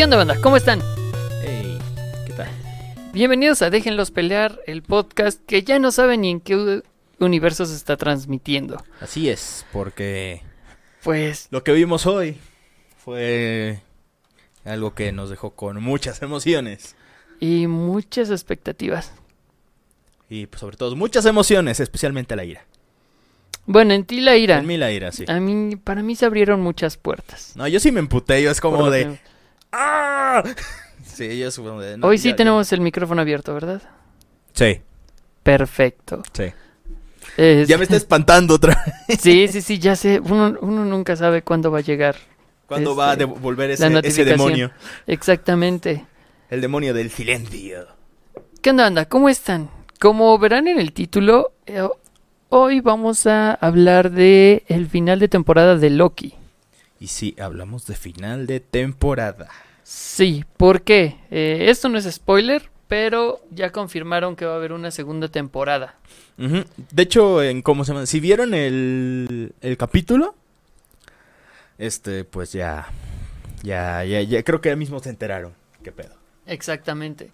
¿Qué onda, banda? ¿Cómo están? Hey, ¿qué tal? Bienvenidos a Déjenlos Pelear, el podcast que ya no sabe ni en qué universo se está transmitiendo. Así es, porque Pues, lo que vimos hoy fue algo que nos dejó con muchas emociones. y muchas expectativas. Y pues, sobre todo muchas emociones, especialmente la ira. Bueno, en ti la ira. En mí la ira, sí. A mí, para mí se abrieron muchas puertas. No, yo sí me emputé, yo es como de... que- ¡Ah! Sí, yo es como de... no, Hoy sí ya- tenemos el micrófono abierto, ¿verdad? Sí, Perfecto. sí. Es- Ya me está espantando otra vez. Sí, sí, sí, ya sé. Uno, uno nunca sabe cuándo va a llegar. ¿Cuándo va a Este, devolver ese, demonio? Exactamente. El demonio del silencio. ¿Qué onda, banda? ¿Cómo están? Como verán en el título, eh, hoy vamos a hablar de el final de temporada de Loki. Y sí, hablamos de final de temporada. Sí, ¿por qué? Eh, esto no es spoiler, pero ya confirmaron que va a haber una segunda temporada. De hecho, en cómo se llama, si vieron el, el capítulo, este, pues ya, ya, ya, ya, creo que ya mismo se enteraron. ¿Qué pedo? Exactamente.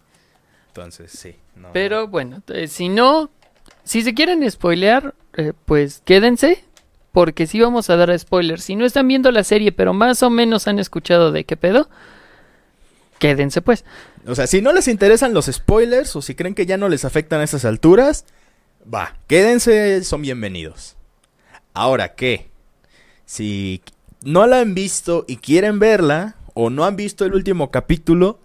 Entonces, sí. no- Pero bueno, eh, si no, si se quieren spoilear, eh, pues quédense, porque sí vamos a dar spoilers. Si no están viendo la serie, pero más o menos han escuchado de qué pedo, quédense pues. O sea, si no les interesan los spoilers o si creen que ya no les afectan a esas alturas, va, quédense, son bienvenidos. Ahora, ¿qué? Si no la han visto y quieren verla, o no han visto el último capítulo,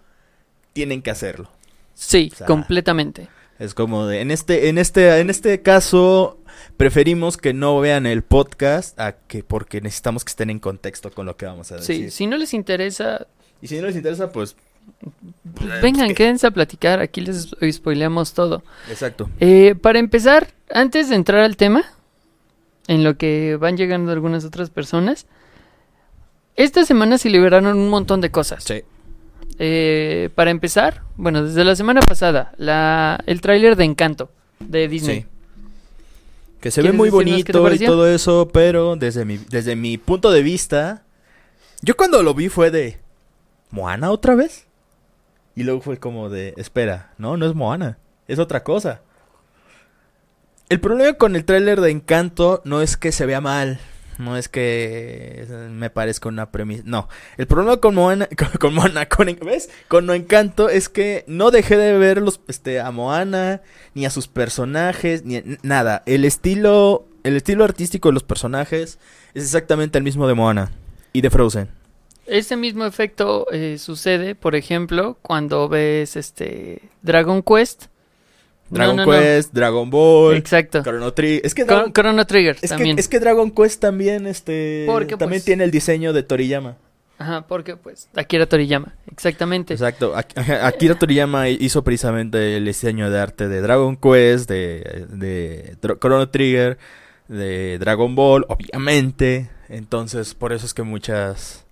tienen que hacerlo. Sí, O sea, completamente. Es como de, en este, en este, en este caso, preferimos que no vean el podcast a que, porque necesitamos que estén en contexto con lo que vamos a Sí, decir. si no les interesa, Y si no les interesa, pues, pues vengan, que- quédense a platicar, aquí les spoileamos todo. exacto. Eh, para empezar, antes de entrar al tema, en lo que van llegando algunas otras personas, esta semana se liberaron un montón de cosas. Sí. Eh, para empezar, bueno, desde la semana pasada, la, el tráiler de Encanto de Disney. Sí. Que se ve ¿Quieres muy bonito y todo eso, pero desde mi, desde mi punto de vista, yo cuando lo vi fue de, ¿Moana otra vez? Y luego fue como de, espera, no, no es Moana, es otra cosa. El problema con el tráiler de Encanto no es que se vea mal, no es que me parezca una premisa, no. El problema con Moana, con, Moana, con, ¿ves? Con Encanto es que no dejé de ver los, este, a Moana, ni a sus personajes, ni nada. El estilo, el estilo artístico de los personajes es exactamente el mismo de Moana y de Frozen. Ese mismo efecto eh, sucede, por ejemplo, cuando ves este Dragon Quest. Dragon no, no. Quest, Dragon Ball, Exacto. Chrono Trigger. Es que, Dragon- Chrono Trigger es, también. que, es que Dragon Quest también, este, Porque, también pues, tiene el diseño de Toriyama. Ajá, porque pues Akira Toriyama, exactamente. Exacto. Akira Toriyama hizo precisamente el diseño de arte de Dragon Quest, de, de Chrono Trigger, de Dragon Ball, obviamente. Entonces, por eso es que muchas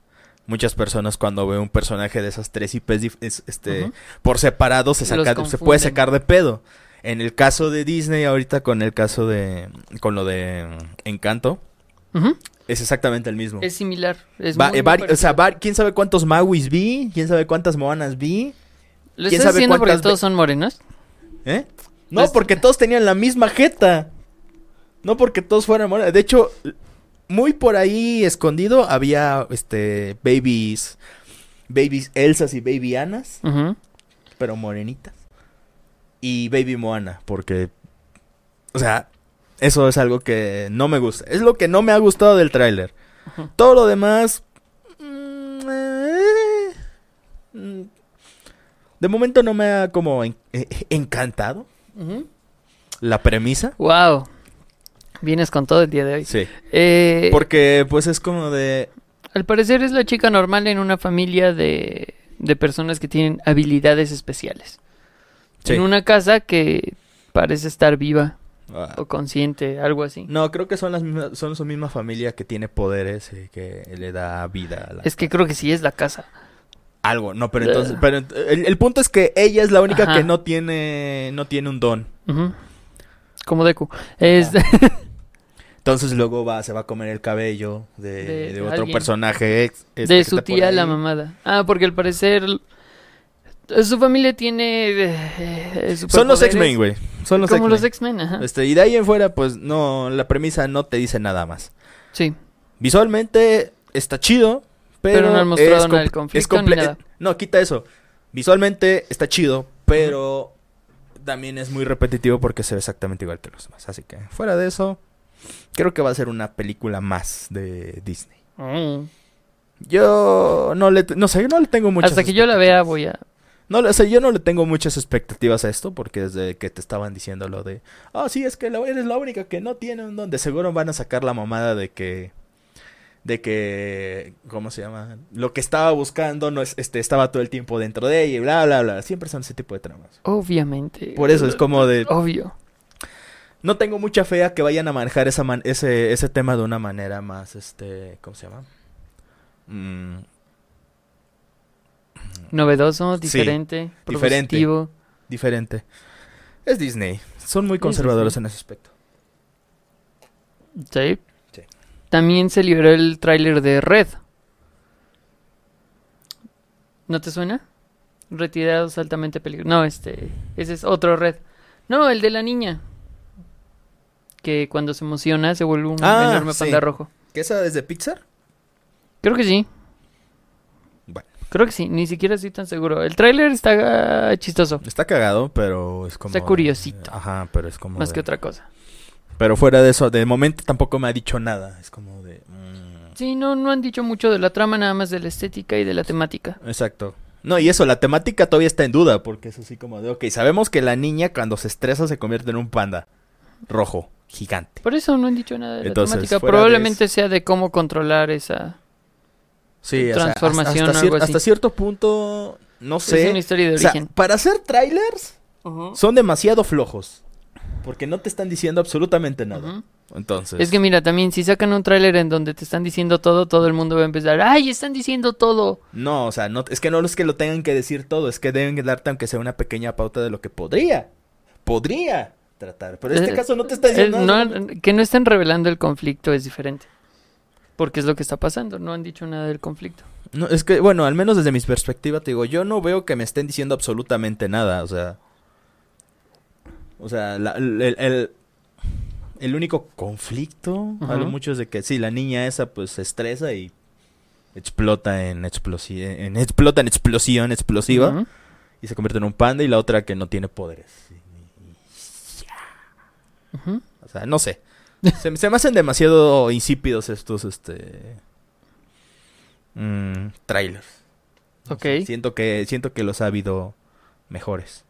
muchas personas cuando ven un personaje de esas tres IPs este por separado se saca se puede sacar de pedo. En el caso de Disney ahorita con el caso de con lo de Encanto Ujú. es exactamente el mismo. Es similar. Es Va- muy, eh, muy o sea, quién sabe cuántos Mauis vi, quién sabe cuántas Moanas vi. ¿Lo quién estás sabe haciendo porque todos son morenos? ¿Eh? No, porque todos tenían la misma jeta. No porque todos fueran morenos. De hecho, muy por ahí escondido había este babies babies Elsas y baby Anas, Ujú. pero morenitas. Y baby Moana, porque o sea, eso es algo que no me gusta. Es lo que no me ha gustado del tráiler. Todo lo demás mm, eh, de momento no me ha como en- eh, encantado la premisa. Wow. Vienes con todo el día de hoy. Sí. Eh, Porque pues es como de... Al parecer es la chica normal en una familia de, de personas que tienen habilidades especiales. Sí. En una casa que parece estar viva ah, o consciente, algo así. No, creo que son las mismas, son su misma familia que tiene poderes y que le da vida a la... Es que creo que sí es la casa. Algo, no, pero entonces... Pero ent- el, el punto es que ella es la única Ajá. que no tiene, no tiene un don. Como Deku. Es- Entonces luego va, se va a comer el cabello de, De de otro alguien. personaje ex. este, de que su tía la mamada. Ah, porque al parecer su familia tiene eh, eh, Son los X-Men, güey. Son los Como X-Men. los X-Men, ajá. Este, y de ahí en fuera, pues no, la premisa no te dice nada más. Sí. Visualmente está chido, pero, Pero no han mostrado es nada del conflicto es comple- ni nada. No, quita eso. Visualmente está chido, pero también es muy repetitivo porque se ve exactamente igual que los demás. Así que fuera de eso, creo que va a ser una película más de Disney. Mm. Yo no le, no sé, no le tengo muchas Hasta que yo la vea voy a... No, o sea, yo no le tengo muchas expectativas a esto porque desde que te estaban diciendo lo de, ah, sí, es que eres la única que no tiene un don, de seguro van a sacar la mamada de que, de que, ¿cómo se llama? Lo que estaba buscando no es, este, estaba todo el tiempo dentro de ella y bla, bla, bla. Siempre son ese tipo de tramas. Obviamente. Por eso es como de, Obvio. no tengo mucha fe a que vayan a manejar esa man- ese, ese tema de una manera más, este, ¿cómo se llama? Mm, Novedoso, Sí, diferente, diferente. propositivo. diferente. Es Disney. Son muy conservadores en ese aspecto. Sí. Sí. También se liberó el tráiler de Red. ¿No te suena? Retirados altamente peligrosos. No, este, ese es otro Red. No, el de la niña. Que cuando se emociona se vuelve un Ah, enorme sí. panda rojo. ¿Qué esa es de Pixar? Creo que sí. Creo que sí, ni siquiera estoy tan seguro. El tráiler está chistoso, Está cagado, pero es como... Está curiosito. Ajá, pero es como... más de- que otra cosa. Pero fuera de eso, de momento tampoco me ha dicho nada. Es como de... mm, Sí, no, no han dicho mucho de la trama, nada más de la estética y de la temática. Exacto. No, y eso, la temática todavía está en duda, porque es así como de, ok, sabemos que la niña cuando se estresa se convierte en un panda rojo, gigante. Por eso no han dicho nada de Entonces, la temática. de Probablemente sea de cómo controlar esa... Sí, o sea, Transformación hasta, o algo cier- así. hasta cierto punto, no Es sé. una historia de O sea, origen. para hacer trailers, son demasiado flojos. Porque no te están diciendo absolutamente nada. Entonces... Es que mira, también si sacan un tráiler en donde te están diciendo todo, todo el mundo va a empezar, ¡ay, están diciendo todo! No, o sea, no, es que no es que lo tengan que decir todo, es que deben darte aunque sea una pequeña pauta de lo que podría, podría tratar. Pero en este Eh, caso no te está Eh, diciendo nada. no, que no estén revelando el conflicto es diferente. Porque es lo que está pasando, no han dicho nada del conflicto. No, es que, bueno, al menos desde mi perspectiva, te digo, yo no veo que me estén diciendo absolutamente nada, o sea... O sea, la- el, el, el único conflicto, a lo mucho es de que sí, la niña esa pues se estresa y explota en, explosi en, explota en explosión explosiva y se convierte en un panda y la otra que no tiene poderes. O sea, no sé. Se, se me hacen demasiado insípidos estos, este... mm, trailers. Ok. Siento que, siento que los ha habido mejores.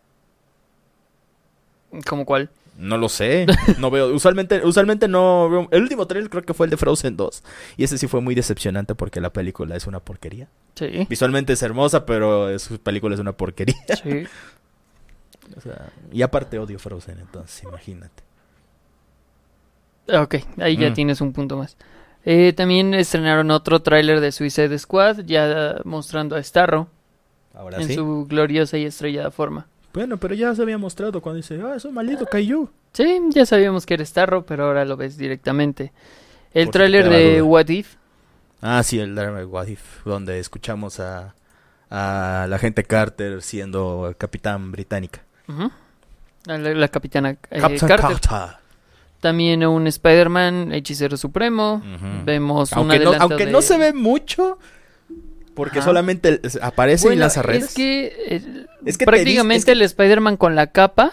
¿Cómo cuál? No lo sé. No veo. Usualmente, usualmente no veo. El último trailer creo que fue el de Frozen 2. Y ese sí fue muy decepcionante porque la película es una porquería. Sí. Visualmente es hermosa, pero su película es una porquería. sí. O sea, y aparte odio Frozen, entonces imagínate. Ok, ahí ya Mm. tienes un punto más. Eh, también estrenaron otro tráiler de Suicide Squad, ya mostrando a Starro Ahora en sí. su gloriosa y estrellada forma. Bueno, pero ya se había mostrado cuando dice, ah, es un maldito Kaiju. Sí, ya sabíamos que era Starro, pero ahora lo ves directamente. El Por tráiler de. What If, Ah, sí, el Drama What If, donde escuchamos a, a la gente Carter siendo capitán británica. la, la capitana eh, Captain Carter. Carter. También un Spider-Man, hechicero supremo. Vemos un Aunque, no, adelanto aunque de- no se ve mucho, porque Ajá. solamente aparece y Bueno, lanza redes. Es que, eh, Es que te prácticamente dice- es que- el Spider-Man con la capa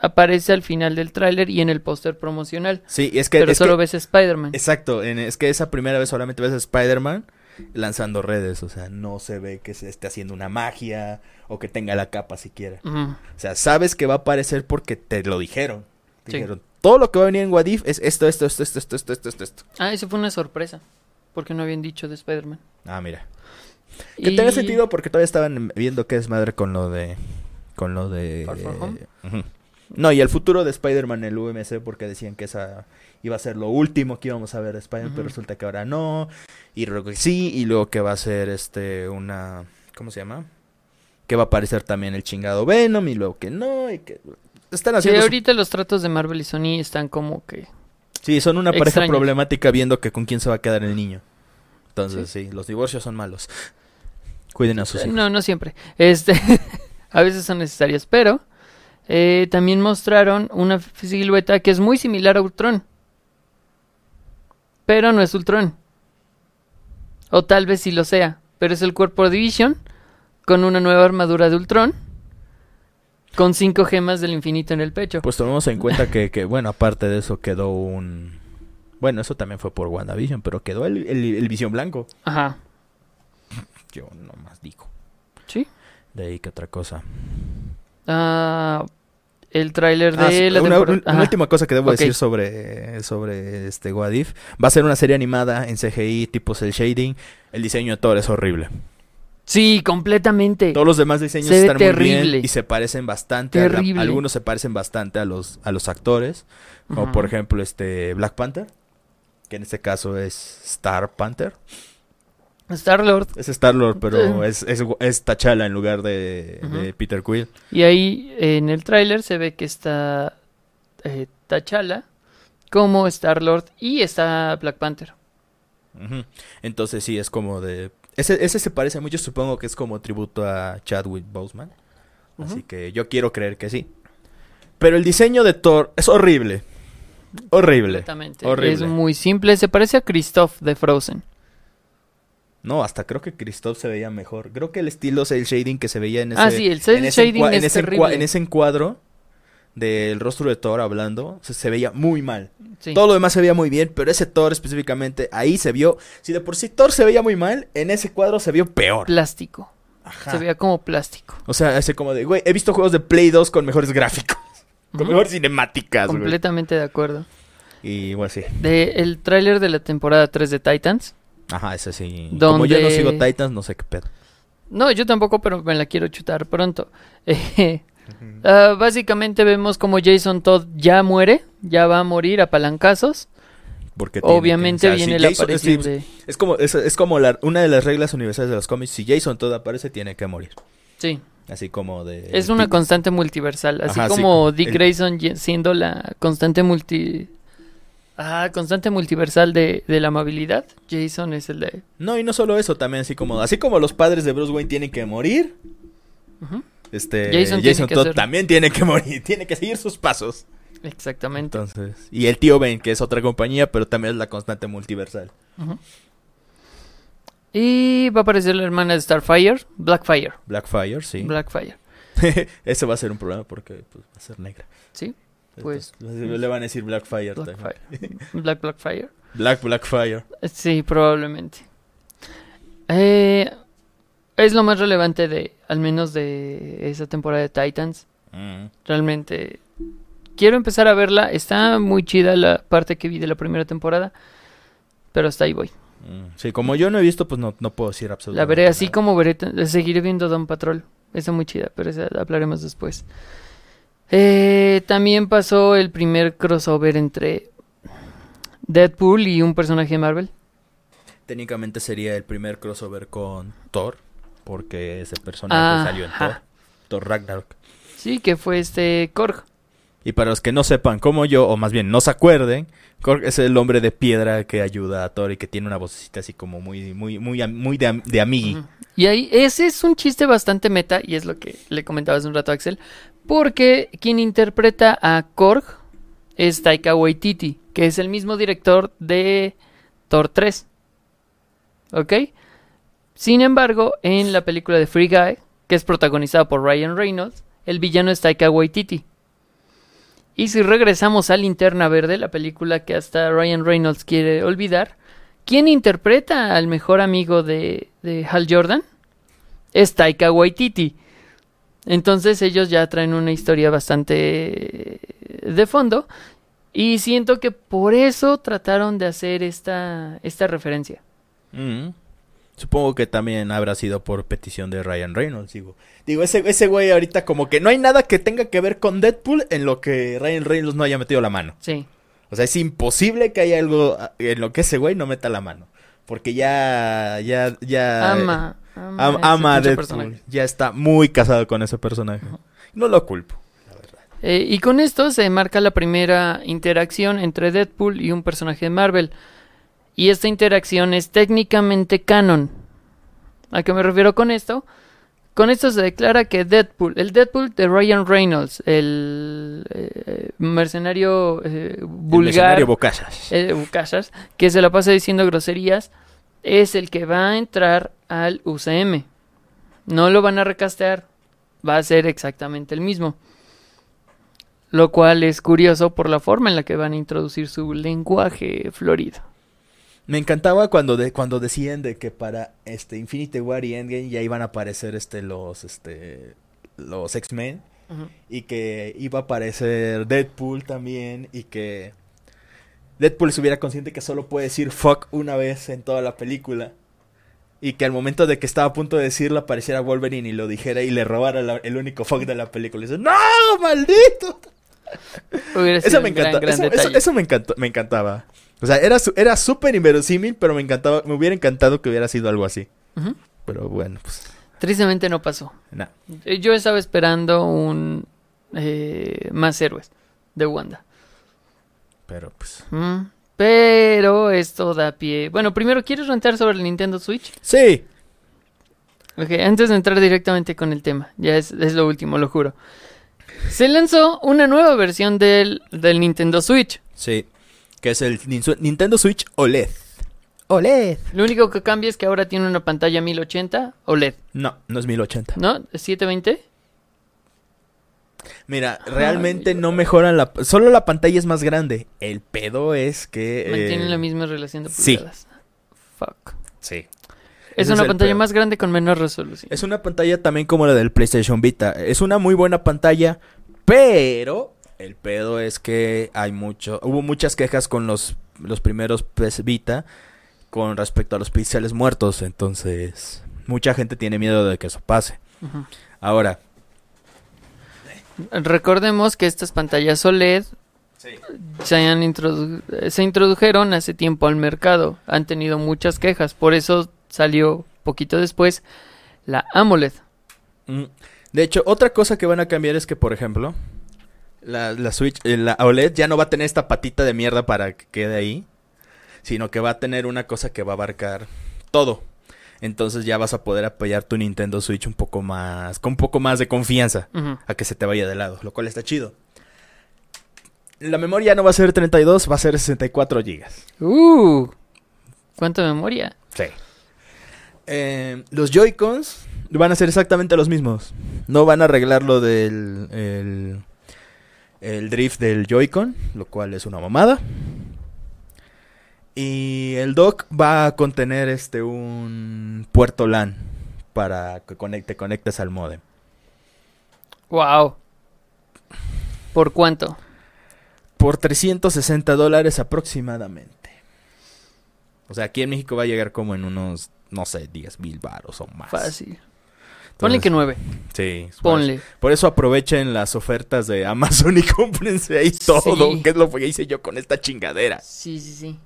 aparece al final del tráiler y en el póster promocional. Sí, es que... pero es solo que- ves Spider-Man. Exacto, en- es que esa primera vez solamente ves a Spider-Man lanzando redes, o sea, no se ve que se esté haciendo una magia o que tenga la capa siquiera. O sea, sabes que va a aparecer porque te lo dijeron. Sí. Todo lo que va a venir en Wadif es esto, esto, esto, esto, esto, esto, esto, esto, esto. Ah, eso fue una sorpresa. Porque no habían dicho de Spider-Man. Ah, mira. Que Y- tenga sentido porque todavía estaban viendo qué es madre con lo de... Con lo de... Far From Home. Ujú. No, y el futuro de Spider-Man en el UMC porque decían que esa iba a ser lo último que íbamos a ver de Spider-Man, pero resulta que ahora no. Y luego sí, y luego que va a ser este una... ¿Cómo se llama? Que va a aparecer también el chingado Venom y luego que no, y que... Están Sí, haciendo... su- ahorita los tratos de Marvel y Sony están como que Sí, son una pareja Extraños. problemática viendo que con quién se va a quedar el niño. Entonces, sí, los divorcios son malos. Cuiden a sus hijos. No, no siempre. Este, a veces son necesarias, pero eh, también mostraron una silueta que es muy similar a Ultron. Pero no es Ultron. O tal vez sí lo sea, pero es el cuerpo de Division con una nueva armadura de Ultron con cinco gemas del infinito en el pecho. Pues tomemos en cuenta que, que, bueno, aparte de eso quedó un... Bueno, eso también fue por WandaVision, pero quedó el, el, el Visión Blanco. Ajá. Yo nomás digo. Sí. De ahí que otra cosa. Ah, el tráiler Ah, de sí, la una, una última cosa que debo Ok. decir sobre, sobre este What If. Va a ser una serie animada en CGI, tipo cel shading. El diseño de Thor es horrible. Sí, completamente. Todos los demás diseños Se están muy bien y se parecen bastante. a la- Terrible. algunos se parecen bastante a los, a los actores. Como por ejemplo este Black Panther. Que en este caso es Star Panther. Star Lord. Es Star Lord, pero es, es, es T'Challa en lugar de, Peter Quill. Y ahí en el tráiler se ve que está eh, T'Challa como Star Lord y está Black Panther. Entonces sí, es como de... Ese, ese se parece mucho, supongo que es como tributo a Chadwick Boseman. Así que yo quiero creer que sí. Pero el diseño de Thor es horrible. Horrible. Horrible. Es muy simple. Se parece a Christoph de Frozen. No, hasta creo que Christoph se veía mejor. Creo que el estilo el shading que se veía en ese... ah, sí, el cel en ese shading en es encua- terrible. en ese encuadro del rostro de Thor hablando, se, se veía muy mal. Sí. Todo lo demás se veía muy bien, pero ese Thor específicamente, ahí se vio... Si de por sí Thor se veía muy mal, en ese cuadro se vio peor. Plástico. Ajá. Se veía como plástico. O sea, ese como de, güey, he visto juegos de Play 2 con mejores gráficos, con mejores cinemáticas, güey. Completamente de acuerdo. Y bueno, sí. De el tráiler de la temporada 3 de Titans. Ajá, ese sí. Como yo no Donde- sigo Titans, no sé qué pedo. No, yo tampoco, pero me la quiero chutar pronto. Eh, ah, básicamente vemos como Jason Todd ya muere, ya va a morir a palancazos. Porque que- Obviamente o sea, viene si la Jason- aparición es, de... es como, es, es como la- una de las reglas universales de los cómics. Si Jason todo aparece, tiene que morir. Sí, Así como de... es una constante multiversal. Así Ajá, como Dick el- Grayson siendo la constante multi... Ah, constante multiversal de, de la amabilidad. Jason es el de... No, y no solo eso, también así como... Así como los padres de Bruce Wayne tienen que morir, Ujú, este... Jason Jason, tiene que Todd también tiene que morir. Tiene que seguir sus pasos. Exactamente. Entonces... Y el tío Ben, que es otra compañía, pero también es la constante multiversal. Y va a aparecer la hermana de Starfire, Blackfire. Blackfire, sí. Blackfire. Ese va a ser un problema porque pues, va a ser negra. Sí, Pues- Entonces, le van a decir Blackfire. también. Blackfire. Black Blackfire. Black Blackfire. Sí, probablemente. Eh, es lo más relevante de, al menos de esa temporada de Titans. Mm. Realmente quiero empezar a verla. Está muy chida la parte que vi de la primera temporada, pero hasta ahí voy. Mm. Sí, como yo no he visto, pues no, no puedo decir La absolutamente veré así como veré, seguiré viendo Don Patrol. Está muy chida, pero esa la hablaremos después. Eh, también pasó el primer crossover entre Deadpool y un personaje de Marvel. Técnicamente sería el primer crossover con Thor, porque ese personaje Ajá. salió en Thor. Thor Ragnarok. Sí, que fue este Korg. Y para los que no sepan como yo, o más bien no se acuerden, Korg es el hombre de piedra que ayuda a Thor y que tiene una vocecita así como muy, muy, muy, muy de, de amigui. Y ahí, ese es un chiste bastante meta, y es lo que le comentaba hace un rato a Axel, porque quien interpreta a Korg es Taika Waititi, que es el mismo director de Thor 3. ¿Ok? Sin embargo, en la película de Free Guy, que es protagonizada por Ryan Reynolds, el villano es Taika Waititi. Y si regresamos a Linterna Verde, la película que hasta Ryan Reynolds quiere olvidar, ¿quién interpreta al mejor amigo de, de Hal Jordan? Es Taika Waititi. Entonces ellos ya traen una historia bastante de fondo. Y siento que por eso trataron de hacer esta, esta referencia. Mm. Supongo que también habrá sido por petición de Ryan Reynolds, digo. Digo, ese, ese güey ahorita como que no hay nada que tenga que ver con Deadpool en lo que Ryan Reynolds no haya metido la mano. Sí. O sea, es imposible que haya algo en lo que ese güey no meta la mano. Porque ya, ya, ya... Ama. am- Ama, ese ama a pinche Deadpool. personaje. Ya está muy casado con ese personaje. No lo culpo. Eh, y con esto se marca la primera interacción entre Deadpool y un personaje de Marvel. Y esta interacción es técnicamente canon. ¿A qué me refiero con esto? Con esto se declara que Deadpool, el Deadpool de Ryan Reynolds, el eh, mercenario eh, vulgar, mercenario Bocachas. eh, Bocachas, que se la pasa diciendo groserías, es el que va a entrar al UCM. No lo van a recastear, va a ser exactamente el mismo. Lo cual es curioso por la forma en la que van a introducir su lenguaje florido. Me encantaba cuando de, cuando decían de que para este Infinity War y Endgame ya iban a aparecer este los este los X-Men y que iba a aparecer Deadpool también y que Deadpool estuviera consciente que solo puede decir fuck una vez en toda la película y que al momento de que estaba a punto de decirlo apareciera Wolverine y lo dijera y le robara la- el único fuck de la película. Y dice, ¡No, maldito! Eso me gran, gran eso, eso- detalle. eso me encantó, me encantaba. O sea, era era súper inverosímil, pero me encantaba, me hubiera encantado que hubiera sido algo así. Pero bueno, pues, Tristemente no pasó. Eh, Yo estaba esperando un eh, más héroes de Wanda. Pero pues. Mm, Pero esto da pie. Bueno, primero, ¿quieres rentar sobre el Nintendo Switch? Sí. Ok, antes de entrar directamente con el tema, ya es, es lo último, lo juro. Se lanzó una nueva versión del, del Nintendo Switch. Sí. Que es el Nin- Nintendo Switch OLED. OLED. Lo único que cambia es que ahora tiene una pantalla 1080 OLED, No, no es 1080. ¿no? ¿720? Mira, realmente no mejoran la... Solo la pantalla es más grande. El pedo es que... eh, Mantienen la misma relación de sí. pulgadas. Fuck. Sí. Es Ese una pantalla pedo. más grande con menor resolución. Es una pantalla también como la del PlayStation Vita. Es una muy buena pantalla, pero el pedo es que hay mucho, hubo muchas quejas con los los primeros PS Vita con respecto a los píxeles muertos, entonces mucha gente tiene miedo de que eso pase. Ahora, Recordemos que estas pantallas OLED se, introdu- eh, se introdujeron hace tiempo al mercado. Han tenido muchas quejas. Por eso salió poquito después la AMOLED. mm, de hecho, otra cosa que van a cambiar es que, por ejemplo, la, la Switch, eh, la OLED ya no va a tener esta patita de mierda para que quede ahí, sino que va a tener una cosa que va a abarcar todo. Entonces ya vas a poder apoyar tu Nintendo Switch un poco más, con un poco más de confianza a que se te vaya de lado, lo cual está chido. La memoria no va a ser 32, va a ser 64 gigas. Uh, ¿Cuánta memoria? Sí. Eh, los Joy-Cons van a ser exactamente los mismos. No van a arreglar lo del el, el drift del Joy-Con, lo cual es una mamada. Y el dock va a contener este un puerto LAN para que conecte, conectes al modem. Wow. ¿Por cuánto? Por 360 dólares aproximadamente. O sea, aquí en México va a llegar como en unos, no sé, 10 mil baros o más. Fácil. Ponle que nueve. Sí, Ponle. Por eso aprovechen las ofertas de Amazon y cómprense ahí todo, Sí. que es lo que hice yo con esta chingadera. Sí, sí, sí.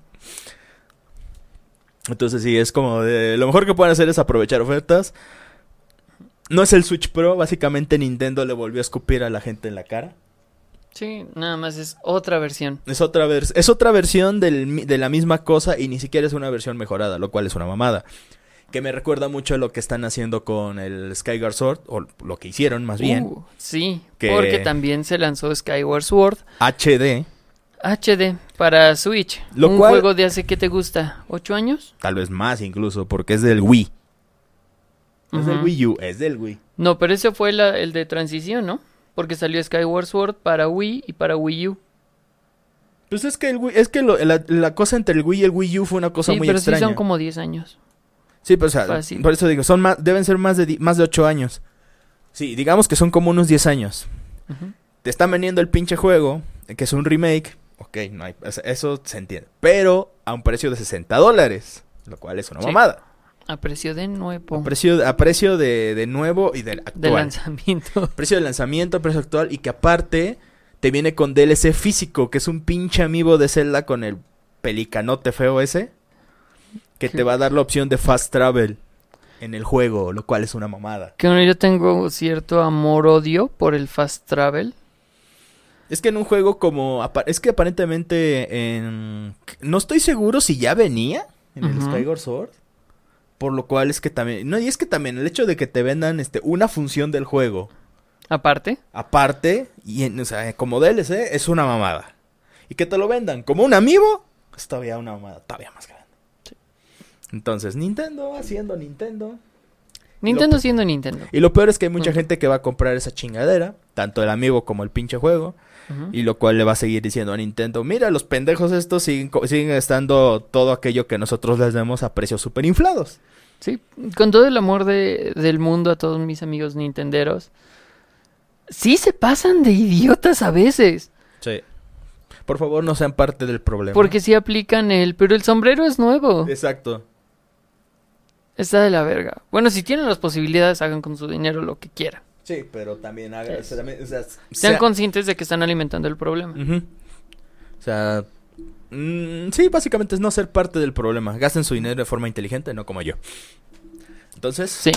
Entonces sí, es como de... Lo mejor que pueden hacer es aprovechar ofertas. No es el Switch Pro, básicamente Nintendo le volvió a escupir a la gente en la cara. Sí, nada más es otra versión. Es otra, vers- es otra versión del de la misma cosa y ni siquiera es una versión mejorada, lo cual es una mamada. Que me recuerda mucho a lo que están haciendo con el Skyward Sword, o lo que hicieron más bien. Uh, sí, Que- porque también se lanzó Skyward Sword HD, HD para Switch. Lo un cual- juego de hace, ¿qué te gusta? ¿Ocho años? tal vez más incluso, porque es del Wii. Es del. Wii U, es del Wii. No, pero ese fue la- el de transición, ¿no? Porque salió Skyward Sword para Wii y para Wii U. Pues es que el Wii, es que lo- la, la cosa entre el Wii y el Wii U fue una cosa sí, muy pero extraña. sí son como 10 años. Sí, pero o sea, Fácil. por eso digo, son más, deben ser más de más de 8 años. Sí, digamos que son como unos 10 años. Te están vendiendo el pinche juego, eh, que es un remake. Ok, no hay, eso se entiende. Pero a un precio de 60 dólares, lo cual es una Sí. mamada. A precio de nuevo. A precio, a precio de, de nuevo y del actual. de lanzamiento. Precio de lanzamiento, precio actual y que aparte te viene con DLC físico, que es un pinche amiibo de Zelda con el pelicanote feo ese, que te va a dar la opción de fast travel en el juego, lo cual es una mamada. Que bueno, yo tengo cierto amor-odio por el fast travel. Es que en un juego como... Es que aparentemente en... No estoy seguro si ya venía en el Ujú. Skyward Sword. Por lo cual es que también... No, y es que también el hecho de que te vendan este, una función del juego Aparte, aparte, y en- o sea, como DLC, es una mamada. Y que te lo vendan como un amiibo, es todavía una mamada, todavía más. Entonces, Nintendo haciendo Nintendo. Nintendo siendo Nintendo. Y lo peor es que hay mucha gente que va a comprar esa chingadera, tanto el amigo como el pinche juego, y lo cual le va a seguir diciendo a Nintendo, mira, los pendejos estos siguen, siguen estando todo aquello que nosotros les demos a precios súper inflados. Sí, con todo el amor de- del mundo a todos mis amigos nintenderos. Sí se pasan de idiotas a veces. Sí. Por favor, no sean parte del problema. Porque sí aplican el, pero el sombrero es nuevo. Exacto. Está de la verga. Bueno, si tienen las posibilidades, hagan con su dinero lo que quieran. Sí, pero también haga, Sí. o sea, también- o sea, Sean sea- conscientes de que están alimentando el problema. O sea, mm, sí, básicamente es no ser parte del problema. Gasten su dinero de forma inteligente, no como yo. Entonces, Sí.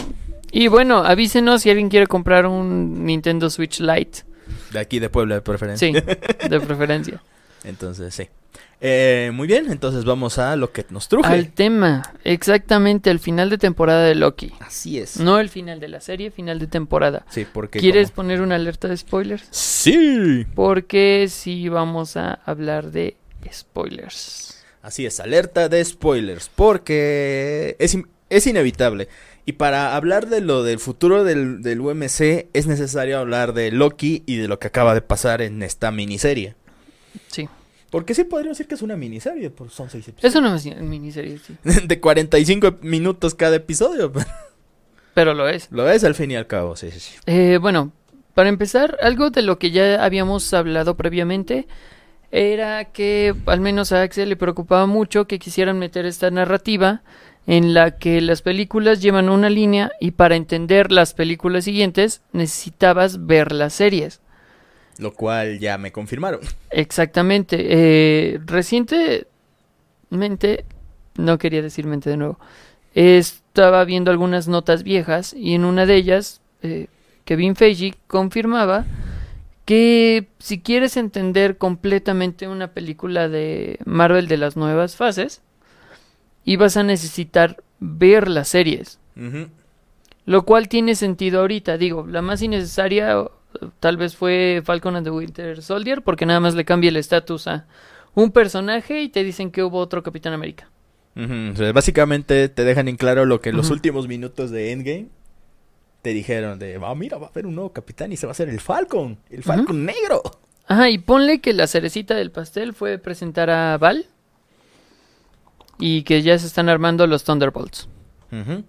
Y bueno, avísenos si alguien quiere comprar un Nintendo Switch Lite. de aquí de Puebla de preferencia. Sí, de preferencia. Entonces, sí. Eh, muy bien, entonces vamos a lo que nos truje. Al tema, exactamente el final de temporada de Loki. Así es. No el final de la serie, final de temporada. Sí, porque ¿Quieres poner una alerta de spoilers? Sí. Porque sí vamos a hablar de spoilers. Así es, alerta de spoilers, porque es, in- es inevitable. Y para hablar de lo del futuro del, del UMC es necesario hablar de Loki y de lo que acaba de pasar en esta miniserie. Sí. Porque sí podría decir que es una miniserie, pues son seis episodios. Es una mini- miniserie, sí. De 45 minutos cada episodio. pero Pero lo es. Lo es al fin y al cabo, sí, sí, sí. Eh, bueno, para empezar, algo de lo que ya habíamos hablado previamente era que al menos a Axel le preocupaba mucho que quisieran meter esta narrativa en la que las películas llevan una línea y para entender las películas siguientes necesitabas ver las series. Lo cual ya me confirmaron. Exactamente. Eh, recientemente, no quería decir mente de nuevo, estaba viendo algunas notas viejas y en una de ellas, eh, Kevin Feige confirmaba que si quieres entender completamente una película de Marvel de las nuevas fases, ibas a necesitar ver las series. Lo cual tiene sentido ahorita. Digo, la más innecesaria tal vez fue Falcon and the Winter Soldier, porque nada más le cambia el estatus a un personaje y te dicen que hubo otro Capitán América. O sea, básicamente te dejan en claro lo que en los últimos minutos de Endgame te dijeron de, ah, mira, va a haber un nuevo capitán y se va a hacer el Falcon, el Falcon negro. Ajá, y ponle que la cerecita del pastel fue presentar a Val y que ya se están armando los Thunderbolts. Ujú.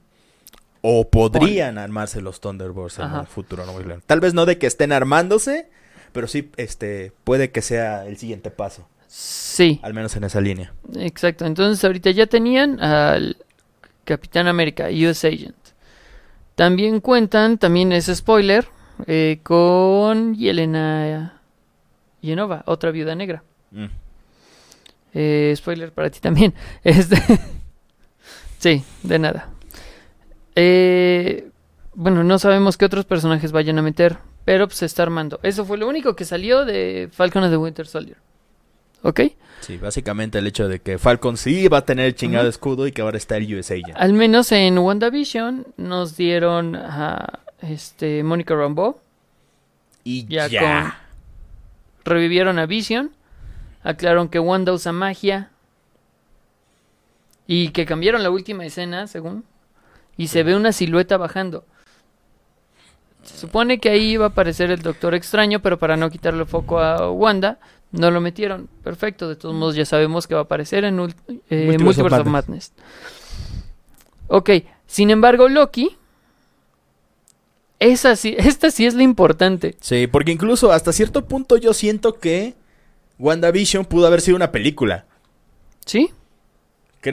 O podrían armarse los Thunderbolts en Ajá. un futuro no muy lejano. Tal vez no de que estén armándose, pero sí este puede que sea el siguiente paso, Sí, al menos en esa línea. exacto. Entonces ahorita ya tenían al Capitán América, US Agent. También cuentan, también es spoiler, eh, con Yelena Yenova, otra viuda negra. Mm. Eh, spoiler para ti también. Este... sí, de nada. Eh, bueno, no sabemos qué otros personajes vayan a meter, pero pues, se está armando. Eso fue lo único que salió de Falcon and the Winter Soldier. ¿Ok? Sí, básicamente el hecho de que Falcon sí va a tener el chingado escudo y que ahora está el US Agent. Al menos en WandaVision nos dieron a este, Mónica Rambeau. Y Ya, ya. con... Revivieron a Vision. Aclararon que Wanda usa magia. Y que cambiaron la última escena, según. Y se ve una silueta bajando. Se supone que ahí iba a aparecer el Doctor Extraño, pero para no quitarle foco a Wanda, no lo metieron. Perfecto, de todos modos ya sabemos que va a aparecer en eh, Multiverse of Multiverse of Madness. Ok, sin embargo, Loki. Esa sí, esta sí es la importante. Sí, porque incluso hasta cierto punto yo siento que WandaVision pudo haber sido una película. ¿Sí?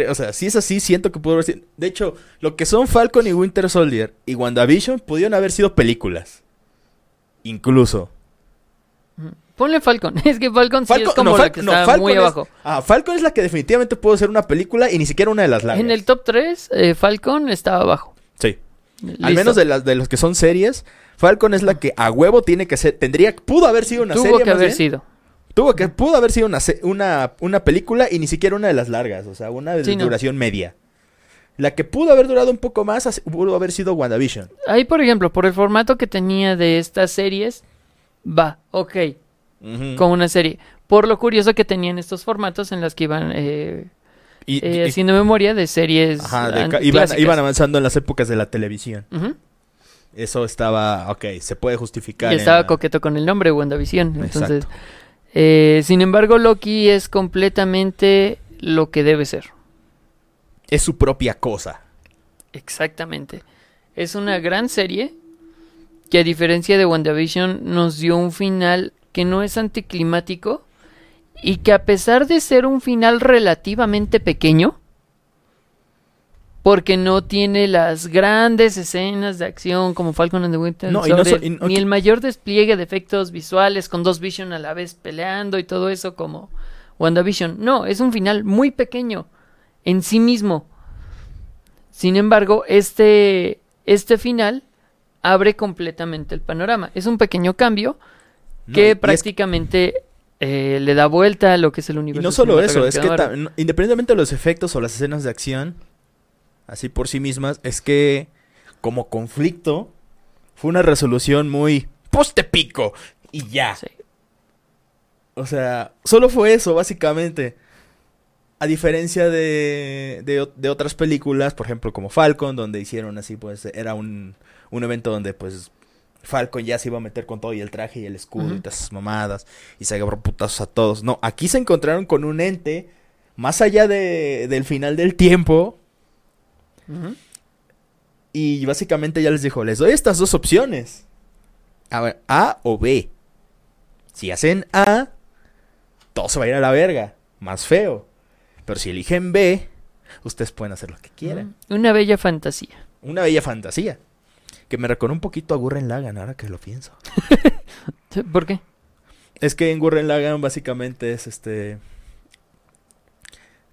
O sea, si es así, siento que pudo haber sido... De hecho, lo que son Falcon y Winter Soldier y WandaVision pudieron haber sido películas. Incluso. Ponle Falcon. Es que Falcon sí es como no, la que no, está Falcon muy es- abajo. Ah, Falcon es la que definitivamente pudo ser una película y ni siquiera una de las largas. En el top 3, Falcon está abajo. Sí. Al menos de, las, de los que son series, Falcon es la que a huevo tiene que ser, tendría, pudo haber sido una Tuvo serie que más haber bien. sido. Tuvo que, pudo haber sido una, una, una película y ni siquiera una de las largas, o sea, una de Sí, no. duración media. La que pudo haber durado un poco más pudo haber sido WandaVision. Ahí, por ejemplo, por el formato que tenía de estas series, va, ok, como una serie. Por lo curioso que tenían estos formatos en las que iban eh, Y- eh, y- haciendo memoria de series ajá, de iban, iban avanzando en las épocas de la televisión. Eso estaba, ok, se puede justificar. Y estaba coqueto con el nombre WandaVision. Entonces. Eh, sin embargo, Loki es completamente lo que debe ser. Es su propia cosa. Exactamente. Es una gran serie que a diferencia de WandaVision nos dio un final que no es anticlimático y que a pesar de ser un final relativamente pequeño, porque no tiene las grandes escenas de acción como Falcon and the Winter No, y no Soldier, so- y ni el mayor despliegue de efectos visuales con dos Vision a la vez peleando y todo eso como WandaVision. No, es un final muy pequeño en sí mismo. Sin embargo, este, este final abre completamente el panorama. Es un pequeño cambio No, y- que y es- prácticamente eh, le da vuelta a lo que es el Y universo. no solo eso, es que independientemente de los efectos o las escenas de acción, así por sí mismas, es que como conflicto fue una resolución muy poste pico y ya. Sí. O sea, solo fue eso, básicamente. A diferencia de, de, otras películas, por ejemplo, como Falcon, donde hicieron así, pues era un, un evento donde, pues, Falcon ya se iba a meter con todo y el traje y el escudo y todas esas mamadas y se agarró putazos a todos. No, aquí se encontraron con un ente más allá de, del final del tiempo Y básicamente ya les dijo, les doy estas dos opciones. A ver, A o B. Si hacen A, todo se va a ir a la verga. Más feo. Pero si eligen B, ustedes pueden hacer lo que quieran. Una bella fantasía. Una bella fantasía. Que me recordó un poquito a Gurren Lagann, ahora que lo pienso. ¿Por qué? Es que en Gurren Lagann básicamente es este...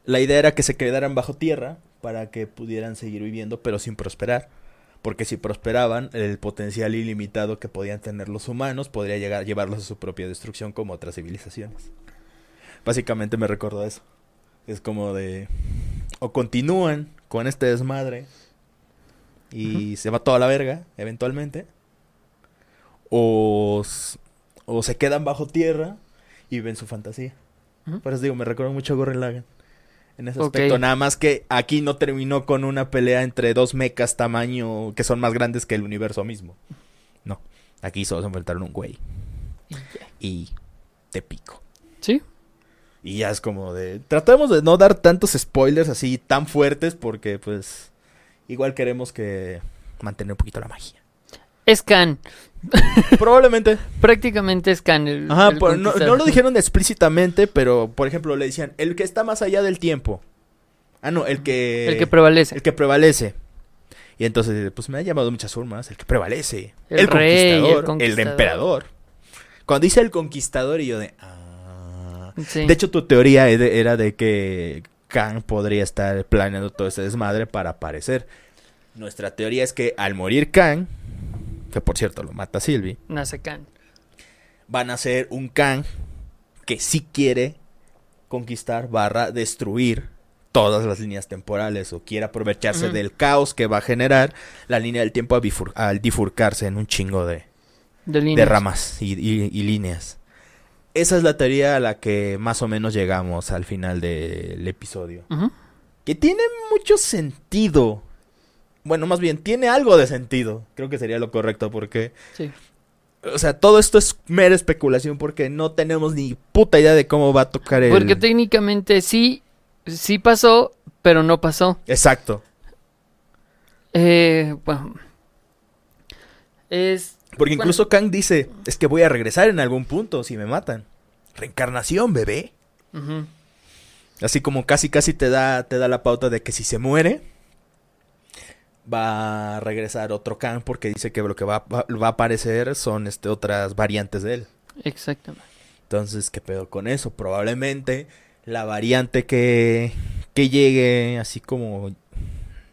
La idea era que se quedaran bajo tierra para que pudieran seguir viviendo, pero sin prosperar. Porque si prosperaban, el potencial ilimitado que podían tener los humanos podría llegar llevarlos a su propia destrucción como otras civilizaciones. Básicamente me recordó eso. Es como de... O continúan con este desmadre y se va toda la verga, eventualmente. O, o se quedan bajo tierra y ven su fantasía. Por eso digo, me recuerda mucho a Gurren Lagann. En ese aspecto, nada más que aquí no terminó con una pelea entre dos mechas tamaño que son más grandes que el universo mismo. No, aquí solo se enfrentaron un güey y te pico. Sí. Y ya es como de... Tratamos de no dar tantos spoilers así tan fuertes porque pues igual queremos que mantener un poquito la magia. Es Khan. Probablemente. Prácticamente es Khan. el- Ajá, el por- no, lo dijeron explícitamente, pero por ejemplo le decían, el que está más allá del tiempo. Ah, no, el que... El que prevalece. el que prevalece. Y entonces, pues me ha llamado muchas formas. El que prevalece. El El, rey, el conquistador, el emperador. Cuando dice el conquistador y yo de... Ah. Sí. De hecho, tu teoría era de que Kang podría estar planeando todo ese desmadre para aparecer. Nuestra teoría es que al morir Kang, que por cierto lo mata Sylvie, nace Khan. van a ser un Kang que sí quiere conquistar barra destruir todas las líneas temporales o quiere aprovecharse del caos que va a generar la línea del tiempo bifur- al bifurcarse en un chingo de, De, ramas y, y- y líneas. Esa es la teoría a la que más o menos llegamos al final del episodio. Que tiene mucho sentido. Bueno, más bien, tiene algo de sentido. Creo que sería lo correcto porque... Sí. O sea, todo esto es mera especulación porque no tenemos ni puta idea de cómo va a tocar el... Porque técnicamente sí, sí pasó, pero no pasó. Exacto. Eh, bueno. Es. Porque Bueno. incluso Kang dice, es que voy a regresar en algún punto si me matan. Reencarnación, bebé. Así como casi casi te da, te da la pauta de que si se muere, va a regresar otro Kang porque dice que lo que va, va, va a aparecer son este, otras variantes de él. Exactamente. Entonces, ¿qué pedo con eso? Probablemente la variante que, que llegue, así como,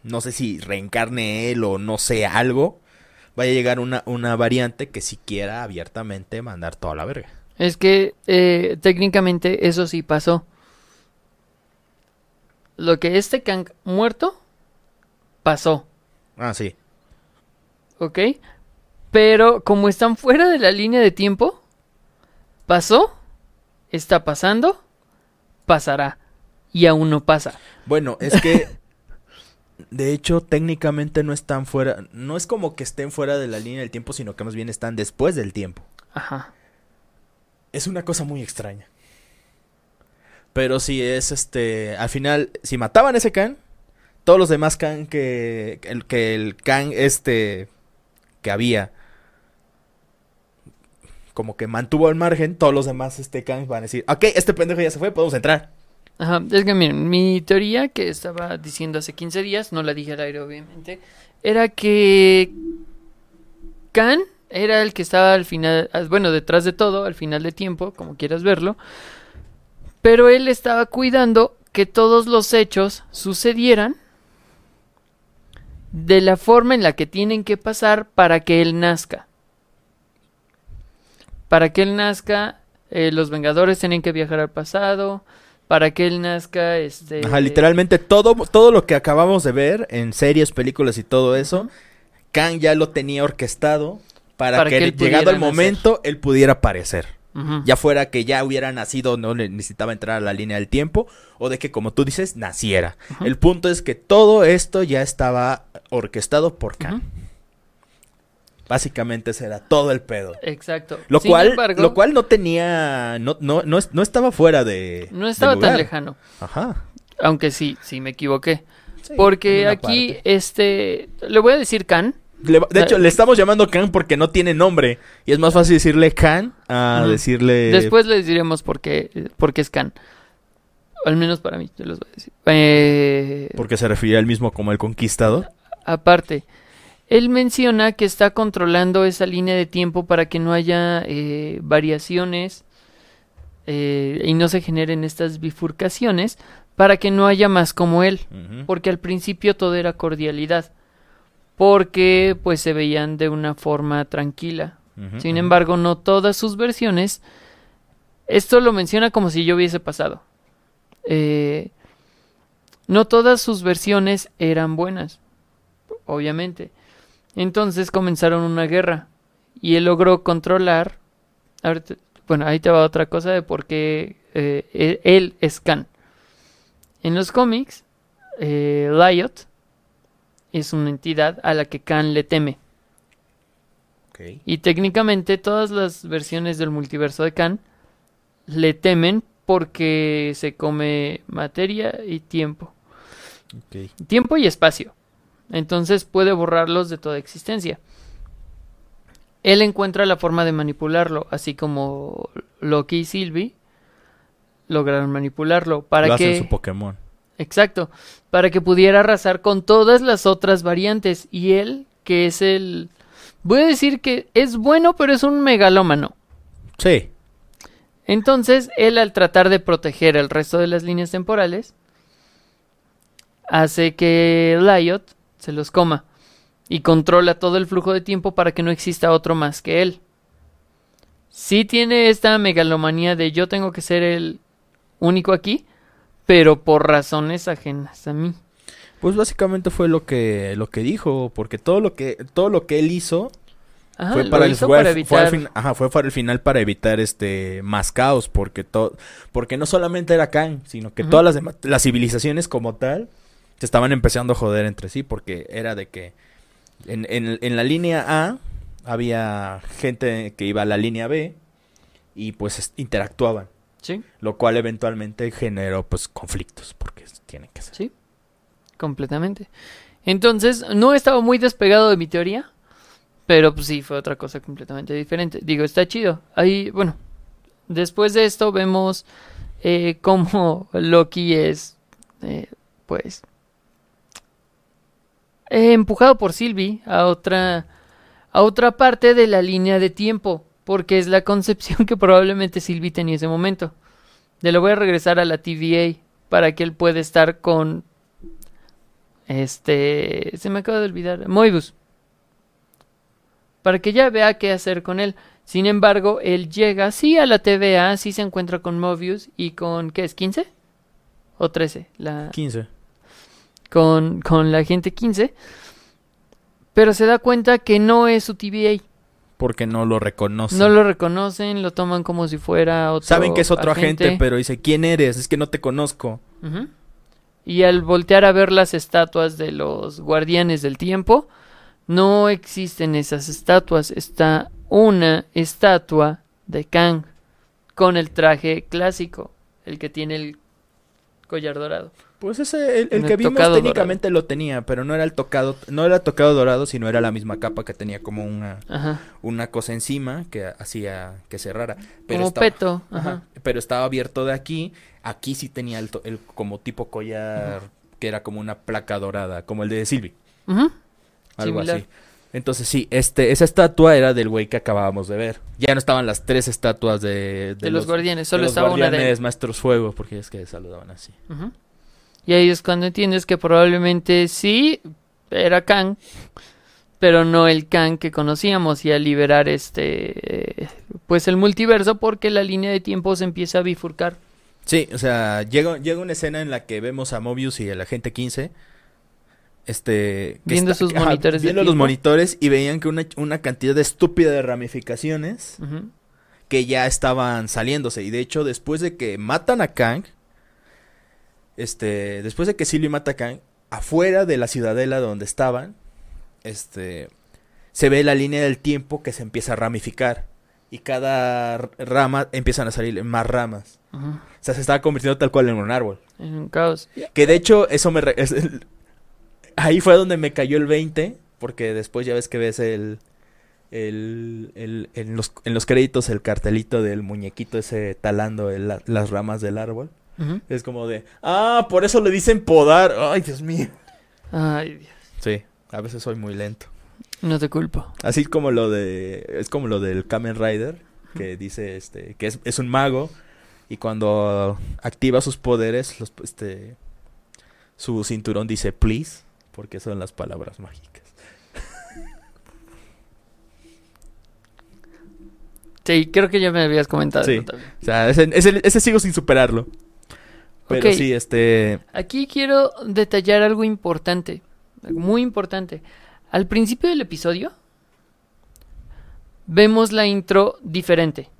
no sé si reencarne él o no sé algo, vaya a llegar una, una variante que si quiera abiertamente mandar toda la verga. Es que eh, técnicamente eso sí pasó. Lo que este Kang muerto pasó, Ah, sí. ¿ok? Pero como están fuera de la línea de tiempo, pasó, está pasando, pasará. Y aún no pasa. Bueno, es que de hecho técnicamente no están fuera, no es como que estén fuera de la línea del tiempo, sino que más bien están después del tiempo. Ajá. Es una cosa muy extraña. Pero si es este, al final, si mataban ese Khan, todos los demás Khan que, el, que el Khan este que había, como que mantuvo al margen, todos los demás este Khan van a decir, ok, este pendejo ya se fue, podemos entrar. Ajá, es que miren, mi teoría que estaba diciendo hace 15 días, no la dije al aire obviamente, era que Khan era el que estaba al final, ah, bueno, detrás de todo, al final de tiempo, como quieras verlo, pero él estaba cuidando que todos los hechos sucedieran de la forma en la que tienen que pasar para que él nazca. Para que él nazca, eh, los Vengadores tienen que viajar al pasado. Para que él nazca, este. Ajá, literalmente todo, todo lo que acabamos de ver en series, películas y todo eso, Ujú. Khan ya lo tenía orquestado para, Para que, que él llegado el momento él pudiera aparecer. Ya fuera que ya hubiera nacido, no le- necesitaba entrar a la línea del tiempo, o de que, como tú dices, naciera. El punto es que todo esto ya estaba orquestado por Khan. Básicamente ese era todo el pedo. Exacto. Lo Sin cual, embargo, lo cual no tenía, no, no, no, no estaba fuera de. no de estaba tan lejano. Ajá. Aunque sí, sí me equivoqué. Sí, Porque aquí, parte. este. Le voy a decir Khan. Le- de hecho, Eh, le estamos llamando Khan porque no tiene nombre. Y es más fácil decirle Khan a decirle. Después les diremos por qué, por qué es Khan. Al menos para mí, te los voy a decir. Eh, Porque se refiere al mismo como el conquistador. Aparte, él menciona que está controlando esa línea de tiempo para que no haya eh, variaciones eh, y no se generen estas bifurcaciones, para que no haya más como él. Porque al principio todo era cordialidad. Porque pues se veían de una forma tranquila. Sin embargo, no todas sus versiones. Esto lo menciona como si yo hubiese pasado. Eh, no todas sus versiones eran buenas. Obviamente. Entonces comenzaron una guerra. Y él logró controlar. a ver, te- bueno, ahí te va otra cosa de por qué eh, él- él es Khan. En los cómics, eh, Lyot es una entidad a la que Khan le teme. Y técnicamente todas las versiones del multiverso de Khan le temen porque se come materia y tiempo. Tiempo y espacio. Entonces puede borrarlos de toda existencia. Él encuentra la forma de manipularlo, así como Loki y Sylvie lograron manipularlo para Lo que su Pokémon. Exacto, para que pudiera arrasar con todas las otras variantes. Y él, que es el... Voy a decir que es bueno, pero es un megalómano. Sí. Entonces, él al tratar de proteger el resto de las líneas temporales, hace que Lyot se los coma y controla todo el flujo de tiempo para que no exista otro más que él. Sí tiene esta megalomanía de yo tengo que ser el único aquí, pero por razones ajenas a mí. Pues básicamente fue lo que lo que dijo, porque todo lo que todo lo que él hizo Ajá, fue para el fue, para fue al evitar- fin- ajá, fue para el final para evitar este más caos, porque todo porque no solamente era Khan, sino que todas las demás- las civilizaciones como tal se estaban empezando a joder entre sí, porque era de que en, en, en la línea A había gente que iba a la línea B y pues es- interactuaban, Sí, lo cual eventualmente generó pues conflictos, porque tienen que ser. sí, completamente. Entonces, no estaba muy despegado de mi teoría, pero pues sí, fue otra cosa completamente diferente. Digo, está chido. Ahí, bueno, después de esto vemos eh, cómo Loki es, eh, pues, eh, empujado por Sylvie a otra, a otra parte de la línea de tiempo, porque es la concepción que probablemente Sylvie tenía en ese momento. De lo voy a regresar a la TVA para que él pueda estar con, este, se me acaba de olvidar, Moibus. para que ya vea qué hacer con él. Sin embargo, él llega, sí, a la TVA, sí se encuentra con Mobius y con, ¿qué es? ¿15? ¿O 13? La... 15. Con, con la gente 15. Pero se da cuenta que no es su TVA. Porque no lo reconocen. No lo reconocen, lo toman como si fuera otro Saben que es otro agente, pero dice, ¿quién eres? Es que no te conozco. Y al voltear a ver las estatuas de los guardianes del tiempo, no existen esas estatuas. Está una estatua de Kang con el traje clásico, el que tiene el collar dorado. Pues ese, el, el que el vimos técnicamente lo tenía, pero no era el tocado, no era tocado dorado, sino era la misma capa que tenía como una, Ajá. una cosa encima que hacía que cerrara. Pero Como estaba- peto. Ajá, Ajá. Pero estaba abierto de aquí. Aquí sí tenía el, el como tipo collar que era como una placa dorada, como el de Sylvie, Ujú. algo Similar. así. Entonces sí, este, esa estatua era del güey que acabábamos de ver. Ya no estaban las tres estatuas de, De, los, guardianes, de solo los estaba una de guardianes maestros fuego, porque es que saludaban así. Ujú. Y ahí es cuando entiendes que probablemente sí era Kang, pero no el Kang que conocíamos y al liberar este eh, pues el multiverso porque la línea de tiempo se empieza a bifurcar. Sí, o sea, llega, llega una escena en la que vemos a Mobius y el agente 15 este que Viendo sus monitores de viendo los monitores y veían que una, una cantidad estúpida de ramificaciones que ya estaban saliéndose. Y de hecho después de que matan a Kang este después de que Sylvie mata a Kang afuera de la ciudadela donde estaban este se ve la línea del tiempo que se empieza a ramificar y cada rama empiezan a salir más ramas o sea se estaba convirtiendo tal cual en un árbol En un caos. que de hecho eso me re- es el- ahí fue donde me cayó el 20 porque después ya ves que ves el el, el- en, los, en los créditos el cartelito del muñequito ese talando las ramas del árbol. Es como de, ah, por eso le dicen podar. Ay, Dios mío. Ay, Dios. Sí, a veces soy muy lento. No te culpo. Así como lo de, es como lo del Kamen Rider, que dice, este, que es, es un mago y cuando activa sus poderes, los, este, su cinturón dice please, porque son las palabras mágicas. Sí, creo que ya me habías comentado Sí. eso también. O sea, ese, ese, ese sigo sin superarlo. Pero sí, este, Aquí quiero detallar algo importante, muy importante. Al principio del episodio vemos la intro diferente.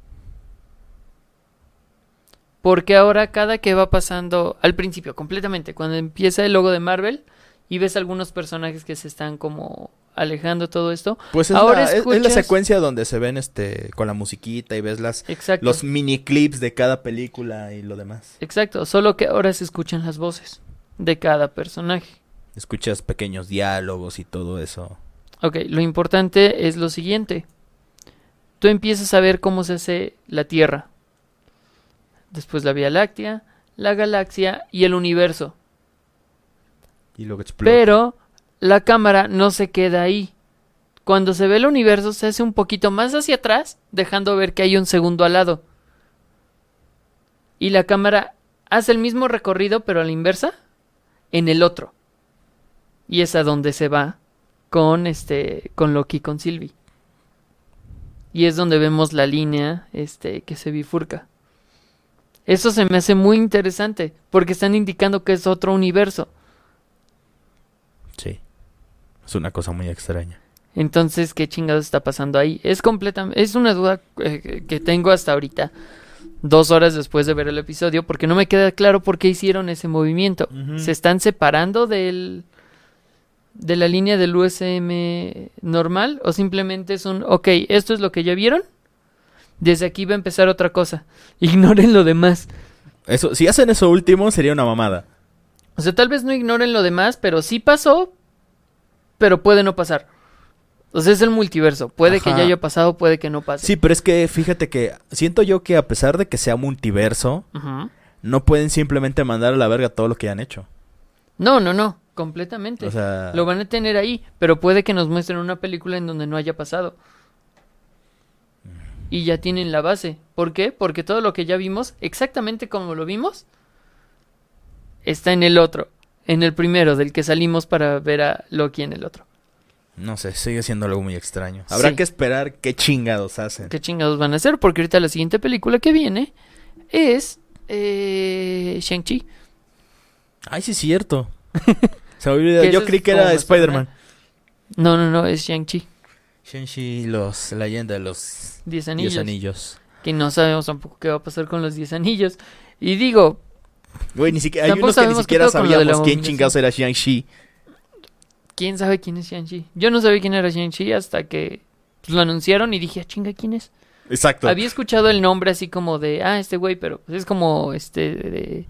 Porque ahora cada que va pasando al principio completamente, cuando empieza el logo de Marvel y ves algunos personajes que se están como alejando todo esto. pues es, Ahora la, es- es la secuencia donde se ven, este, con la musiquita y ves las, Exacto. los mini clips de cada película y lo demás. Exacto, solo que ahora se escuchan las voces de cada personaje. Escuchas pequeños diálogos y todo eso. Ok, lo importante es lo siguiente. Tú empiezas a ver cómo se hace la Tierra. Después la Vía Láctea, la galaxia y el universo. Y luego explota. Pero la cámara no se queda ahí. Cuando se ve el universo se hace un poquito más hacia atrás, dejando ver que hay un segundo al lado. Y la cámara hace el mismo recorrido, pero a la inversa, en el otro. Y es a donde se va con este con Loki y con Sylvie. Y es donde vemos la línea este que se bifurca. Eso se me hace muy interesante porque están indicando que es otro universo. Sí. Es una cosa muy extraña. Entonces, ¿qué chingados está pasando ahí? Es completamente, es una duda eh, que tengo hasta ahorita, dos horas después de ver el episodio, porque no me queda claro por qué hicieron ese movimiento. ¿Se están separando del de la línea del USM normal o simplemente es un, ok, esto es lo que ya vieron? Desde aquí va a empezar otra cosa. Ignoren lo demás. Eso, si hacen eso último, sería una mamada. O sea, tal vez no ignoren lo demás, pero sí pasó, pero puede no pasar. O sea, es el multiverso. Puede que ya haya pasado, puede que no pase. Sí, pero es que fíjate que siento yo que a pesar de que sea multiverso, no pueden simplemente mandar a la verga todo lo que han hecho. No, no, no, completamente. O sea, Lo van a tener ahí, pero puede que nos muestren una película en donde no haya pasado. Y ya tienen la base. ¿Por qué? Porque todo lo que ya vimos, exactamente como lo vimos, está en el otro. En el primero, del que salimos para ver a Loki en el otro. No sé, sigue siendo algo muy extraño. Habrá Sí. que esperar qué chingados hacen. ¿Qué chingados van a hacer? Porque ahorita la siguiente película que viene es eh, Shang-Chi. Ay, sí es cierto. Se me olvidó. Yo creí que era Spider-Man. No, no, no, es Shang-Chi. Shang-Chi, los... La leyenda de los... Diez Diez anillos. anillos. Que no sabemos tampoco qué va a pasar con los diez anillos. Y digo, Güey, ni siquiera... Hay Tampoco unos que ni sabemos qué siquiera pedo con lo de la sabíamos quién abominación. chingados era Shang-Chi. ¿quién sabe quién es Shang-Chi? Yo no sabía quién era Shang-Chi hasta que pues, lo anunciaron y dije, ah, chinga, ¿quién es? Exacto. Había escuchado el nombre así como de, ah, este güey, pero pues, es como este de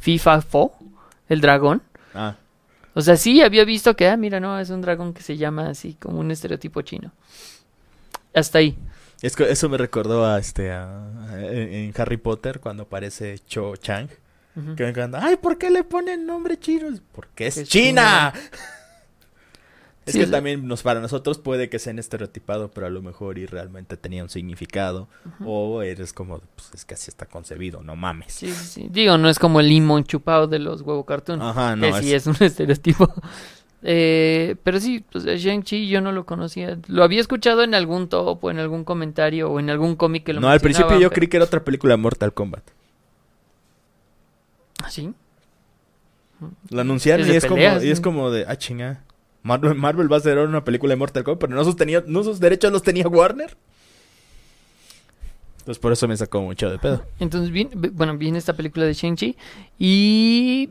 FIFA Fo, el dragón. Ah, O sea, sí había visto que, ah, mira, no, es un dragón que se llama así como un estereotipo chino. Hasta ahí. es que eso me recordó a este... a- a- en Harry Potter cuando aparece Cho Chang. Que me encanta. Ay, ¿por qué le ponen nombre chino? Porque es Es China. Es Sí, que es- también nos, para nosotros puede que sean estereotipado, pero a lo mejor y realmente tenía un significado. O eres como, pues es que así está concebido, no mames. Sí, sí, sí. Digo, no es como el limón chupado de los huevo cartoon. Ajá, no. que sí es un estereotipo. Eh, pero sí, pues Shang-Chi yo no lo conocía. Lo había escuchado en algún top o en algún comentario o en algún cómic que lo No, al principio yo creí que era otra película de Mortal Kombat. Pero- ¿Ah, ¿Sí? Lo anunciaron y es, peleas, como, y es ¿no? como de, ah, chinga. Marvel, Marvel va a hacer una película de Mortal Kombat, pero no sus, tenía, no sus derechos los tenía Warner. Entonces por eso me sacó mucho de pedo. Entonces, bien, bueno, viene esta película de Shang-Chi y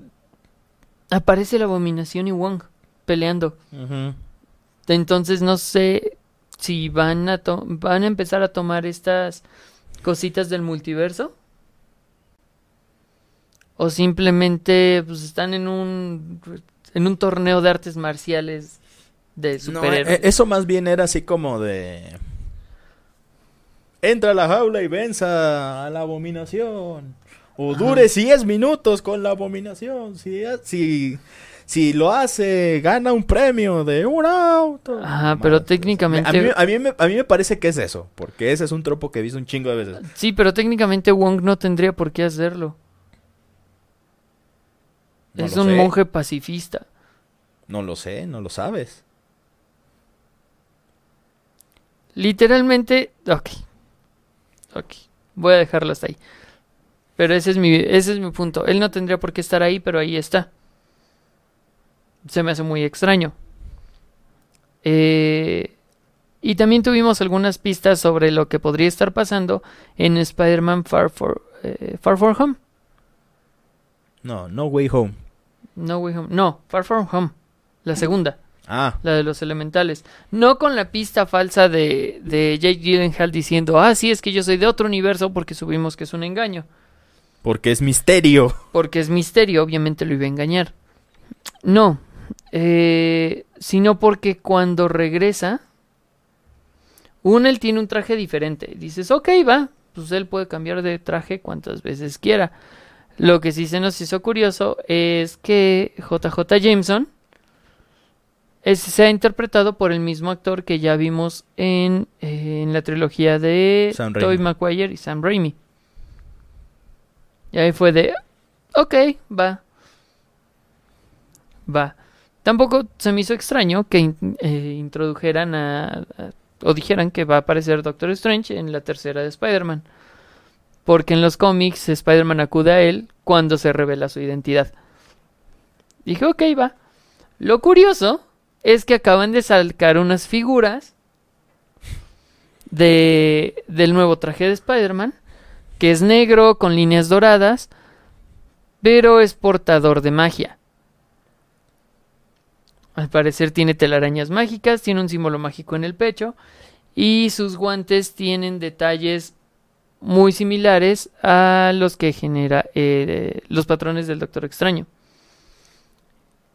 aparece la abominación y Wong peleando. Entonces no sé si van a, van a empezar a tomar estas cositas del multiverso. O simplemente pues, están en un, en un torneo de artes marciales de superhéroes. eh, eso más bien era así como de... Entra a la jaula y venza a la abominación. O Ajá. dure 10 minutos con la abominación. Si, si, si lo hace, gana un premio de un auto. Ajá, pero Madre. técnicamente- A mí, a, mí me, a mí me parece que es eso. Porque ese es un tropo que he visto un chingo de veces. Sí, pero técnicamente Wong no tendría por qué hacerlo. No es un sé. monje pacifista. No lo sé, no lo sabes. Literalmente, ok. Ok. Voy a dejarlo hasta ahí. Pero ese es mi, ese es mi punto. Él no tendría por qué estar ahí, pero ahí está. Se me hace muy extraño. Eh, y también tuvimos algunas pistas sobre lo que podría estar pasando en Spider-Man Far, For- eh, Far From Home. No, no way home. No Way Home. No, Far From Home. La segunda. Ah, La de los elementales. No con la pista falsa de, de Jake Gyllenhaal diciendo, ah, sí, es que yo soy de otro universo porque subimos que es un engaño. porque es misterio. Porque es misterio, obviamente lo iba a engañar. No, eh, sino porque cuando regresa, uno, él tiene un traje diferente. Dices, ok, va, pues él puede cambiar de traje cuantas veces quiera. Lo que sí se nos hizo curioso es que JJ Jameson es- se ha interpretado por el mismo actor que ya vimos en, eh, en la trilogía de Tobey. Maguire y Sam Raimi. Y ahí fue de, ok, va. Va. Tampoco se me hizo extraño que in- eh, introdujeran a, a- o dijeran que va a aparecer Doctor Strange en la tercera de Spider-Man. Porque en los cómics Spider-Man acude a él cuando se revela su identidad. Dije, ok, va. Lo curioso es que acaban de sacar unas figuras de, del nuevo traje de Spider-Man, que es negro con líneas doradas, pero es portador de magia. Al parecer tiene telarañas mágicas, tiene un símbolo mágico en el pecho y sus guantes tienen detalles muy similares a los que genera eh, los patrones del Doctor Extraño.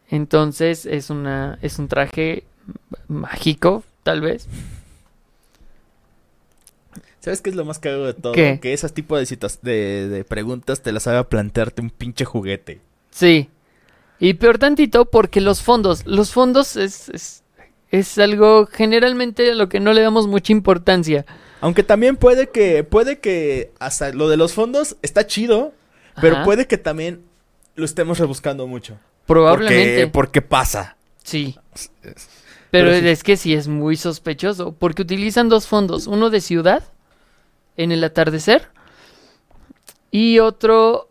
Entonces es una es un traje mágico, tal vez. ¿Sabes qué es lo más cagado de todo? ¿Qué? Que esas tipos de, citas, de, de preguntas te las haga plantearte un pinche juguete. Sí. Y peor tantito porque los fondos, los fondos es, es, es algo generalmente a lo que no le damos mucha importancia. Aunque también puede que, puede que hasta lo de los fondos está chido, pero puede que también lo estemos rebuscando mucho. Probablemente. Porque, porque pasa. Sí. Pero, Pero sí. es que sí es muy sospechoso, porque utilizan dos fondos, uno de ciudad, en el atardecer, y otro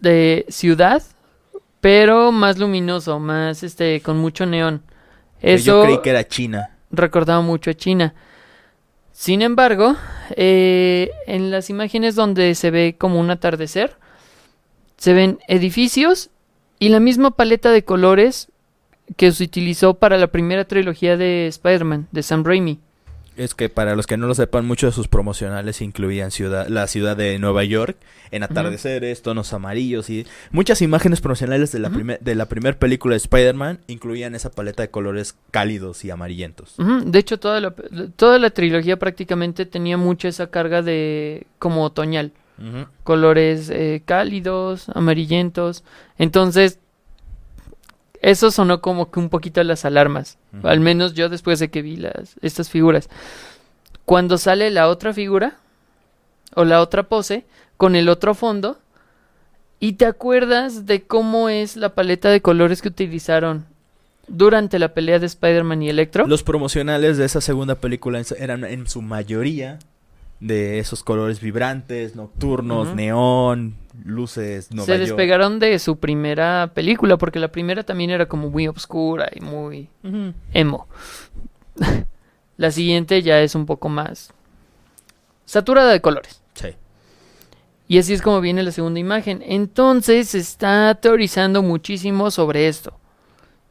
de ciudad, pero más luminoso, más este, con mucho neón. Eso Yo creí que era China. recordaba mucho a China. Sin embargo, eh, en las imágenes donde se ve como un atardecer, se ven edificios y la misma paleta de colores que se utilizó para la primera trilogía de Spider-Man, de Sam Raimi. Es que para los que no lo sepan, muchos de sus promocionales incluían ciudad, la ciudad de Nueva York en atardeceres, tonos amarillos y muchas imágenes promocionales de la, primer- de la primera película de Spider-Man incluían esa paleta de colores cálidos y amarillentos. De hecho, toda la, toda la trilogía prácticamente tenía mucho esa carga de como otoñal. Colores eh, cálidos, amarillentos. Entonces, eso sonó como que un poquito las alarmas. Al menos yo después de que vi las, estas figuras. Cuando sale la otra figura, o la otra pose, con el otro fondo, y te acuerdas de cómo es la paleta de colores que utilizaron durante la pelea de Spider-Man y Electro. Los promocionales de esa segunda película eran en su mayoría de esos colores vibrantes, nocturnos, neón, luces, Nueva se York. despegaron de su primera película, porque la primera también era como muy oscura y muy emo. La siguiente ya es un poco más saturada de colores. Sí. Y así es como viene la segunda imagen. Entonces se está teorizando muchísimo sobre esto.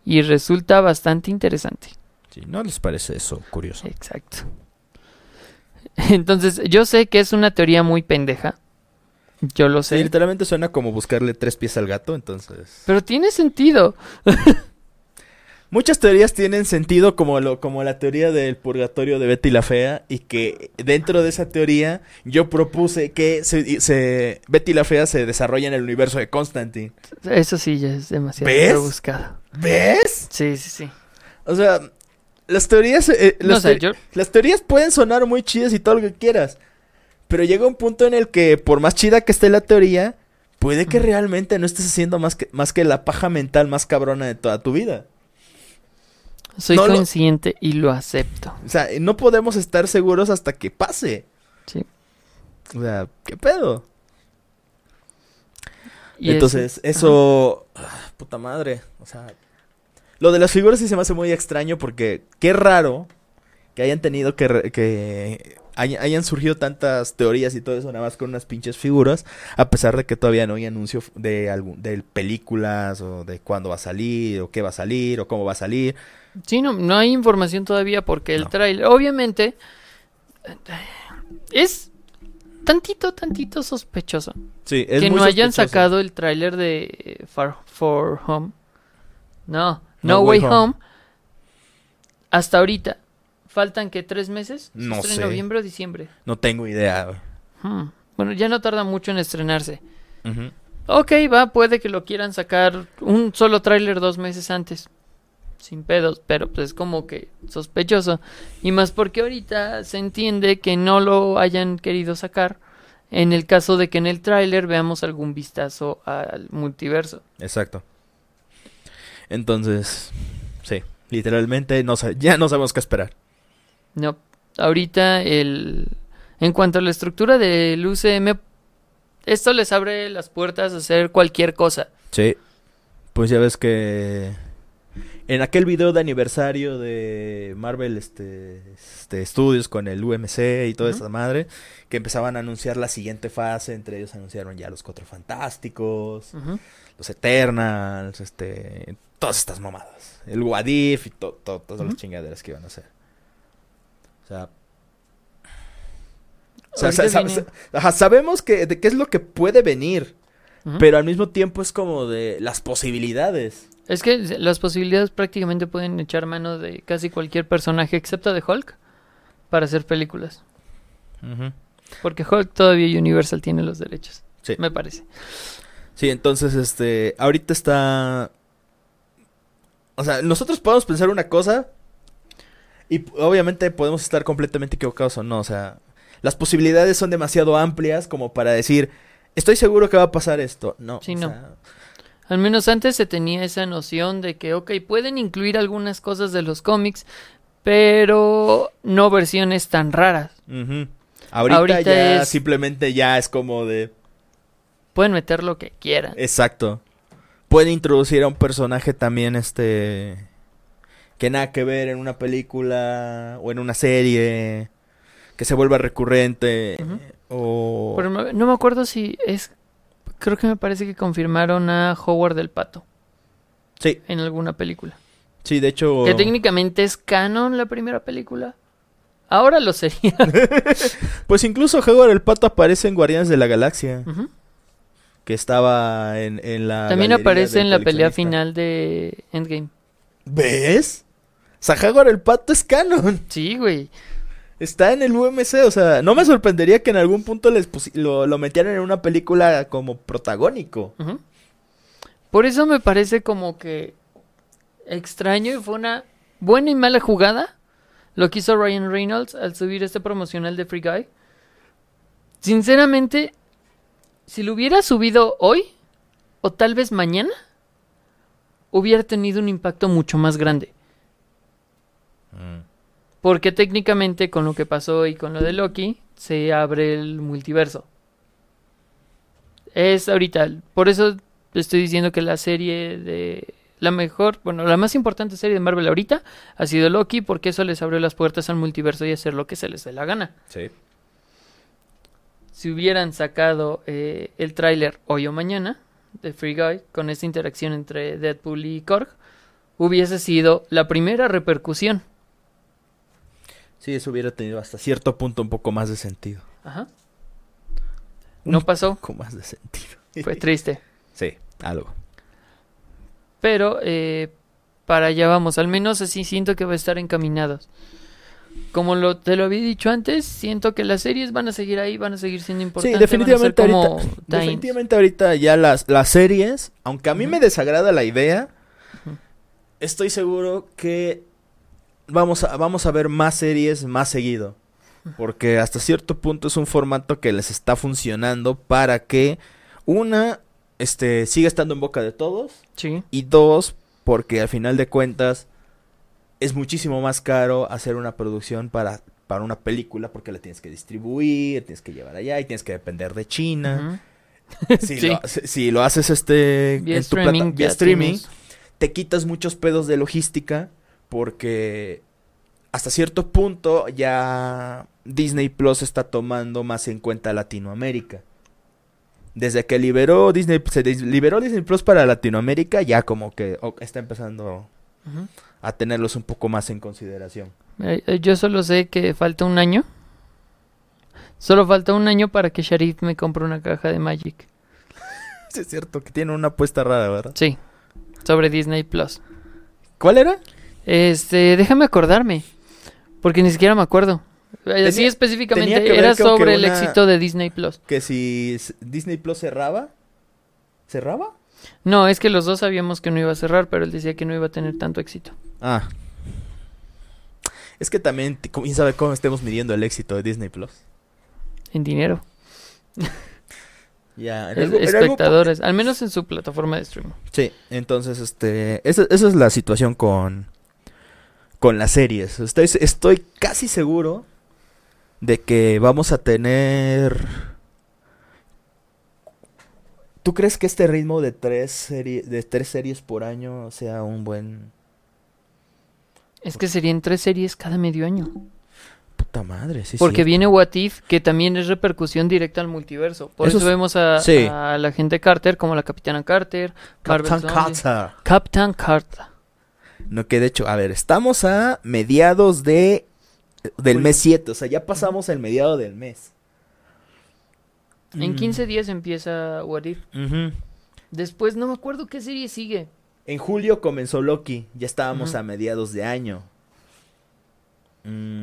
Y resulta bastante interesante. Sí, ¿No les parece eso curioso? Exacto. Entonces yo sé que es una teoría muy pendeja. Yo lo Sí, sé. literalmente suena como buscarle tres pies al gato, entonces... Pero tiene sentido. Muchas teorías tienen sentido como lo como la teoría del purgatorio de Betty la Fea y que dentro de esa teoría yo propuse que se, se- Betty la Fea se desarrolla en el universo de Constantine. Eso sí ya es demasiado ¿Ves? rebuscado. ¿Ves? Sí, sí, sí. O sea, las teorías eh, No las, sé, te- yo... las teorías pueden sonar muy chidas y todo lo que quieras, pero llega un punto en el que por más chida que esté la teoría, puede que realmente no estés haciendo más que más que la paja mental más cabrona de toda tu vida. Soy No lo- consciente y lo acepto. O sea, no podemos estar seguros hasta que pase. Sí. O sea, ¿qué pedo? Y Entonces, es- eso... ah, puta madre. O sea... Lo de las figuras sí se me hace muy extraño porque qué raro que hayan tenido que... que hay- hayan surgido tantas teorías y todo eso nada más con unas pinches figuras, a pesar de que todavía no hay anuncio de algún, de películas o de cuándo va a salir o qué va a salir o cómo va a salir. Sí, no, no hay información todavía porque el No. tráiler, obviamente, es tantito, tantito sospechoso. Sí, es que muy no hayan sospechoso. sacado el tráiler de eh, Far For Home. No, No No, Way Way Home. Home. Hasta ahorita. ¿Faltan que tres meses? ¿Se No sé. ¿En noviembre o diciembre? No tengo idea. Hmm. Bueno, ya no tarda mucho en estrenarse. Ujú. Ok, va, puede que lo quieran sacar un solo tráiler dos meses antes. Sin pedos, pero pues es como que sospechoso. Y más porque ahorita se entiende que no lo hayan querido sacar en el caso de que en el tráiler veamos algún vistazo al multiverso. Exacto. Entonces, sí, literalmente no ya no sabemos qué esperar. No, ahorita el... En cuanto a la estructura del UCM, esto les abre las puertas a hacer cualquier cosa. Sí. Pues ya ves que en aquel video de aniversario de Marvel este, este Studios con el UMC y toda esa madre, que empezaban a anunciar la siguiente fase, entre ellos anunciaron ya los Cuatro Fantásticos, los Eternals, este, todas estas mamadas, el Wadif y to- to- todas las chingaderas que iban a hacer. O sea, o sea, Ahorita sa- sa- viene- sa- ajá, sabemos que de qué es lo que puede venir, pero al mismo tiempo es como de las posibilidades. Es que las posibilidades prácticamente pueden echar mano de casi cualquier personaje excepto de Hulk para hacer películas. Porque Hulk todavía Universal tiene los derechos, Sí. me parece. Sí, entonces, este, ahorita está... O sea, nosotros podemos pensar una cosa y obviamente podemos estar completamente equivocados o no. O sea, las posibilidades son demasiado amplias como para decir, estoy seguro que va a pasar esto. No. Sí, o no. sea, Al menos antes se tenía esa noción de que, ok, pueden incluir algunas cosas de los cómics, pero no versiones tan raras. Ahorita, Ahorita ya es- simplemente ya es como de... Pueden meter lo que quieran. Exacto. Puede introducir a un personaje también, este... Que nada que ver en una película o en una serie. Que se vuelva recurrente. O... Pero no no me acuerdo si es... Creo que me parece que confirmaron a Howard del Pato Sí, en alguna película. sí, de hecho... Que técnicamente es canon la primera película. Ahora lo sería. Pues incluso Howard el Pato aparece en Guardianes de la Galaxia. Que estaba en, en la... También aparece en la pelea final de Endgame. ¿Ves? Howard el Pato es canon. Sí, güey. Está en el UMC, o sea, no me sorprendería que en algún punto les lo, lo metieran en una película como protagónico. Por eso me parece como que extraño y fue una buena y mala jugada lo que hizo Ryan Reynolds al subir este promocional de Free Guy. Sinceramente, si lo hubiera subido hoy o tal vez mañana, hubiera tenido un impacto mucho más grande. Porque técnicamente con lo que pasó y con lo de Loki se abre el multiverso. Es ahorita, por eso estoy diciendo que la serie de la mejor, bueno, la más importante serie de Marvel ahorita ha sido Loki porque eso les abrió las puertas al multiverso y hacer lo que se les dé la gana. Sí. Si hubieran sacado eh, el tráiler hoy o mañana de Free Guy con esta interacción entre Deadpool y Korg, hubiese sido la primera repercusión. Sí, eso hubiera tenido hasta cierto punto un poco más de sentido. Ajá. No Un pasó, poco más de sentido. fue triste. Sí, algo. Pero eh, para allá vamos, al menos así siento que va a estar encaminados. Como lo, te lo había dicho antes, siento que las series van a seguir ahí, van a seguir siendo importantes. Sí, definitivamente van a ser ahorita, como definitivamente ahorita ya las, las series, aunque a mí me desagrada la idea, estoy seguro que vamos a, vamos a ver más series más seguido. Porque hasta cierto punto es un formato que les está funcionando para que, una, este, siga estando en boca de todos. Sí. Y dos, porque al final de cuentas es muchísimo más caro hacer una producción para, para una película porque la tienes que distribuir, tienes que llevar allá y tienes que depender de China. Si, Sí. lo, si- si lo haces este Vía en tu plata- streaming, vía ya streaming, te quitas muchos pedos de logística porque hasta cierto punto ya Disney Plus está tomando más en cuenta Latinoamérica. Desde que liberó Disney se liberó Disney Plus para Latinoamérica, ya como que oh, está empezando Ujú. A tenerlos un poco más en consideración. Eh, eh, Yo solo sé que falta un año. Solo falta un año para que Sharif me compre una caja de Magic. Sí, es cierto que tiene una apuesta rara, ¿verdad? Sí, sobre Disney Plus. ¿Cuál era? Este, déjame acordarme, porque ni siquiera me acuerdo. Eh, Así Tenía- específicamente tenía que ver era sobre el una- éxito de Disney Plus. Que si Disney Plus cerraba, ¿cerraba? No, es que los dos sabíamos que no iba a cerrar, pero él decía que no iba a tener tanto éxito. Ah. Es que también, ¿quién sabe cómo estemos midiendo el éxito de Disney Plus? En dinero, Ya, en es- algo- en algo po- espectadores, al menos en su plataforma de streaming. Sí, entonces, este, esa, esa es la situación con, con las series. Estoy, estoy casi seguro de que vamos a tener... ¿Tú crees que este ritmo de tres, serie, de tres series por año sea un buen... Es que serían tres series cada medio año. Puta madre, sí. Porque viene What If, que también es repercusión directa al multiverso. Por Eso eso, es- vemos a, sí. a la gente Carter como la Capitana Carter, Captain. Carter. Captain Carter. No, que de hecho, a ver, estamos a mediados de del mes 7, o sea, ya pasamos el mediado del mes. En Mm. 15 días empieza What If. Después no me acuerdo qué serie sigue. En julio comenzó Loki, ya estábamos a mediados de año.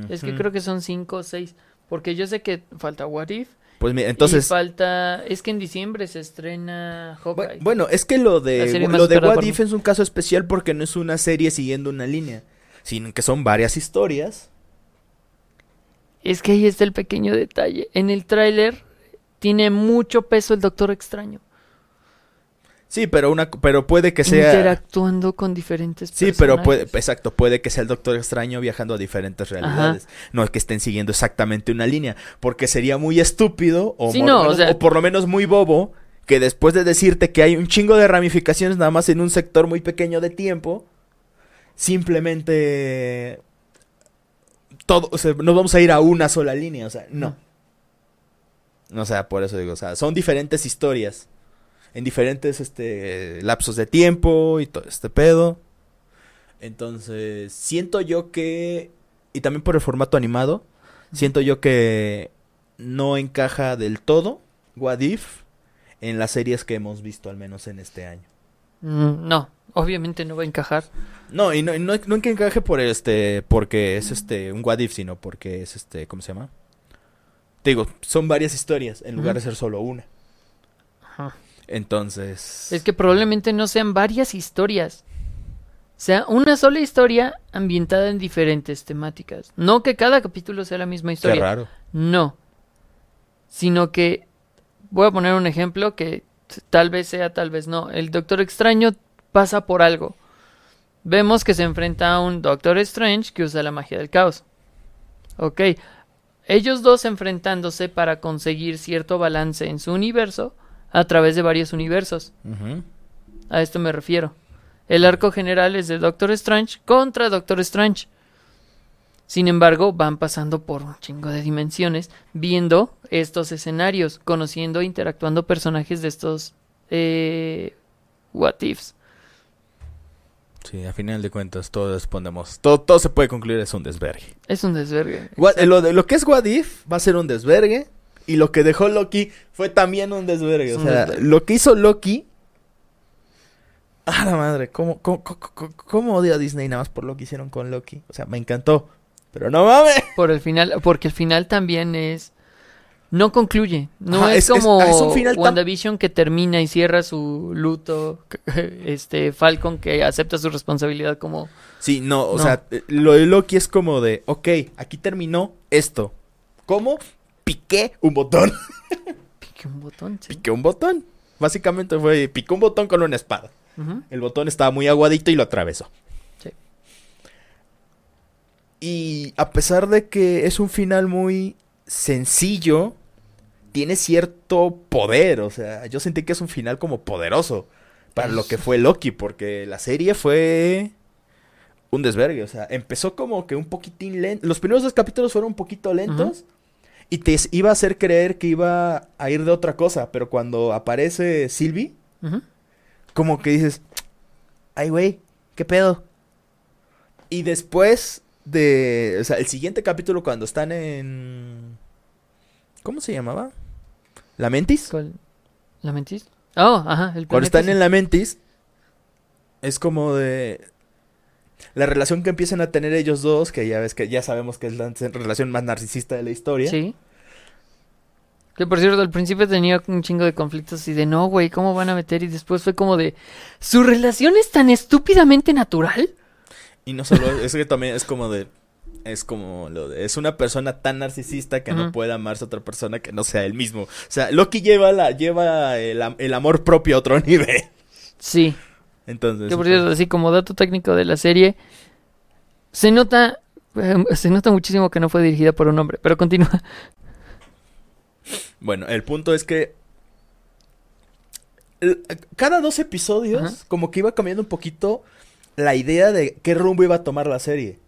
Es que creo que son 5 o 6. Porque yo sé que falta What If. Pues mira, y entonces, falta. Es que en diciembre se estrena Hawkeye. bueno, es que lo de lo de What If mí. es un caso especial porque no es una serie siguiendo una línea, sino que son varias historias. Es que ahí está el pequeño detalle. En el tráiler tiene mucho peso el Doctor Extraño. Sí, pero una pero puede que sea interactuando con diferentes Sí, pero puede exacto, puede que sea el Doctor Extraño viajando a diferentes realidades, no es que estén siguiendo exactamente una línea, porque sería muy estúpido o, o por lo menos muy bobo que después de decirte que hay un chingo de ramificaciones nada más en un sector muy pequeño de tiempo, simplemente todo, o sea, nos vamos a ir a una sola línea, o sea, no. O sea, por eso digo, o sea, son diferentes historias en diferentes este lapsos de tiempo y todo este pedo. Entonces, siento yo que y también por el formato animado, siento yo que no encaja del todo What If en las series que hemos visto al menos en este año. Mm, no, obviamente no va a encajar. No, y no, no, no encaje por este, porque es este, un what if, sino porque es este, ¿cómo se llama? Te digo, son varias historias en lugar de ser solo una. Ajá. Entonces. Es que probablemente no sean varias historias. Sea una sola historia ambientada en diferentes temáticas. No que cada capítulo sea la misma historia. Qué raro. No. Sino que. Voy a poner un ejemplo que tal vez sea, tal vez no. El Doctor Extraño pasa por algo. Vemos que se enfrenta a un Doctor Strange que usa la magia del caos. Ok. Ellos dos enfrentándose para conseguir cierto balance en su universo a través de varios universos. A esto me refiero. El arco general es de Doctor Strange contra Doctor Strange. Sin embargo, van pasando por un chingo de dimensiones, viendo estos escenarios, conociendo e interactuando personajes de estos eh, what ifs. Sí, a final de cuentas, todos respondemos. Todo, todo se puede concluir, es un desvergue. Es un desvergue. lo, lo que es What If va a ser un desvergue. Y lo que dejó Loki fue también un desvergue. O sea, lo que hizo Loki. Ah, la madre, ¿cómo, cómo, cómo, odio a Disney nada más por lo que hicieron con Loki? O sea, me encantó. Pero no mames. Por el final, porque el final también es. No concluye. No es, como es, un final WandaVision que termina y cierra su luto. Este Falcon que acepta su responsabilidad como. Sí, no, o sea, lo de Loki es como de, ok, aquí terminó esto. ¿Cómo? Piqué un botón. Piqué un botón, sí. Piqué un botón. Básicamente fue, picó un botón con una espada. El botón estaba muy aguadito y lo atravesó. Sí. Y a pesar de que es un final muy sencillo, tiene cierto poder. O sea, yo sentí que es un final como poderoso para lo que fue Loki, porque la serie fue un desvergue. O sea, empezó como que un poquitín lento. Los primeros dos capítulos fueron un poquito lentos. Y te iba a hacer creer que iba a ir de otra cosa, pero cuando aparece Sylvie, como que dices, ay, güey, ¿qué pedo? Y después de, o sea, el siguiente capítulo cuando están en... ¿Cómo se llamaba? ¿La Mentis? ¿La Mentis? Oh, ajá. El cuando están en La Mentis, es como de la relación que empiezan a tener ellos dos, que ya ves que ya sabemos que es la relación más narcisista de la historia. Sí. Que por cierto, al principio tenía un chingo de conflictos y de no, güey, ¿cómo van a meter? Y después fue como de, ¿su relación es tan estúpidamente natural? Y no solo, es que también es como de, es como lo de, es una persona tan narcisista que no puede amarse a otra persona que no sea él mismo. O sea, Loki lleva, la, lleva el, el amor propio a otro nivel. Sí. Entonces. Que por cierto, así como dato técnico de la serie, se nota, em, se nota muchísimo que no fue dirigida por un hombre, pero continúa. Bueno, el punto es que cada dos episodios, como que iba cambiando un poquito la idea de qué rumbo iba a tomar la serie.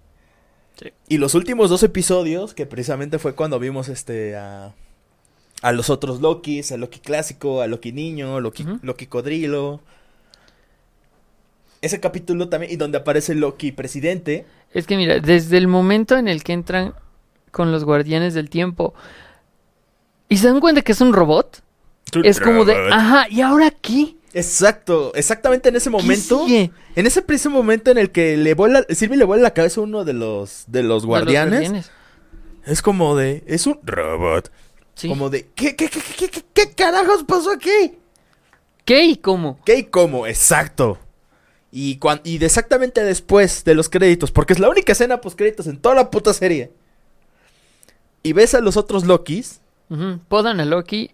Sí. Y los últimos dos episodios, que precisamente fue cuando vimos este a, a los otros Lokis, a Loki clásico, a Loki niño, Loki, Loki codrilo, ese capítulo también, y donde aparece Loki presidente. Es que mira, desde el momento en el que entran con los guardianes del tiempo y se dan cuenta que es un robot, es como de, ajá, ¿y ahora qué? Exacto, exactamente en ese momento. En ese preciso momento en el que le vuela, Silvi le vuela la cabeza a uno de los, de los guardianes. Es como de, es un robot. Como de, ¿qué, qué, qué, qué, qué, qué carajos pasó aquí? ¿Qué y cómo? ¿Qué y cómo? Exacto. Y, y exactamente después de los créditos, porque es la única escena post créditos en toda la puta serie. Y ves a los otros Lokis. Podan a Loki,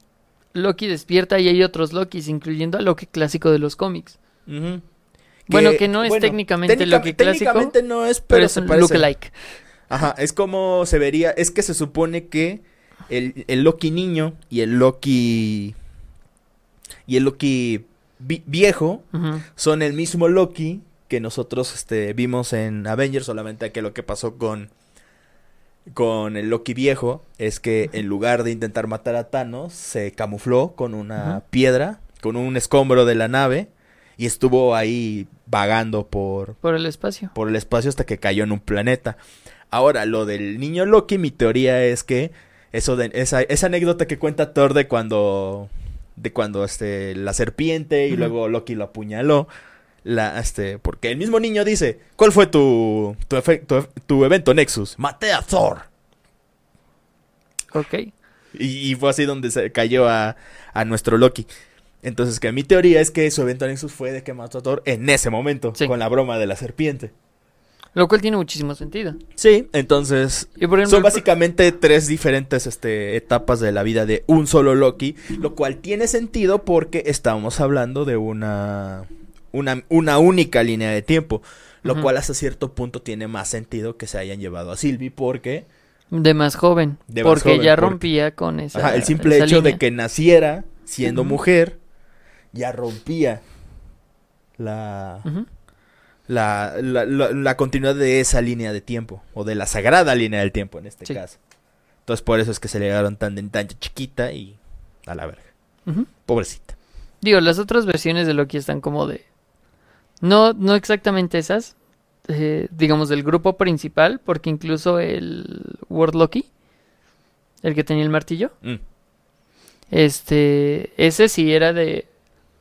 Loki despierta y hay otros Lokis, incluyendo a Loki clásico de los cómics. Bueno, que no es técnicamente técnica- Loki clásico, Técnicamente no es, Pero, pero, es un parece. lookalike. Ajá, es como se vería, es que se supone que el, el Loki niño y el Loki y el Loki vi- viejo son el mismo Loki que nosotros este, vimos en Avengers, solamente que lo que pasó con con el Loki viejo es que en lugar de intentar matar a Thanos, se camufló con una piedra, con un escombro de la nave y estuvo ahí vagando por Por el espacio. por el espacio hasta que cayó en un planeta. Ahora, lo del niño Loki, mi teoría es que eso de esa, esa anécdota que cuenta Thor de cuando de cuando este la serpiente y luego Loki lo apuñaló, la este porque el mismo niño dice, "¿Cuál fue tu tu, tu, tu evento Nexus? Maté a Thor." Ok. Y, y fue así donde se cayó a, a nuestro Loki. Entonces, que mi teoría es que su evento Nexus fue de que mató a Thor en ese momento, Sí. con la broma de la serpiente. Lo cual tiene muchísimo sentido. Sí, entonces Y por ejemplo, Son básicamente tres diferentes este, etapas de la vida de un solo Loki, lo cual tiene sentido porque estamos hablando de una, una, una única línea de tiempo, lo cual hasta cierto punto tiene más sentido que se hayan llevado a Sylvie porque de más joven. De más porque joven, ya porque- rompía con esa. ajá, el simple esa hecho de que naciera siendo mujer ya rompía la, Ujú. La, la, la- la continuidad de esa línea de tiempo, o de la sagrada línea del tiempo en este Sí. caso. Entonces por eso es que se le llegaron tan, tan chiquita y a la verga. Pobrecita. Digo, las otras versiones de Loki están como de. No, no exactamente esas. eh, digamos, del grupo principal. Porque incluso el World Loki. El que tenía el martillo. Mm. Este. Ese sí era de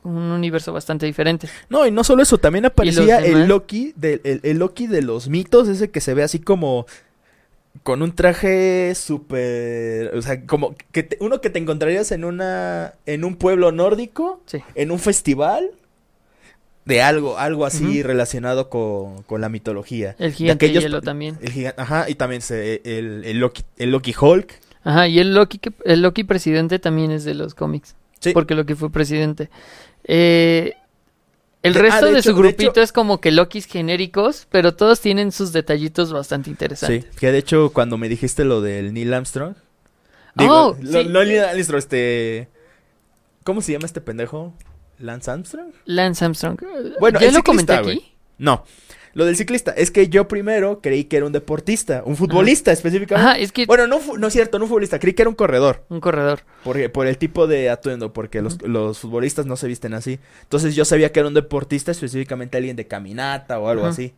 un universo bastante diferente. No, y no solo eso, también aparecía el Loki, de, el, el Loki de los mitos, ese que se ve así como con un traje súper, o sea, como que te- uno que te encontrarías en una, en un pueblo nórdico, Sí. en un festival, de algo, algo así relacionado con, con la mitología. El gigante aquellos- hielo también. El gigante, ajá, y también se, el, el Loki, el Loki Hulk. Ajá, y el Loki, el Loki presidente también es de los cómics. Sí. Porque Loki fue presidente. Eh, el De- ah, resto de de, hecho- su de grupito hecho- es como que Lokis genéricos, pero todos tienen sus detallitos bastante interesantes. Sí, que de hecho cuando me dijiste lo del Neil Armstrong. Oh, lo- sí. Neil Armstrong, este... ¿Cómo se llama este pendejo? ¿Lance Armstrong? Lance Armstrong. Bueno, ¿Ya lo comenté aquí? güey. No, lo del ciclista. Es que yo primero creí que era un deportista, un futbolista específicamente. Ajá, es que Bueno, no, no es cierto, no un futbolista, creí que era un corredor. un corredor. Por, por el tipo de atuendo, porque los, los futbolistas no se visten así. Entonces yo sabía que era un deportista, específicamente alguien de caminata o algo Ajá. así.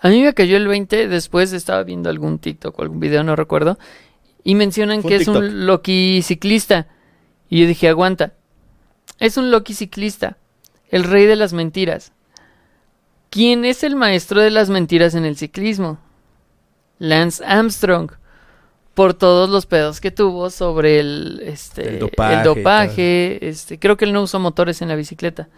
A mí me cayó el 20, después estaba viendo algún TikTok o algún video, no recuerdo, y mencionan que es un Loki ciclista. Y yo dije, aguanta, es un Loki ciclista, el rey de las mentiras. ¿Quién es el maestro de las mentiras en el ciclismo? Lance Armstrong. Por todos los pedos que tuvo sobre el, este, El dopaje y el dopaje, este, creo que él no usó motores en la bicicleta.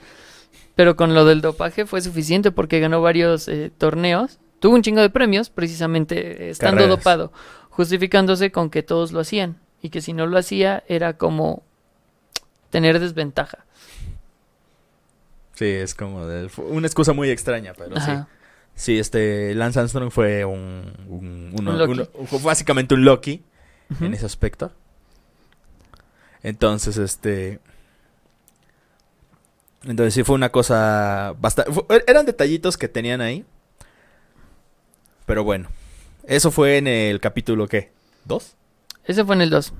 Pero con lo del dopaje fue suficiente porque ganó varios eh, torneos. Tuvo un chingo de premios, precisamente estando Carreras. dopado, justificándose con que todos lo hacían y que si no lo hacía era como tener desventaja. Sí, es como de- una excusa muy extraña, pero sí. Ajá. Sí, este Lance Armstrong fue un, un, uno- Un Loki. uno- fue básicamente un Loki en ese aspecto. Entonces, este entonces sí fue una cosa bastante eran detallitos que tenían ahí. Pero bueno, eso fue en el capítulo ¿qué? ¿Dos? Ese fue en el 2.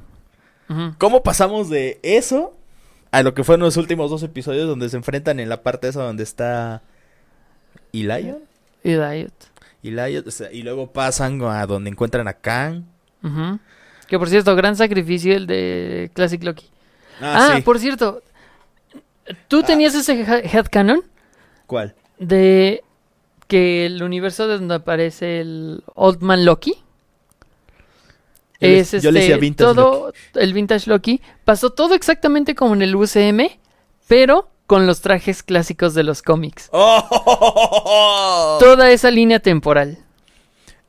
¿Cómo pasamos de eso a lo que fueron los últimos dos episodios donde se enfrentan en la parte esa donde está Eliot? Eliot, o sea, y luego pasan a donde encuentran a Kang. Ujú. Que por cierto, gran sacrificio el de Classic Loki. Ah, Ah, sí. por cierto, ¿tú tenías ese he- headcanon ¿Cuál? de que el universo de donde aparece el Old Man Loki Yo le- es yo le este, decía Vintage todo el Vintage Loki pasó todo exactamente como en el UCM, pero con los trajes clásicos de los cómics. ¡Oh! Toda esa línea temporal.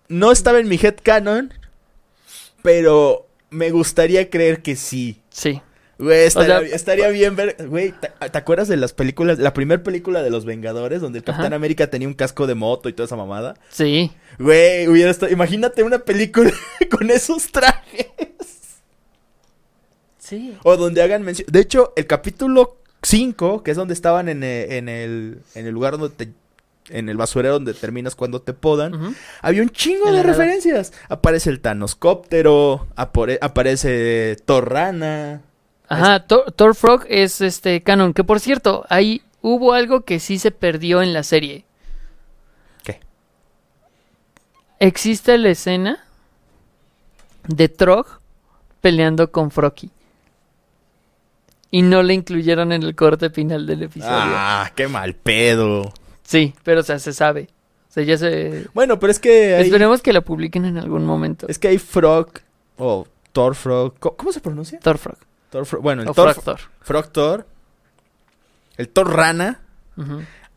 No estaba en mi headcanon, pero me gustaría creer que sí. Sí. Güey, estaría, O sea- estaría bien ver. Güey, ¿te, te acuerdas de las películas? La primera película de los Vengadores, donde el Capitán. América tenía un casco de moto y toda esa mamada. Sí. Güey, hubiera estado. Imagínate una película con esos trajes. Sí. O donde hagan mención. De hecho, el capítulo 5, que es donde estaban en el, en el, en el lugar donde te. En el basurero donde terminas cuando te podan. Había un chingo de nada. referencias. Aparece el Thanoscóptero. apare- aparece Torrana. Ajá, Thor, Frog es este canon. Que por cierto, ahí hubo algo que sí se perdió en la serie. ¿Qué? Existe la escena de Trog peleando con Frocky. Y no la incluyeron en el corte final del episodio. Ah, qué mal pedo. Sí, pero o sea, se sabe. O sea, ya se... Bueno, pero es que hay, Esperemos que la publiquen en algún momento. es que hay Frog o Thor Frog. ¿Cómo, cómo se pronuncia? Thor Frog. Thor. Bueno, el O Thor Frog Thor. Frog Thor. El Thor Rana.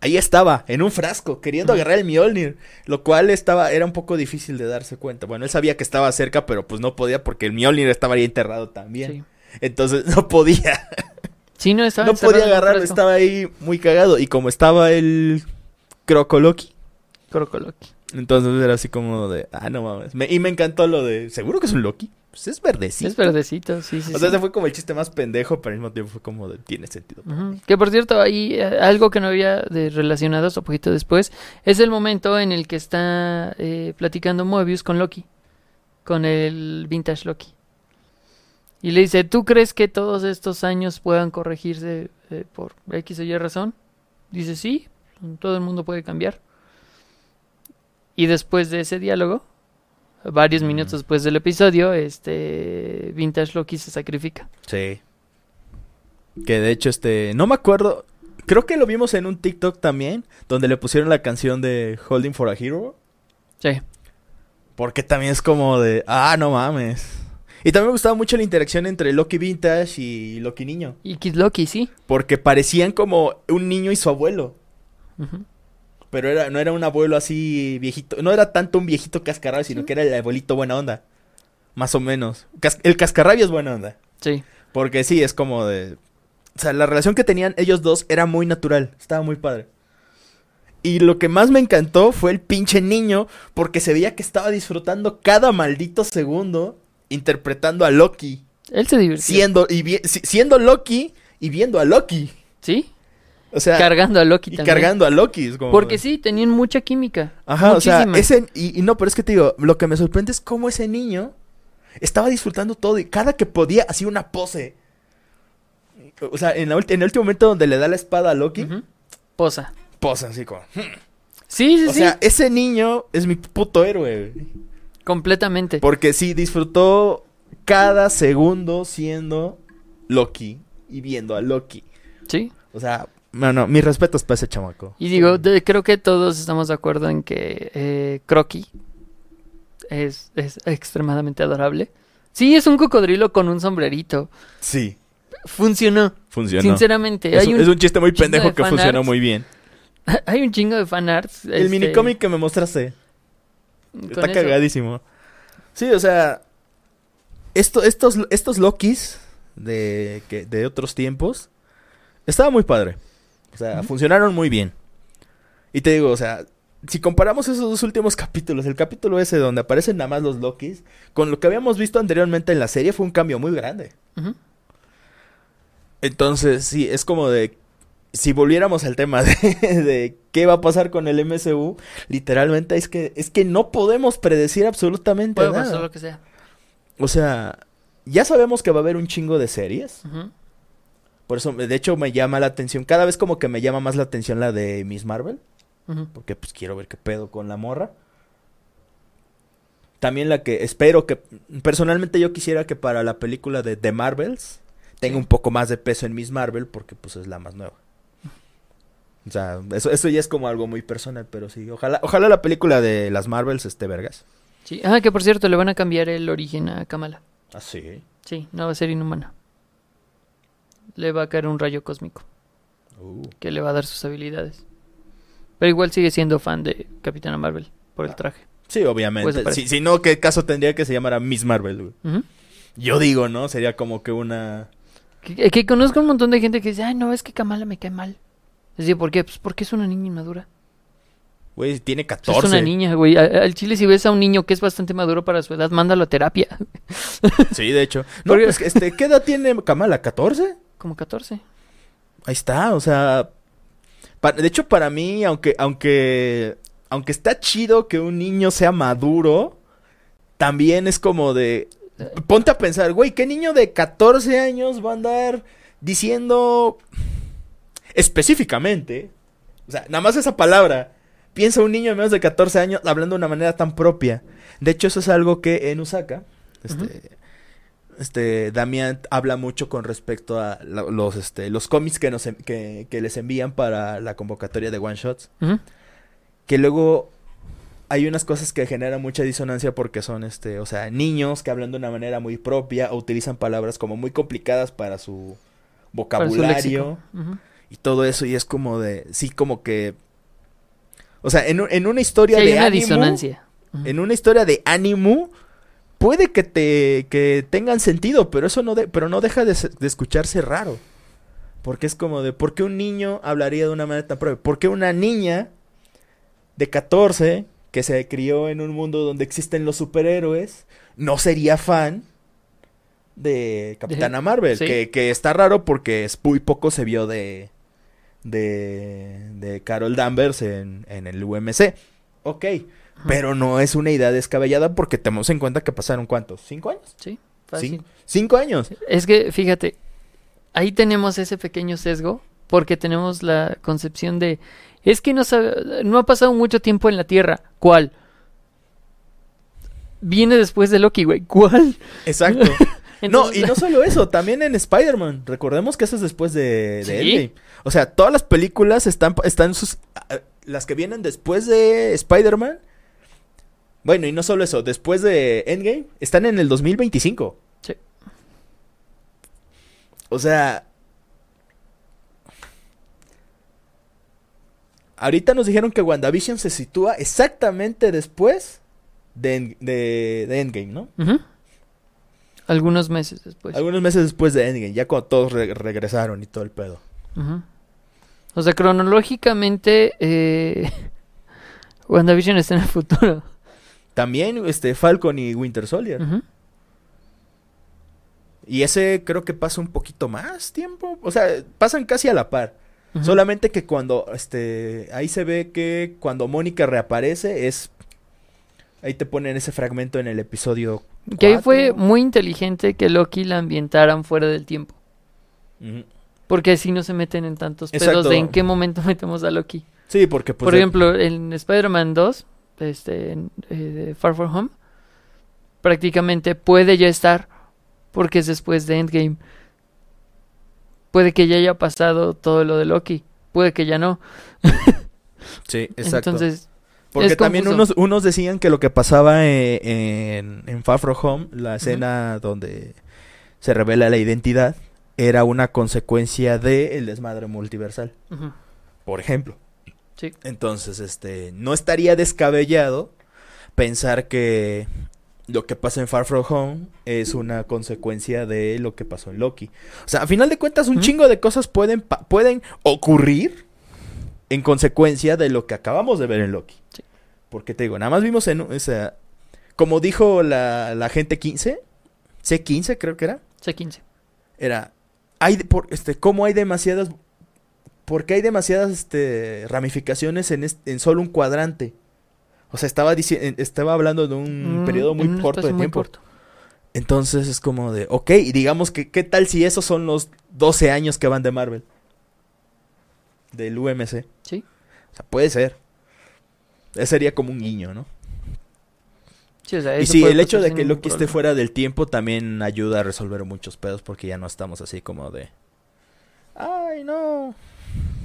Ahí estaba, en un frasco, queriendo agarrar el Mjolnir, lo cual estaba, era un poco difícil de darse cuenta. Bueno, él sabía que estaba cerca, pero pues no podía porque el Mjolnir estaba ahí enterrado también. Sí. Entonces no podía, Sí, no estaba no podía agarrarlo, estaba ahí muy cagado. Y como estaba el Crocoloki, Crocoloqui. entonces era así como de, ah, no mames. Me- y me encantó lo de, ¿seguro que es un Loki? Pues es verdecito. Es verdecito, sí, sí. O sea, sí. ese fue como el chiste más pendejo, pero al mismo tiempo fue como de, tiene sentido. Que por cierto, ahí eh, algo que no había de relacionados un poquito después es el momento en el que está eh, platicando Moebius con Loki, con el vintage Loki. Y le dice, ¿tú crees que todos estos años puedan corregirse eh, por X o Y razón? Dice, sí, todo el mundo puede cambiar. Y después de ese diálogo, varios Mm. minutos después del episodio, este vintage Loki se sacrifica. Sí. Que de hecho, este, no me acuerdo. Creo que lo vimos en un TikTok también, donde le pusieron la canción de Holding for a Hero. Sí. Porque también es como de, ah, no mames. Y también me gustaba mucho la interacción entre Loki Vintage y Loki Niño. Y Kid Loki, sí. Porque parecían como un niño y su abuelo. Ujú. Pero era, no era un abuelo así viejito. No era tanto un viejito cascarrabia, sino que era el abuelito buena onda. Más o menos. Cas- el cascarrabia es buena onda. Sí. Porque sí, es como de... O sea, la relación que tenían ellos dos era muy natural. Estaba muy padre. Y lo que más me encantó fue el pinche niño, porque se veía que estaba disfrutando cada maldito segundo interpretando a Loki. Él se divirtió. Siendo, y vi- siendo Loki y viendo a Loki. Sí. O sea, Cargando a Loki y también. cargando a Loki. es como Porque sí, tenían mucha química. Ajá, o sea, Muchísima. ese... Y, y no, pero es que te digo, lo que me sorprende es cómo ese niño estaba disfrutando todo y cada que podía hacía una pose. O sea, en, la ulti- en el último momento donde le da la espada a Loki. Posa. posa así como... Sí, sí, O sí. sea, ese niño es mi puto héroe. completamente. Porque sí, disfrutó cada segundo siendo Loki y viendo a Loki. Sí. O sea, bueno, mis respetos para ese chamaco. Y digo, de- creo que todos estamos de acuerdo en que eh, Crocky es, es extremadamente adorable. Sí, es un cocodrilo con un sombrerito. Sí, Funcionó. funcionó. Sinceramente, Es, hay un, es un chiste muy pendejo de que funcionó muy bien. hay un chingo de fanarts. El este, minicómic que me mostraste. Está eso. cagadísimo. Sí, o sea, esto, estos, estos Lokis de, que, de otros tiempos, estaba muy padre. O sea, funcionaron muy bien. Y te digo, o sea, si comparamos esos dos últimos capítulos, el capítulo ese donde aparecen nada más los Lokis, con lo que habíamos visto anteriormente en la serie, fue un cambio muy grande. Entonces, sí, es como de. Si volviéramos al tema de, de qué va a pasar con el MCU, literalmente es que, es que no podemos predecir absolutamente Puede nada. pasar lo que sea. O sea, ya sabemos que va a haber un chingo de series. Ujú. Por eso, de hecho, me llama la atención. Cada vez como que me llama más la atención la de Miss Marvel. Porque pues quiero ver qué pedo con la morra. También la que espero que... Personalmente yo quisiera que para la película de The Marvels tenga Sí. un poco más de peso en Miss Marvel porque pues es la más nueva. O sea, eso, eso ya es como algo muy personal, pero sí. Ojalá, ojalá la película de las Marvels esté vergas. Sí. Ah, que por cierto, le van a cambiar el origen a Kamala. Ah, sí. Sí, no va a ser inhumana. Le va a caer un rayo cósmico Uh. que le va a dar sus habilidades. Pero igual sigue siendo fan de Capitana Marvel por el Ah. traje. Sí, obviamente. Pues, si, si no, ¿qué caso tendría que se llamara Miss Marvel? Yo digo, ¿no? Sería como que una... Que, que conozco un montón de gente que dice, ay, no, es que Kamala me cae mal. Es decir, ¿por qué? Pues porque es una niña inmadura. Güey, tiene O sea, 14. Es una niña, güey. Al chile, si ves a un niño que es bastante maduro para su edad, mándalo a terapia. Sí, de hecho. No, Porque- pues, este, ¿qué edad tiene Kamala? ¿14? Como 14. Ahí está, o sea... de hecho, para mí, aunque, aunque, aunque está chido que un niño sea maduro, también es como de... Ponte a pensar, güey, ¿qué niño de 14 años va a andar diciendo específicamente? O sea, nada más esa palabra. Piensa un niño de menos de 14 años hablando de una manera tan propia. De hecho, eso es algo que en Usaka, este. Este, Damián habla mucho con respecto a la- los, este, los cómics que, nos, que, que les envían para la convocatoria de One Shots. Que luego hay unas cosas que generan mucha disonancia porque son, este, o sea, niños que hablan de una manera muy propia o utilizan palabras como muy complicadas para su Para su vocabulario y todo eso y es como de, sí, como que, o sea, en, en una historia Sí, hay de una ánimo, disonancia. En una historia de ánimo, puede que te, que tengan sentido, pero eso no, de, pero no deja de, se- de escucharse raro. Porque es como de, ¿por qué un niño hablaría de una manera tan propia? ¿Por qué una niña de 14 que se crió en un mundo donde existen los superhéroes no sería fan de Capitana Marvel? sí. Que, que está raro porque es muy poco se vio de, de, de Carol Danvers en, en el UMC. Ok, Pero no es una idea descabellada porque tenemos en cuenta que pasaron cuántos, ¿cinco años? Sí, fácil. Cinco, cinco años. Es que, fíjate, ahí tenemos ese pequeño sesgo porque tenemos la concepción de, es que no, sabe- no ha pasado mucho tiempo en la Tierra. ¿Cuál? Viene después de Loki, güey. ¿Cuál? Exacto. No, y no solo eso, también en Spider-Man. Recordemos que eso es después de, de Sí. Endgame. O sea, todas las películas están, están sus... Las que vienen después de Spider-Man. Bueno, y no solo eso, después de Endgame, están en el 2025. Sí. O sea... Ahorita nos dijeron que WandaVision se sitúa exactamente después de, En- de- de Endgame, ¿no? Algunos meses después. Algunos meses después de Endgame, ya cuando todos re- regresaron y todo el pedo. O sea, cronológicamente, eh, WandaVision está en el futuro. También este Falcon y Winter Soldier. Y ese creo que pasa un poquito más tiempo. O sea, pasan casi a la par. Solamente que cuando este ahí se ve que cuando Mónica reaparece es ahí te ponen ese fragmento en el episodio. Que ahí fue muy inteligente que Loki la ambientaran fuera del tiempo. Porque así no se meten en tantos pedos Exacto. de en qué momento metemos a Loki. Sí, porque pues Por ejemplo, en Spider-Man 2, este, eh, de Far From Home, prácticamente puede ya estar porque es después de Endgame. Puede que ya haya pasado todo lo de Loki, puede que ya no. sí, exacto. Entonces, Porque también unos, unos decían que lo que pasaba eh, en, en Far From Home, la escena donde se revela la identidad, era una consecuencia del desmadre multiversal, por ejemplo. Sí, Entonces, este, no estaría descabellado pensar que lo que pasa en Far From Home es una consecuencia de lo que pasó en Loki. O sea, a final de cuentas, un chingo de cosas pueden, pueden ocurrir en consecuencia de lo que acabamos de ver en Loki. Sí. Porque te digo, nada más vimos en, o sea, como dijo la, la gente 15, C15 creo que era, C15. era, hay, por, este, cómo hay demasiadas, porque hay demasiadas, este, ramificaciones en, est- en solo un cuadrante. O sea, estaba estaba hablando de un Mm, periodo muy corto de muy tiempo. corto. Entonces es como de, ok, y digamos que, ¿qué tal si esos son los 12 años que van de Marvel? Del UMC. Sí, O sea, puede ser. Ese sería como un guiño, ¿no? sí, o sea, Y eso sí, puede el hecho de que Loki esté fuera del tiempo también ayuda a resolver muchos pedos porque ya no estamos así como de... Ay, no.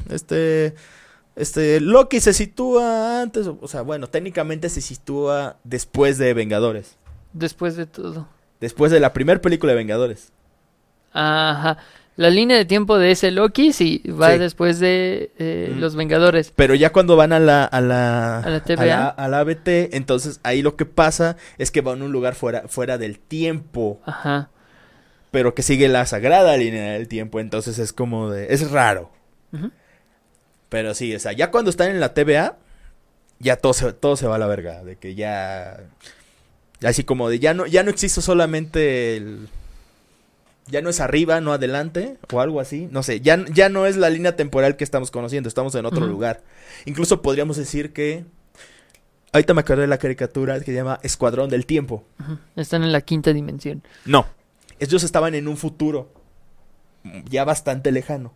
Este... Este, Loki se sitúa antes, o sea, bueno, técnicamente se sitúa después de Vengadores. Después de todo. Después de la primera película de Vengadores. Ajá. La línea de tiempo de ese Loki, sí, va Sí. después de eh, Mm. los Vengadores. Pero ya cuando van a la... A la, A la A TVA. la, a la ABT, entonces ahí lo que pasa es que van a un lugar fuera, fuera del tiempo. Ajá. pero que sigue la sagrada línea del tiempo, entonces es como de... es raro. Pero sí, o sea, ya cuando están en la TVA, ya todo se, todo se va a la verga, de que ya... Así como de ya no, ya no existe solamente el... Ya no es arriba, no adelante, o algo así. No sé, ya, ya no es la línea temporal que estamos conociendo, estamos en otro lugar. Incluso podríamos decir que... Ahorita me acordé de la caricatura que se llama Escuadrón del Tiempo. Están en la quinta dimensión. No, ellos estaban en un futuro ya bastante lejano.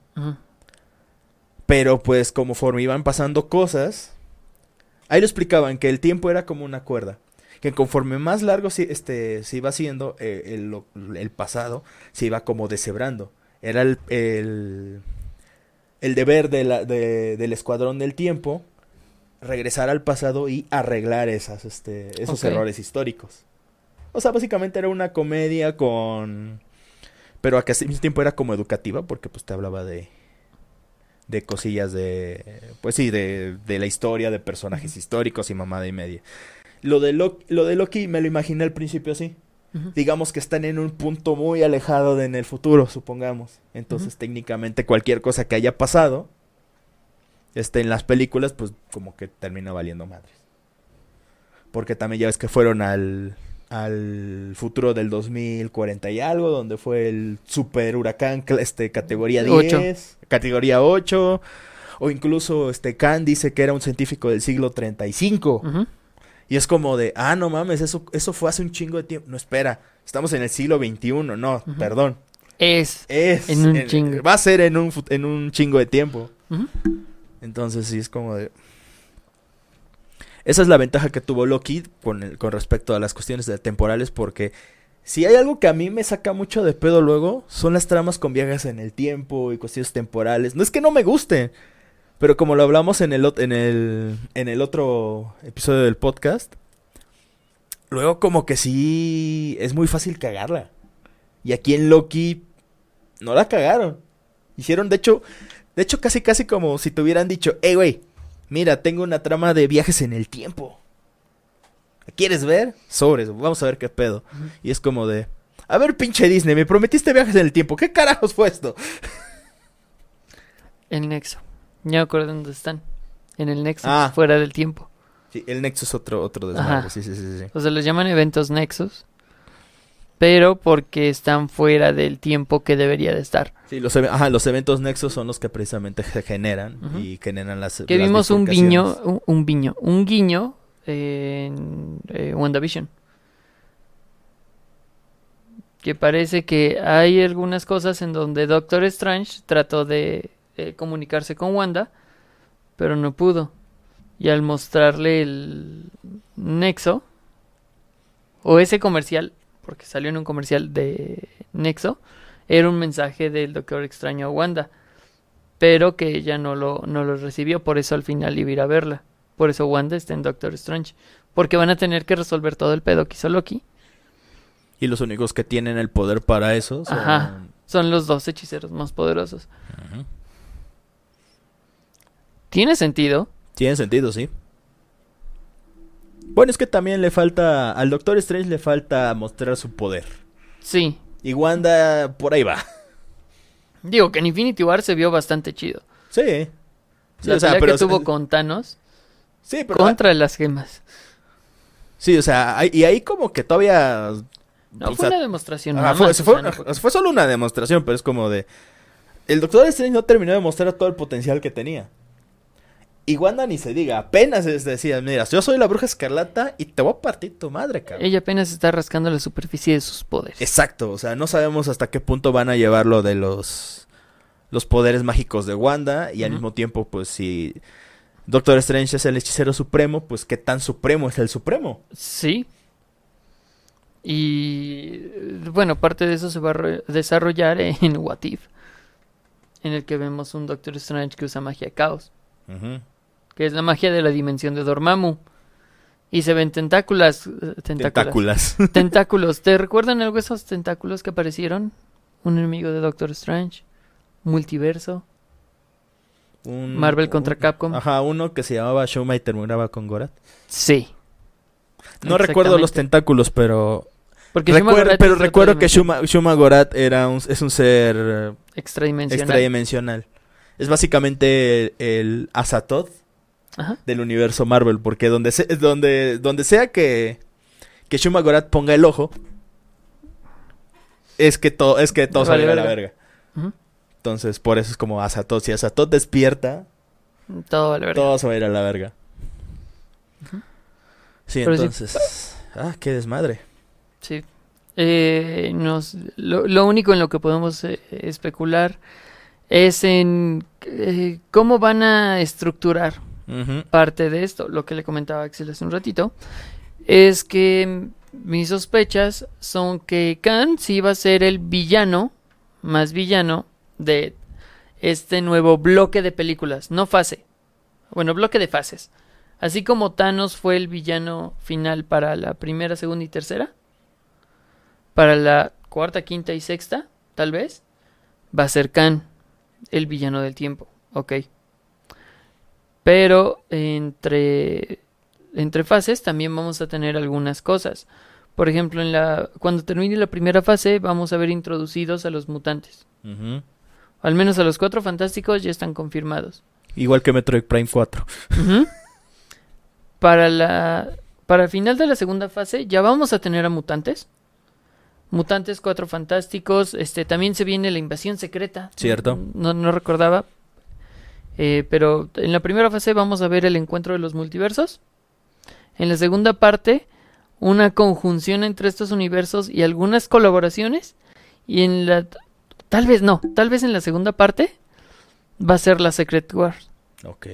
Pero pues conforme iban pasando cosas, ahí lo explicaban que el tiempo era como una cuerda. Que conforme más largo se, este, se iba haciendo, eh, el, pasado se iba como deshebrando. Era el, el, el deber de la- de- del escuadrón del tiempo regresar al pasado y arreglar esas, este, esos errores históricos. O sea, básicamente era una comedia con... Pero a que al mismo tiempo era como educativa porque pues te hablaba de de cosillas de pues sí de, de la historia de personajes históricos y mamada y media. Lo de Loki, lo de Loki me lo imaginé al principio así. Digamos que están en un punto muy alejado de en el futuro supongamos. Entonces técnicamente cualquier cosa que haya pasado este en las películas pues como que termina valiendo madres. Porque también ya ves que fueron al al futuro del 2040 y algo, donde fue el super huracán este categoría 10, Ocho. categoría 8, o incluso este Khan dice que era un científico del siglo 35. Ujú. Y es como de, ah, no mames, eso, eso fue hace un chingo de tiempo. No, espera, estamos en el siglo XXI, no, perdón. Es. Es En un chingo. Va a ser en un, en un chingo de tiempo. Entonces sí es como de... Esa es la ventaja que tuvo Loki con, respecto a las cuestiones temporales porque si hay algo que a mí me saca mucho de pedo luego son las tramas con viajes en el tiempo y cuestiones temporales. No es que no me gusten, pero como lo hablamos en el, en el, en el otro episodio del podcast, luego como que sí es muy fácil cagarla. Y aquí en Loki no la cagaron. Hicieron, de hecho, de hecho, casi casi como si te hubieran dicho, hey, güey, mira, tengo una trama de viajes en el tiempo. ¿La ¿Quieres ver? Sobres, vamos a ver qué pedo. Y es como de, a ver, pinche Disney, me prometiste viajes en el tiempo. ¿Qué carajos fue esto? El nexo. Ya me acuerdo dónde están. En el nexo, Ah. fuera del tiempo. Sí, el Nexo es otro, otro desmadre. Sí, sí, sí. O sea, los llaman eventos nexos. Pero porque están fuera del tiempo que debería de estar. Sí, los, eve- ajá, los eventos nexos son los que precisamente se generan y generan las. Que las vimos un guiño, un, un guiño, un guiño en eh, WandaVision. Que parece que hay algunas cosas en donde Doctor Strange trató de eh, comunicarse con Wanda, pero no pudo. Y al mostrarle el Nexo, o ese comercial, porque salió en un comercial de Nexo, era un mensaje del Doctor Extraño a Wanda pero que ella no lo, no lo recibió, por eso al final iba a ir a verla. Por eso Wanda está en Doctor Strange. Porque van a tener que resolver todo el pedo que hizo Loki. Y los únicos que tienen el poder para eso son. Ajá. Son los dos hechiceros más poderosos. Tiene sentido. Tiene sentido, sí. Bueno, es que también le falta. Al Doctor Strange le falta mostrar su poder. Sí. Y Wanda por ahí va. Digo que en Infinity War se vio bastante chido. Sí. Sí, la o sea, pelea pero. que tuvo con Thanos Sí, pero. contra las gemas. Sí, o sea, y ahí como que todavía. No, fue sea, una demostración. ajá, nada fue, más, se o fue, sea, no fue- fue solo una demostración, pero es como de. El Doctor Strange no terminó de mostrar todo el potencial que tenía. Y Wanda ni se diga, apenas es decía, mira, yo soy la bruja escarlata y te voy a partir tu madre, cabrón. Ella apenas está rascando la superficie de sus poderes. Exacto, o sea, no sabemos hasta qué punto van a llevarlo de los los poderes mágicos de Wanda y al mismo tiempo, pues si Doctor Strange es el hechicero supremo, pues qué tan supremo es el supremo. Sí. Y bueno, parte de eso se va a ro- desarrollar en What If, en el que vemos un Doctor Strange que usa magia caos, que es la magia de la dimensión de Dormammu. Y se ven tentáculas, eh, tentáculas, Tentáculas. tentáculos. ¿Te recuerdan algo esos tentáculos que aparecieron? Un enemigo de Doctor Strange, multiverso, Un- Marvel contra un- Capcom. Ajá, uno que se llamaba Showma y terminaba con Gorat. Sí. No recuerdo los tentáculos, pero Porque Recuerdo- Shuma pero recuerdo que Shuma, Shuma Gorath era un, es un ser extradimensional. extradimensional. Es básicamente el, el Azathoth Ajá. del universo Marvel, porque donde, se- donde, donde sea que, que Shuma Gorath ponga el ojo, es que, todo es que todo Vale a la verga. Entonces, por eso es como Azathoth. Si Azathoth despierta, Todo vale todo se va a ir a la verga. Sí, Pero entonces... Ah, qué desmadre. Sí. Eh, nos, lo, lo único en lo que podemos eh, especular es en eh, cómo van a estructurar Parte de esto. Lo que le comentaba Axel hace un ratito es que mis sospechas son que Khan sí va a ser el villano, más villano, de este nuevo bloque de películas, no fase. Bueno, bloque de fases. Así como Thanos fue el villano final para la primera, segunda y tercera, para la cuarta, quinta y sexta, tal vez, va a ser Khan el villano del tiempo. Ok. Pero entre, entre fases también vamos a tener algunas cosas. Por ejemplo, en la, cuando termine la primera fase vamos a ver introducidos a los mutantes. Al menos a los cuatro fantásticos ya están confirmados. Igual que Metroid Prime 4. Ujú. Para la para el final de la segunda fase ya vamos a tener a mutantes. Mutantes, cuatro fantásticos. Este también se viene la invasión secreta. Cierto. No, no recordaba. Eh, pero en la primera fase vamos a ver el encuentro de los multiversos. En la segunda parte, una conjunción entre estos universos y algunas colaboraciones. Y en la tal vez no, tal vez en la segunda parte va a ser la Secret Wars. Ok.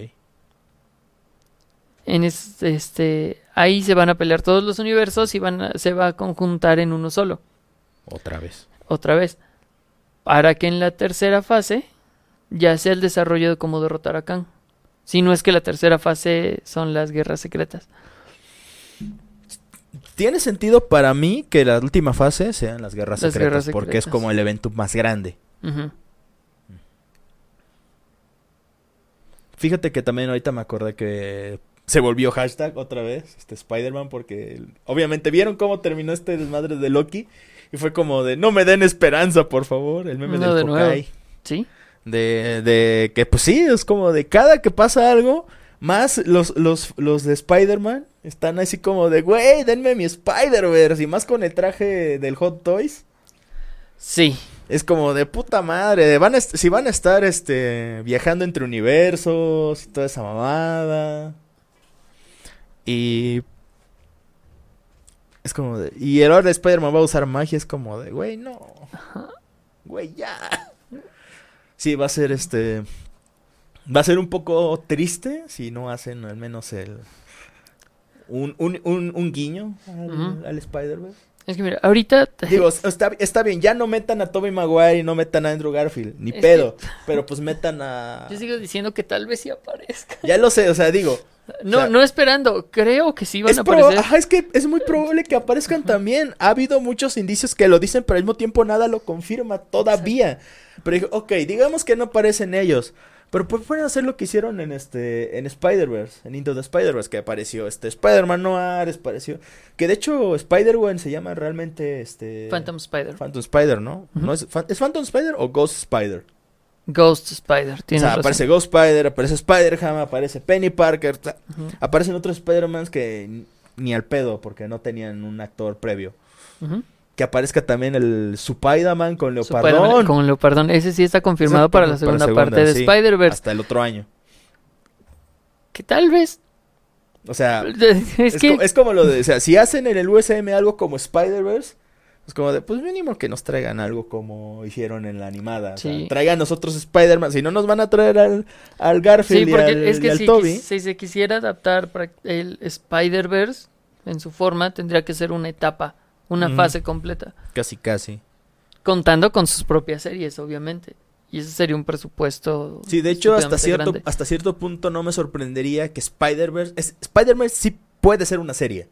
En es- este, ahí se van a pelear todos los universos y van a- se va a conjuntar en uno solo, Otra vez. otra vez. Para que en la tercera fase ya sea el desarrollo de cómo derrotar a Khan. Si no es que la tercera fase son las guerras secretas. Tiene sentido para mí que la última fase sean las guerras Las secretas, guerras porque es como el evento más grande. Ujú. Fíjate que también ahorita me acordé que se volvió hashtag otra vez, este Spider-Man, porque obviamente vieron cómo terminó este desmadre de Loki y fue como de no me den esperanza, por favor, el meme No, del de nuevo. Hawkeye. ¿Sí? De, de que pues sí, es como de cada que pasa algo, más los, los, los de Spider-Man están así como de, güey, denme mi Spider-Verse, y más con el traje del Hot Toys. Sí. Es como de puta madre, van a si van a estar este viajando entre universos y toda esa mamada. Y es como de y el ahora Spider-Man va a usar magia, es como de, güey, no. Güey, ya. Sí, va a ser este va a ser un poco triste si no hacen al menos el un, un, un, un guiño al, Spider-Verse. Es que mira, ahorita... Digo, está, está bien, ya no metan a Tobey Maguire y no metan a Andrew Garfield, ni Es pedo, pero pues metan a... Yo sigo diciendo que tal vez sí aparezca. Ya lo sé, o sea, digo... No, O sea, no esperando. Creo que sí van Es, a aparecer. Ajá, es que es muy probable que aparezcan también. Ha habido muchos indicios que lo dicen, pero al mismo tiempo nada lo confirma todavía. Pero digo, ok, digamos que no aparecen ellos. Pero pueden hacer lo que hicieron en este en Spider-Verse, en Into the Spider-Verse, que apareció este Spider-Man Noir, apareció... Que de hecho Spider-Man se llama realmente este... Phantom Spider. Phantom Spider, ¿no? ¿No es, Phan- ¿Es Phantom Spider o Ghost Spider? Ghost Spider. O Tienes sea, razón. aparece Ghost Spider, aparece Spider-Ham, aparece Penny Parker, o aparecen otros Spider-Mans que ni al pedo, porque no tenían un actor previo. ujú. Que aparezca también el Spider-Man con Leopardón. Con Leopardón. Ese sí está confirmado para la para segunda parte de. Spider-Verse. Hasta el otro año. Que tal vez. O sea, Es, es, que. co- es como lo de, o sea, si hacen en el USM algo como Spider-Verse, es como de, pues mínimo que nos traigan algo como hicieron en la animada. O sea, Sí. traigan nosotros Spider-Man. Si no nos van a traer al, al Sí, Garfield y al, es y que al si, Toby. si se quisiera adaptar para el Spider-Verse en su forma, tendría que ser una etapa, una fase completa. Casi, casi. Contando con sus propias series, obviamente. Y ese sería un presupuesto. Sí, de hecho, hasta cierto, grande. hasta cierto punto no me sorprendería que Spider-Verse... Spider-Verse sí puede ser una serie.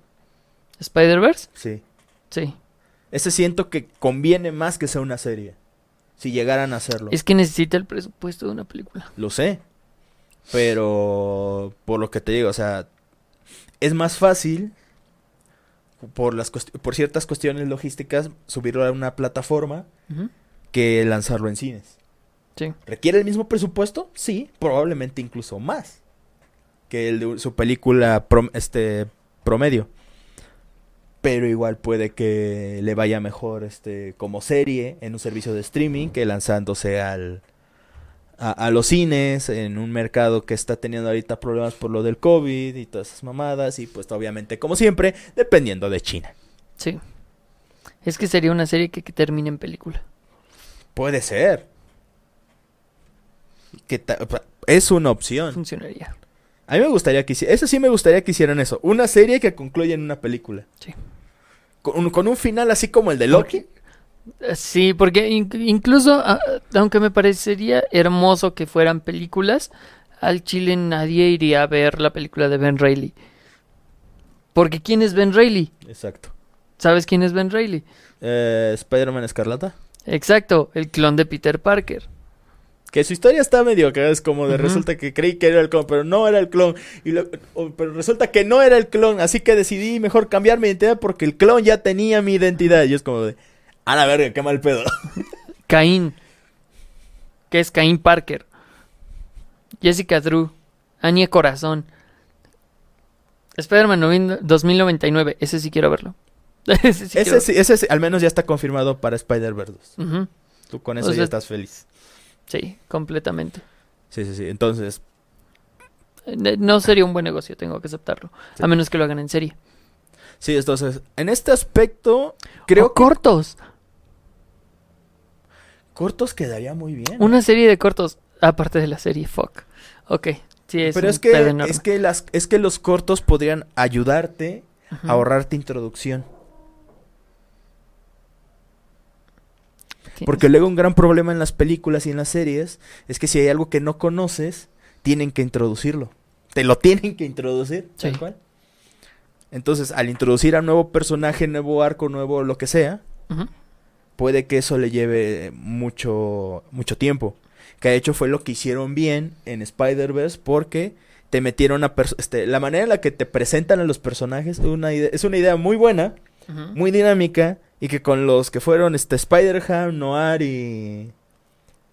¿Spider-Verse? Sí. Sí. Ese siento que conviene más que sea una serie. Si llegaran a hacerlo. Es que necesita el presupuesto de una película. Lo sé. Pero... Por lo que te digo, o sea... Es más fácil por, las por ciertas cuestiones logísticas, subirlo a una plataforma que lanzarlo en cines. Sí. ¿Requiere el mismo presupuesto? Sí, probablemente incluso más que el de su película prom- este, promedio. Pero igual puede que le vaya mejor este, como serie en un servicio de streaming que lanzándose al, a, a los cines en un mercado que está teniendo ahorita problemas por lo del COVID y todas esas mamadas. Y pues obviamente, como siempre, dependiendo de China. Sí. Es que sería una serie que, que termine en película. Puede ser. Que es una opción. Funcionaría. A mí me gustaría que hicieran, eso sí me gustaría que hicieran eso, una serie que concluya en una película. Sí. Con un, con un final así como el de Loki. Sí, porque in- incluso, aunque me parecería hermoso que fueran películas, al Chile nadie iría a ver la película de Ben Reilly. Porque ¿quién es Ben Reilly? Exacto. ¿Sabes quién es Ben Reilly? Eh, Spider-Man Escarlata. Exacto, el clon de Peter Parker. Que su historia está medio que es como de resulta que creí que era el clon, pero no era el clon. Y lo- o- pero resulta que no era el clon, así que decidí mejor cambiar mi identidad porque el clon ya tenía mi identidad. Y es como de, a la verga, qué mal pedo. Caín, que es Caín Parker. Jessica Drew, Anya Corazón. Spider-Man novin- 2099, ese sí quiero verlo. ese sí quiero ese, sí, ese sí, al menos ya está confirmado para Spider-Verse 2. Ujú, Tú con O eso ya estás feliz. Sí, completamente. Sí, sí, sí. Entonces, Eh, No sería un buen negocio, tengo que aceptarlo. Sí. A menos que lo hagan en serie. sí, entonces, en este aspecto, creo O cortos. Cortos quedaría muy bien. Una serie de cortos, aparte de la serie, fuck. Ok, sí, es Pero un es que, es, que las, es que los cortos podrían ayudarte Ujú. a ahorrarte introducción. Porque luego un gran problema en las películas y en las series es que si hay algo que no conoces, tienen que introducirlo. Te lo tienen que introducir, tal Sí. cual. Entonces, al introducir a un nuevo personaje, nuevo arco, nuevo lo que sea, Ujú. Puede que eso le lleve mucho, mucho tiempo. Que de hecho fue lo que hicieron bien en Spider-Verse porque te metieron a... Este, la manera en la que te presentan a los personajes es una idea, es una idea muy buena, muy dinámica y que con los que fueron este Spider-Ham, Noir y...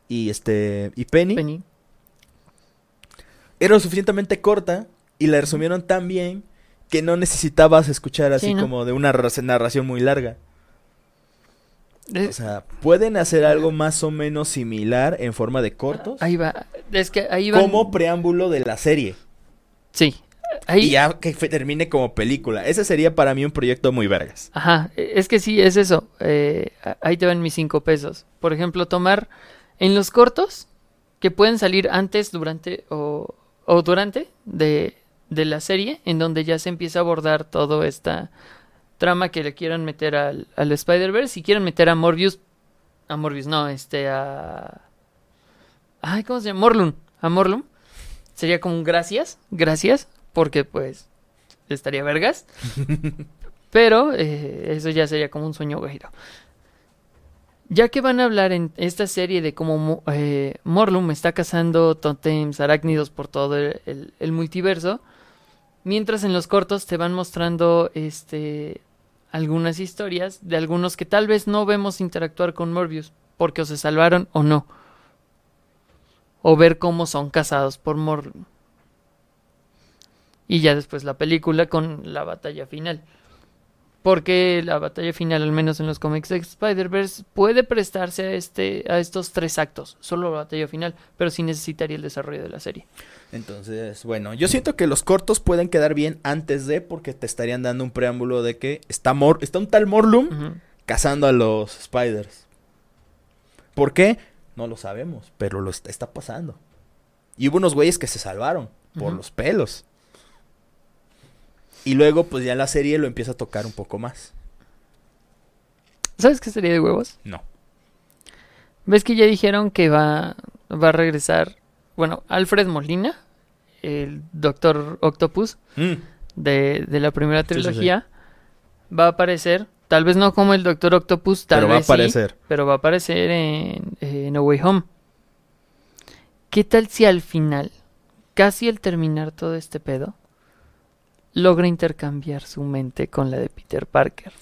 Y este... Y Penny, Penny. era lo suficientemente corta y la resumieron tan bien que no necesitabas escuchar así Sí, ¿no? como de una narración muy larga. Eh, O sea, pueden hacer algo más o menos similar en forma de cortos ahí va. Es que ahí va. como preámbulo de la serie. Sí. Ahí. Y ya que termine como película. Ese sería para mí un proyecto muy vergas. Ajá, e- es que sí, es eso. Eh, ahí te van mis cinco pesos. Por ejemplo, tomar en los cortos que pueden salir antes, durante o, o durante de, de la serie, en donde ya se empieza a abordar toda esta trama que le quieran meter al, al Spider-Verse. Si quieren meter a Morbius, a Morbius, no, este, a... Ay, ¿cómo se llama? Morlun, a Morlun. Sería como un gracias, gracias, porque pues estaría vergas. Pero eh, eso ya sería como un sueño guajiro. Ya que van a hablar en esta serie de cómo Mo- eh, Morlun está cazando totems arácnidos por todo el, el- el multiverso, mientras en los cortos te van mostrando este algunas historias de algunos que tal vez no vemos interactuar con Morbius, porque o se salvaron o no. O ver cómo son cazados por Morlun. Y ya después la película con la batalla final. Porque la batalla final, al menos en los cómics de Spider-Verse, puede prestarse a, este, a estos tres actos. Solo la batalla final, pero sí necesitaría el desarrollo de la serie. Entonces, bueno, yo siento que los cortos pueden quedar bien antes de porque te estarían dando un preámbulo de que está, Mor está un tal Morlum cazando a los Spiders. ¿Por qué? No lo sabemos, pero lo est- está pasando. Y hubo unos güeyes que se salvaron por los pelos. Y luego, pues ya la serie lo empieza a tocar un poco más. ¿Sabes qué sería de huevos? No. ¿Ves que ya dijeron que va, va a regresar? Bueno, Alfred Molina, el Doctor Octopus Mm, de, de la primera Sí, sí, sí. trilogía, va a aparecer. Tal vez no como el Doctor Octopus, tal pero va a aparecer. pero va a aparecer en, en No Way Home. ¿Qué tal si al final, casi al terminar todo este pedo, logra intercambiar su mente con la de Peter Parker.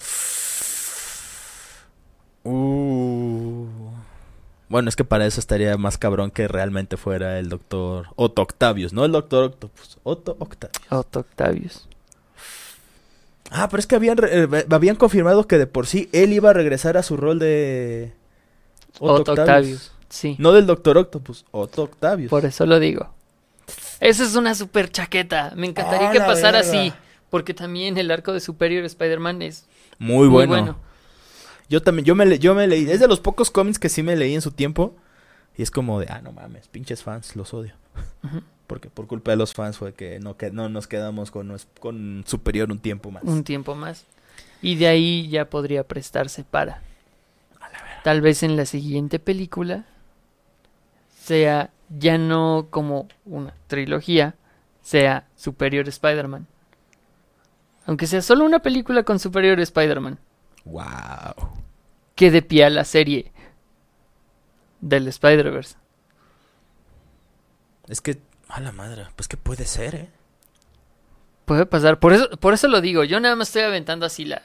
Uh. Bueno, es que para eso estaría más cabrón que realmente fuera el doctor Otto Octavius, no el doctor Octopus, Otto Octavius. Otto Octavius. Ah, pero es que habían, re- eh, habían confirmado que de por sí él iba a regresar a su rol de Otto Octavius. Sí, No del doctor Octopus, Otto Octavius. por eso lo digo. Esa es una super chaqueta. Me encantaría ¡Ah, que la pasara verga! así. Porque también el arco de Superior Spider-Man es Muy muy bueno. bueno. Yo también, yo me, le- yo me leí, es de los pocos cómics que sí me leí en su tiempo. Y es como de, ah, no mames, pinches fans, los odio. Porque por culpa de los fans fue que no, que no nos quedamos con, con Superior un tiempo más. un tiempo más. Y de ahí ya podría prestarse para. Tal vez en la siguiente película sea ya no como una trilogía, sea Superior Spider-Man. Aunque sea solo una película con Superior Spider-Man, Wow. que de pie a la serie del Spider-Verse. Es que, a la madre, pues que puede ser, ¿eh? Puede pasar, por eso, por eso lo digo, yo nada más estoy aventando así la...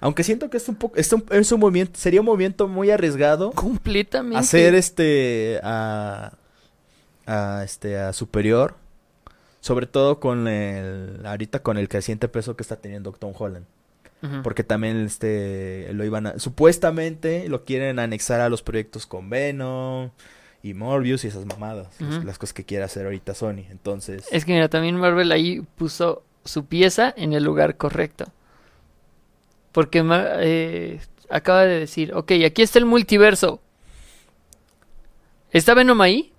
Aunque siento que es un poco, es un, es un movimiento, sería un movimiento muy arriesgado Completamente. hacer este a, a este a superior, sobre todo con el ahorita con el creciente peso que está teniendo Tom Holland, porque también este lo iban a, supuestamente lo quieren anexar a los proyectos con Venom y Morbius y esas mamadas, las- cosas que quiere hacer ahorita Sony. Entonces, Es que mira, también Marvel ahí puso su pieza en el lugar correcto. Porque eh, acaba de decir, ok, aquí está el multiverso. ¿Está Venom ahí?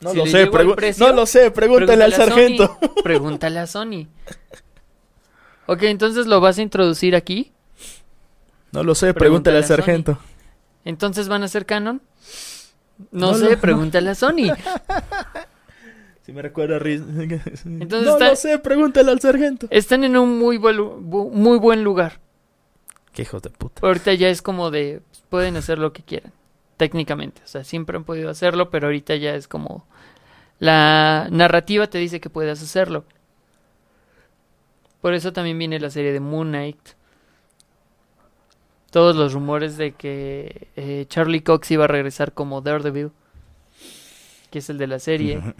No si lo sé, precio, no lo sé, pregúntale al Sony. sargento. Pregúntale a Sony. Ok, entonces lo vas a introducir aquí. No lo sé, Pregúntale pregúntale al Sony. sargento. Entonces van a ser canon. No, No sé, lo- no. pregúntale a Sony. Si me recuerda a Riz- Entonces no está- lo sé, pregúntale al sargento. Están en un muy buen, muy buen lugar. Qué hijos de puta. Ahorita ya es como de, pueden hacer lo que quieran, técnicamente. O sea, siempre han podido hacerlo, pero ahorita ya es como, la narrativa te dice que puedes hacerlo. Por eso también viene la serie de Moon Knight. Todos los rumores de que eh, Charlie Cox iba a regresar como Daredevil, que es el de la serie.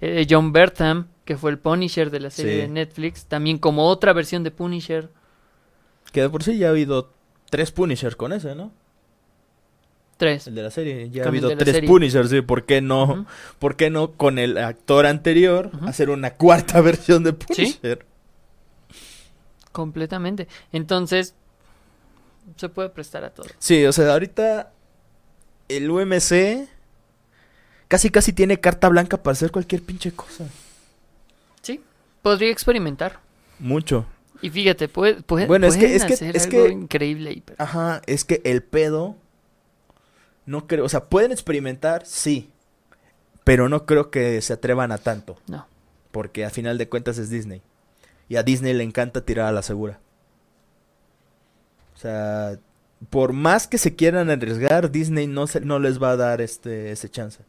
Eh, John Bertham, que fue el Punisher de la serie Sí. de Netflix, también como otra versión de Punisher. Que de por sí ya ha habido tres Punishers con ese, ¿no? Tres. El de la serie. Ya ha habido tres serie. Punishers, sí. ¿Por qué no? ¿Por qué no con el actor anterior hacer una cuarta versión de Punisher? Completamente. Entonces, se puede prestar a todo. Sí, o sea, ahorita el UMC casi casi tiene carta blanca para hacer cualquier pinche cosa. Sí, podría experimentar. Mucho. Y fíjate, puede, puede, Bueno, es que- es que- es algo que- increíble. pero- Ajá, es que el pedo no creo, o sea, pueden experimentar, sí, pero no creo que se atrevan a tanto, No. porque a final de cuentas es Disney. Y a Disney le encanta tirar a la segura. O sea, por más que se quieran arriesgar, Disney no se, no les va a dar este ese chance.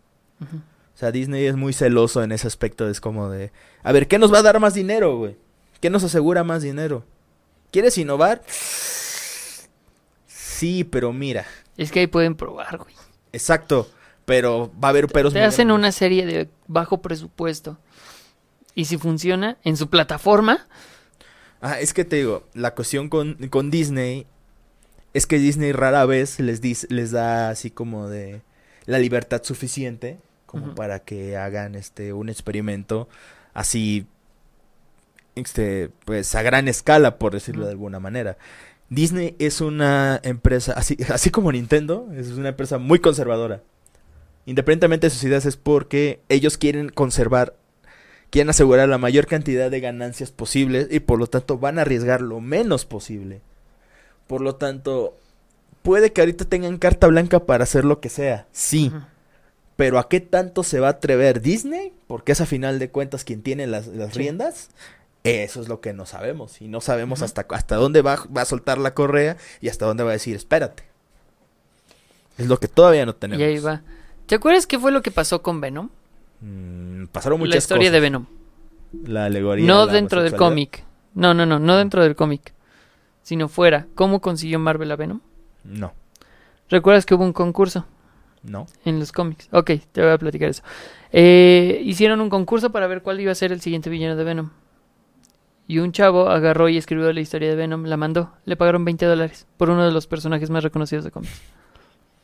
O sea, Disney es muy celoso en ese aspecto, es como de, a ver, ¿qué nos va a dar más dinero, güey? ¿Qué nos asegura más dinero? ¿Quieres innovar? Sí, pero mira, Es que ahí pueden probar, güey. exacto, pero va a haber peros Te hacen grandes. una serie de bajo presupuesto. Y si funciona en su plataforma, Ah, es que te digo, la cuestión con, con Disney es que Disney rara vez les, dice, les da así como de la libertad suficiente como para que hagan este un experimento así este pues a gran escala por decirlo de alguna manera. Disney es una empresa así así como Nintendo, es una empresa muy conservadora. Independientemente de sus ideas es porque ellos quieren conservar quieren asegurar la mayor cantidad de ganancias posibles y por lo tanto van a arriesgar lo menos posible. Por lo tanto, puede que ahorita tengan carta blanca para hacer lo que sea, sí, pero ¿a qué tanto se va a atrever Disney? Porque es a final de cuentas quien tiene las, las Sí. riendas. Eso es lo que no sabemos y no sabemos hasta, hasta dónde va, va a soltar la correa y hasta dónde va a decir, espérate. Es lo que todavía no tenemos. y ahí va. ¿Te acuerdas qué fue lo que pasó con Venom? Mm, pasaron La muchas historia cosas. de Venom. La alegoría. No la dentro del cómic. No, no, no, no dentro del cómic. Sino fuera. ¿Cómo consiguió Marvel a Venom? No, ¿Recuerdas que hubo un concurso no. en los cómics? Ok, te voy a platicar eso. Eh, hicieron un concurso para ver cuál iba a ser el siguiente villano de Venom. Y un chavo agarró y escribió la historia de Venom, la mandó. Le pagaron 20 dólares por uno de los personajes más reconocidos de cómics.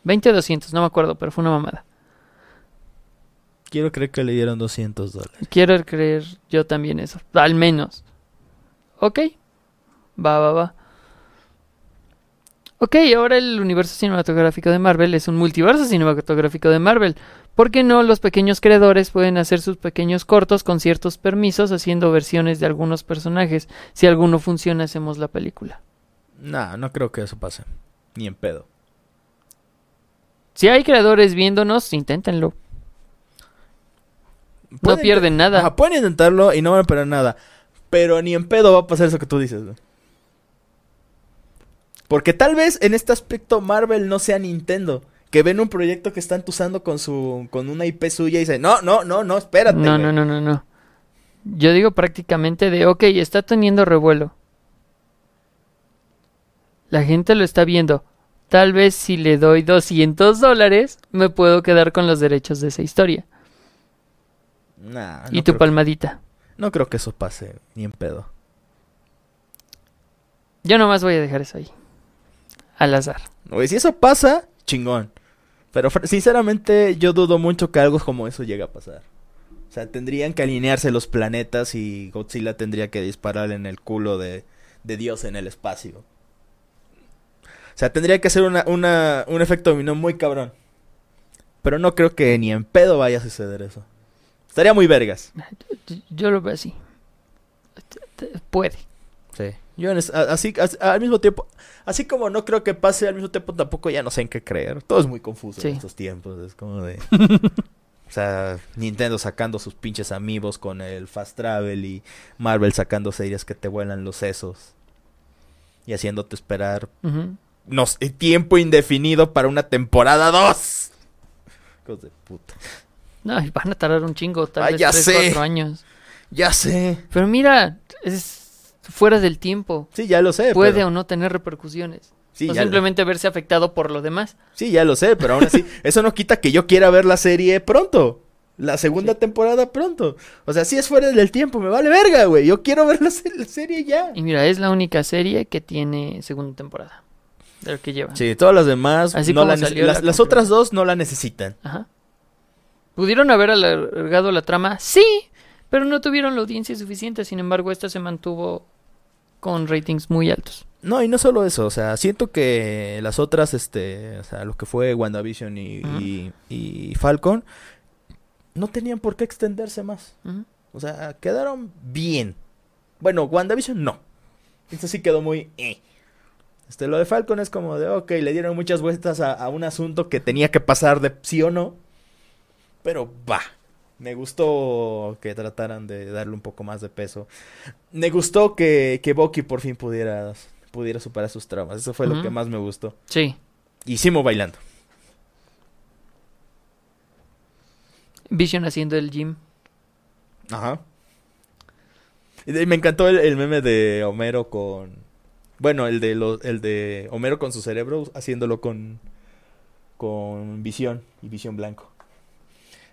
20 o 200, no me acuerdo, pero fue una mamada. Quiero creer que le dieron 200 dólares. Quiero creer yo también eso. Al menos. Ok. Va, va, va. Ok, ahora el universo cinematográfico de Marvel es un multiverso cinematográfico de Marvel. ¿Por qué no los pequeños creadores pueden hacer sus pequeños cortos con ciertos permisos haciendo versiones de algunos personajes? Si alguno funciona, hacemos la película. No, no creo que eso pase. Ni en pedo. Si hay creadores viéndonos, inténtenlo. No pierden nada. Ajá, pueden intentarlo y no van a perder nada. Pero ni en pedo va a pasar eso que tú dices. güey. Porque tal vez en este aspecto Marvel no sea Nintendo. Que ven un proyecto que están usando con su con una IP suya y dicen, no, no, no, no, espérate. No, güey". no, no, no, no. Yo digo prácticamente de, ok, está teniendo revuelo. La gente lo está viendo. Tal vez si le doy 200 dólares, me puedo quedar con los derechos de esa historia. Nah, y no tu palmadita. No creo que eso pase, ni en pedo. Yo nomás voy a dejar eso ahí. Al azar. Güey, si eso pasa, chingón. Pero sinceramente yo dudo mucho que algo como eso llegue a pasar. O sea, tendrían que alinearse los planetas y Godzilla tendría que disparar en el culo de, de Dios en el espacio. O sea, tendría que ser una, una, un efecto dominó muy cabrón. Pero no creo que ni en pedo vaya a suceder eso. Estaría muy vergas. Yo lo veo así. Puede. Sí. Yo así, as- al mismo tiempo, así como no creo que pase, al mismo tiempo tampoco ya no sé en qué creer. Todo es muy confuso Sí. en estos tiempos. Es como de... o sea, Nintendo sacando sus pinches amigos con el Fast Travel y Marvel sacando series que te vuelan los sesos. Y haciéndote esperar no tiempo indefinido para una temporada 2. Hijos de puta. No, y van a tardar un chingo, tal Ah, vez ya 3, sé. 4 años. Ya sé. Pero mira, es fuera del tiempo. Sí, ya lo sé. Puede pero- o no tener repercusiones. sí, o lo- simplemente verse afectado por lo demás. Sí, ya lo sé, pero aún así, eso no quita que yo quiera ver la serie pronto. La segunda Sí. temporada pronto. O sea, si es fuera del tiempo, me vale verga, güey. Yo quiero ver la, se- la serie ya. Y mira, es la única serie que tiene segunda temporada. De lo que lleva. Sí, todas las demás, Así no la salió las, la las otras dos no la necesitan. Ajá. ¿Pudieron haber alargado la trama? Sí, pero no tuvieron la audiencia suficiente. Sin embargo, esta se mantuvo con ratings muy altos. No, y no solo eso, o sea, siento que las otras, este, o sea, lo que fue WandaVision y, y, y Falcon, no tenían por qué extenderse más. O sea, quedaron bien. Bueno, WandaVision no. Esto sí quedó muy... eh. Este, lo de Falcon es como de, ok, le dieron muchas vueltas a, a un asunto que tenía que pasar de sí o no. Pero va. Me gustó que trataran de darle un poco más de peso. Me gustó que, que Bucky por fin pudiera, pudiera superar sus traumas. Eso fue lo que más me gustó. Sí. Y Simo bailando. Vision haciendo el gym. Ajá. Y me encantó el, el meme de Homero con. Bueno, el de lo- el de Homero con su cerebro haciéndolo con. con visión y visión blanco.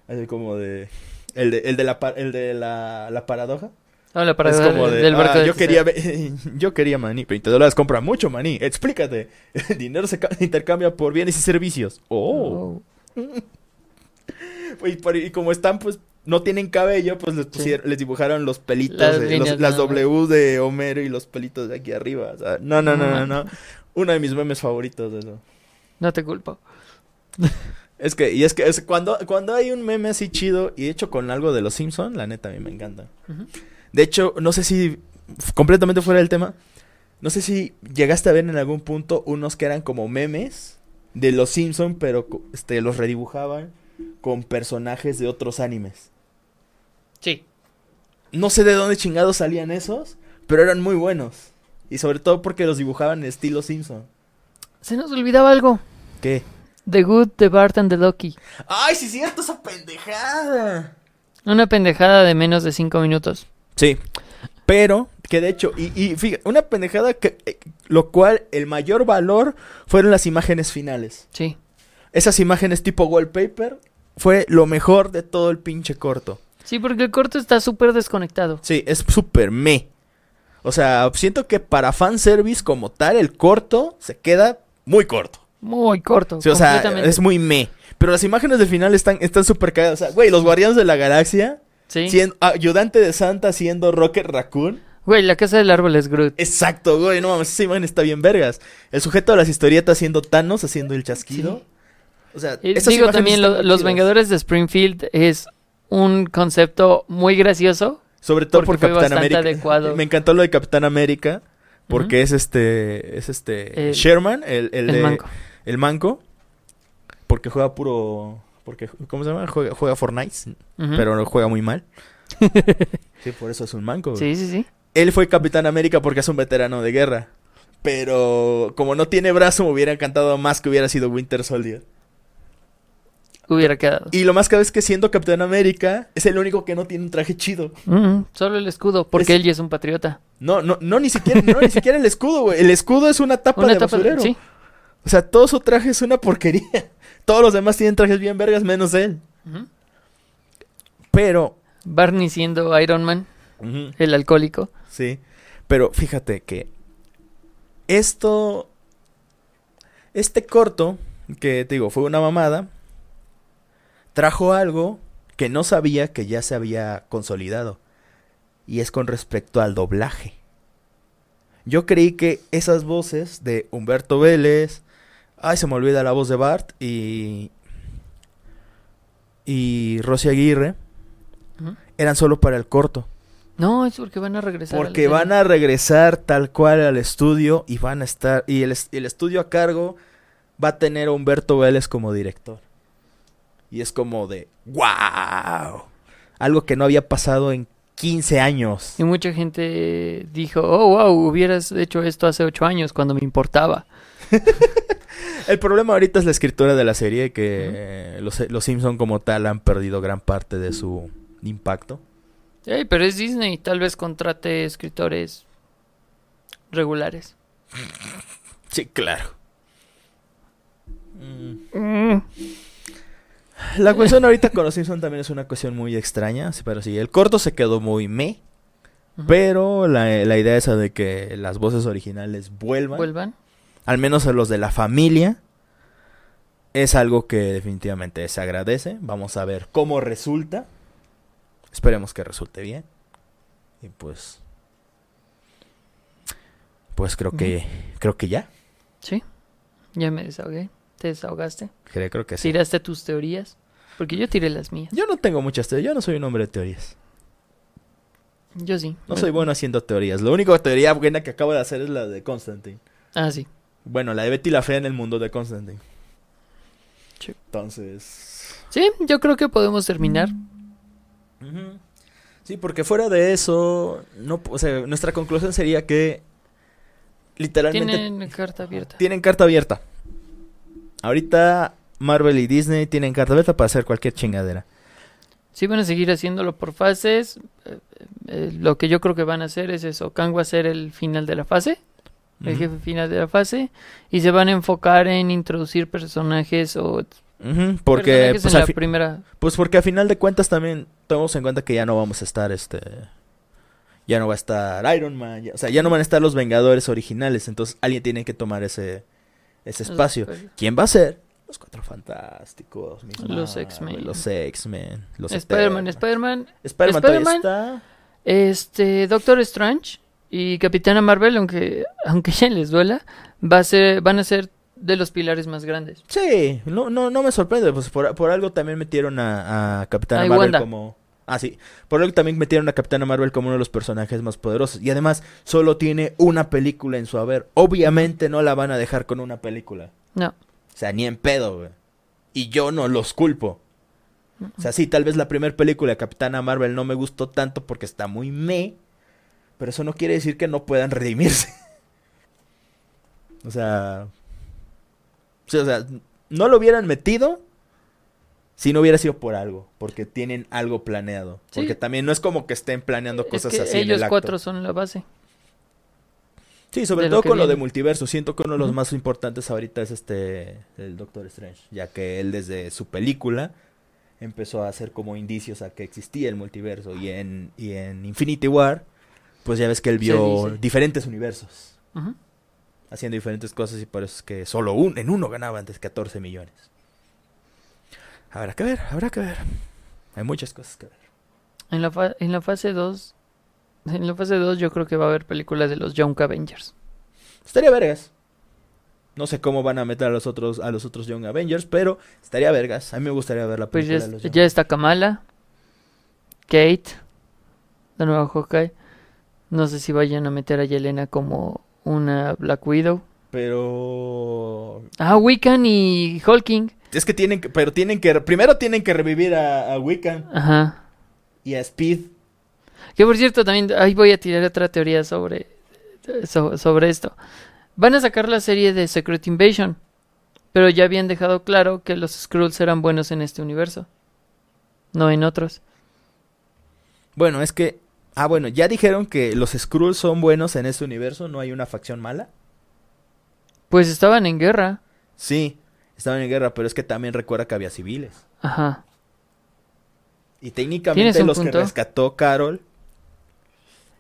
Así como de. El de, el de, la, el de la, la paradoja. Hola, para es como de. del barco "Ah, de yo, Teseo". quería, yo quería maní. 20 dólares compra mucho maní. Explícate. El dinero se ca- intercambia por bienes y servicios. Oh. Oh. Y, como están, pues, no tienen cabello, pues les, Sí. les dibujaron los pelitos, Las los- las. W de Homero y los pelitos de aquí arriba. O sea, no, no, no, no, No. no. Uno de mis memes favoritos de eso. No te culpo. Es que, y es que es cuando, cuando hay un meme así chido y hecho con algo de los Simpson, la neta a mí me encanta. De hecho, no sé si, completamente fuera del tema, no sé si llegaste a ver en algún punto unos que eran como memes de los Simpson, pero este, los redibujaban con personajes de otros animes. Sí. No sé de dónde chingados salían esos, pero eran muy buenos. Y sobre todo porque los dibujaban en estilo Simpson. Se nos olvidaba algo. ¿Qué? The Good, The Bart and The Lucky. ¡Ay, sí es cierto esa pendejada! Una pendejada de menos de 5 minutos. Sí. Pero, que de hecho, y, y fíjate, una pendejada que, eh, lo cual el mayor valor fueron las imágenes finales. Sí. Esas imágenes tipo wallpaper fue lo mejor de todo el pinche corto. Sí, porque el corto está súper desconectado. Sí, es súper me. O sea, siento que para fanservice como tal, el corto se queda muy corto. Muy corto. Sí, o sea, es muy me. Pero las imágenes del final están están súper cagadas. O sea, güey, los Guardianes de la Galaxia, Sí. siendo, ayudante de Santa siendo Rocket Raccoon. Güey, la casa del árbol es Groot. Exacto, güey, no mames, esa imagen está bien vergas. El sujeto de las historietas haciendo Thanos, haciendo el chasquido. O sea, Y esas digo también, lo- los. Vengadores de Springfield es un concepto muy gracioso. Sobre todo porque por Capitán América. adecuado. Me encantó lo de Capitán América. Porque es este. Es este. El- Sherman, el, el, El, de- manco. El manco. Porque juega puro. Porque, ¿Cómo se llama? Juega, juega Fortnite. Ujú. Pero lo juega muy mal. sí, por eso es un manco. güey. Sí, sí, sí. Él fue Capitán América porque es un veterano de guerra. Pero como no tiene brazo, me hubiera encantado más que hubiera sido Winter Soldier. Hubiera quedado. Y lo más cabe es que siendo Capitán América, es el único que no tiene un traje chido. Solo el escudo, porque Es- él ya es un patriota. No, no, no, ni siquiera, no, ni siquiera el escudo, güey. El escudo es una tapa Una de basurero. sí. O sea, todo su traje es una porquería. Todos los demás tienen trajes bien vergas, menos él. Pero, Barney siendo Iron Man, el alcohólico. sí. Pero fíjate que esto, este corto, que te digo, fue una mamada, trajo algo que no sabía que ya se había consolidado. Y es con respecto al doblaje. Yo creí que esas voces de Humberto Vélez, ay, se me olvida la voz de Bart y y Rosy Aguirre eran solo para el corto, No, es porque van a regresar. porque van a regresar tal cual al estudio y van a estar y el, el estudio a cargo va a tener a Humberto Vélez como director. Y es como de wow. Algo que no había pasado en 15 años. Y mucha gente dijo, oh, wow, hubieras hecho esto hace ocho años cuando me importaba. El problema ahorita es la escritura de la serie, que eh, los, los Simpson como tal han perdido gran parte de su impacto. Ey, pero es Disney, tal vez contrate escritores regulares. Sí, claro. Mm. La cuestión ahorita con los Simpson también es una cuestión muy extraña, sí, pero sí, el corto se quedó muy me, pero la, la idea esa de que las voces originales vuelvan, Vuelvan. Al menos a los de la familia, es algo que definitivamente se agradece. Vamos a ver cómo resulta. Esperemos que resulte bien. Y pues... Pues creo que... Creo que ya. Sí. Ya me desahogué. Te desahogaste. Creo, creo que sí. Tiraste tus teorías. Porque yo tiré las mías. Yo no tengo muchas teorías. Yo no soy un hombre de teorías. Yo sí. No soy bueno haciendo teorías. La única teoría buena que acabo de hacer es la de Constantine. Ah, sí. Bueno, la de Betty la Fea en el mundo de Constantine. Sí. Entonces... Sí, yo creo que podemos terminar. Sí, porque fuera de eso, no, o sea, nuestra conclusión sería que literalmente Tienen carta abierta. tienen carta abierta. Ahorita Marvel y Disney tienen carta abierta para hacer cualquier chingadera. Sí van a seguir haciéndolo por fases. eh, eh, lo que yo creo que van a hacer es eso. Kang va a ser el final de la fase. El jefe final de la fase. Y se van a enfocar en introducir personajes o Ujú, porque pues, en la primera. pues porque a final de cuentas también tomamos en cuenta que ya no vamos a estar este ya no va a estar Iron Man, ya- o sea, ya no van a estar los Vengadores originales, entonces alguien tiene que tomar ese ese espacio. ¿Quién va a ser? Los Cuatro Fantásticos, Los X-Men. Los X-Men. Los Spider-Man. Spider-Man, Spider-Man Spider-Man. está. este, Doctor Strange y Capitana Marvel, aunque aunque ya les duela, va a ser, van a ser de los pilares más grandes. Sí, no, no, no me sorprende. Pues por, por algo también metieron a, a Capitana Ay, Marvel Wanda. como. Ah, sí. Por algo también metieron a Capitana Marvel como uno de los personajes más poderosos. Y además, solo tiene una película en su haber. Obviamente no la van a dejar con una película. No. O sea, ni en pedo, güey. Y yo no los culpo. O sea, sí, tal vez la primera película de Capitana Marvel no me gustó tanto porque está muy me. Pero eso no quiere decir que no puedan redimirse. o sea. o sea, no lo hubieran metido Si no hubiera sido por algo, porque tienen algo planeado. Sí. Porque también no es como que estén planeando Es cosas que así en ellos el acto. cuatro son la base. Sí, sobre lo todo con lo de multiverso. Siento que uno de los más importantes ahorita es este, el Doctor Strange, ya que él desde su película empezó a hacer como indicios a que existía el multiverso y en, y en Infinity War, pues ya ves que él vio diferentes universos, haciendo diferentes cosas y por eso es que solo un, en uno ganaba antes 14 millones. Habrá que ver, habrá que ver. Hay muchas cosas que ver. En la, fa- en la fase 2, en la fase 2 yo creo que va a haber películas de los Young Avengers. Estaría vergas. No sé cómo van a meter a los otros a los otros Young Avengers, pero estaría vergas. A mí me gustaría ver la Pues película ya, de los Young ya está Kamala, Kate, la nueva Hawkeye. No sé si vayan a meter a Yelena como una Black Widow. Pero Ah, Wiccan y Hulking. es que tienen que, pero tienen que primero tienen que revivir a, a Wiccan Ajá. y a Speed. Que por cierto, también ahí voy a tirar otra teoría sobre, so- sobre esto. Van a sacar la serie de Secret Invasion, pero ya habían dejado claro que los Skrulls eran buenos en este universo, no en otros. Bueno, es que ah bueno, ya dijeron que los Skrulls son buenos en este universo, no hay una facción mala. Pues estaban en guerra. Sí, estaban en guerra, pero es que también recuerda que había civiles. Ajá. Y técnicamente los que rescató Carol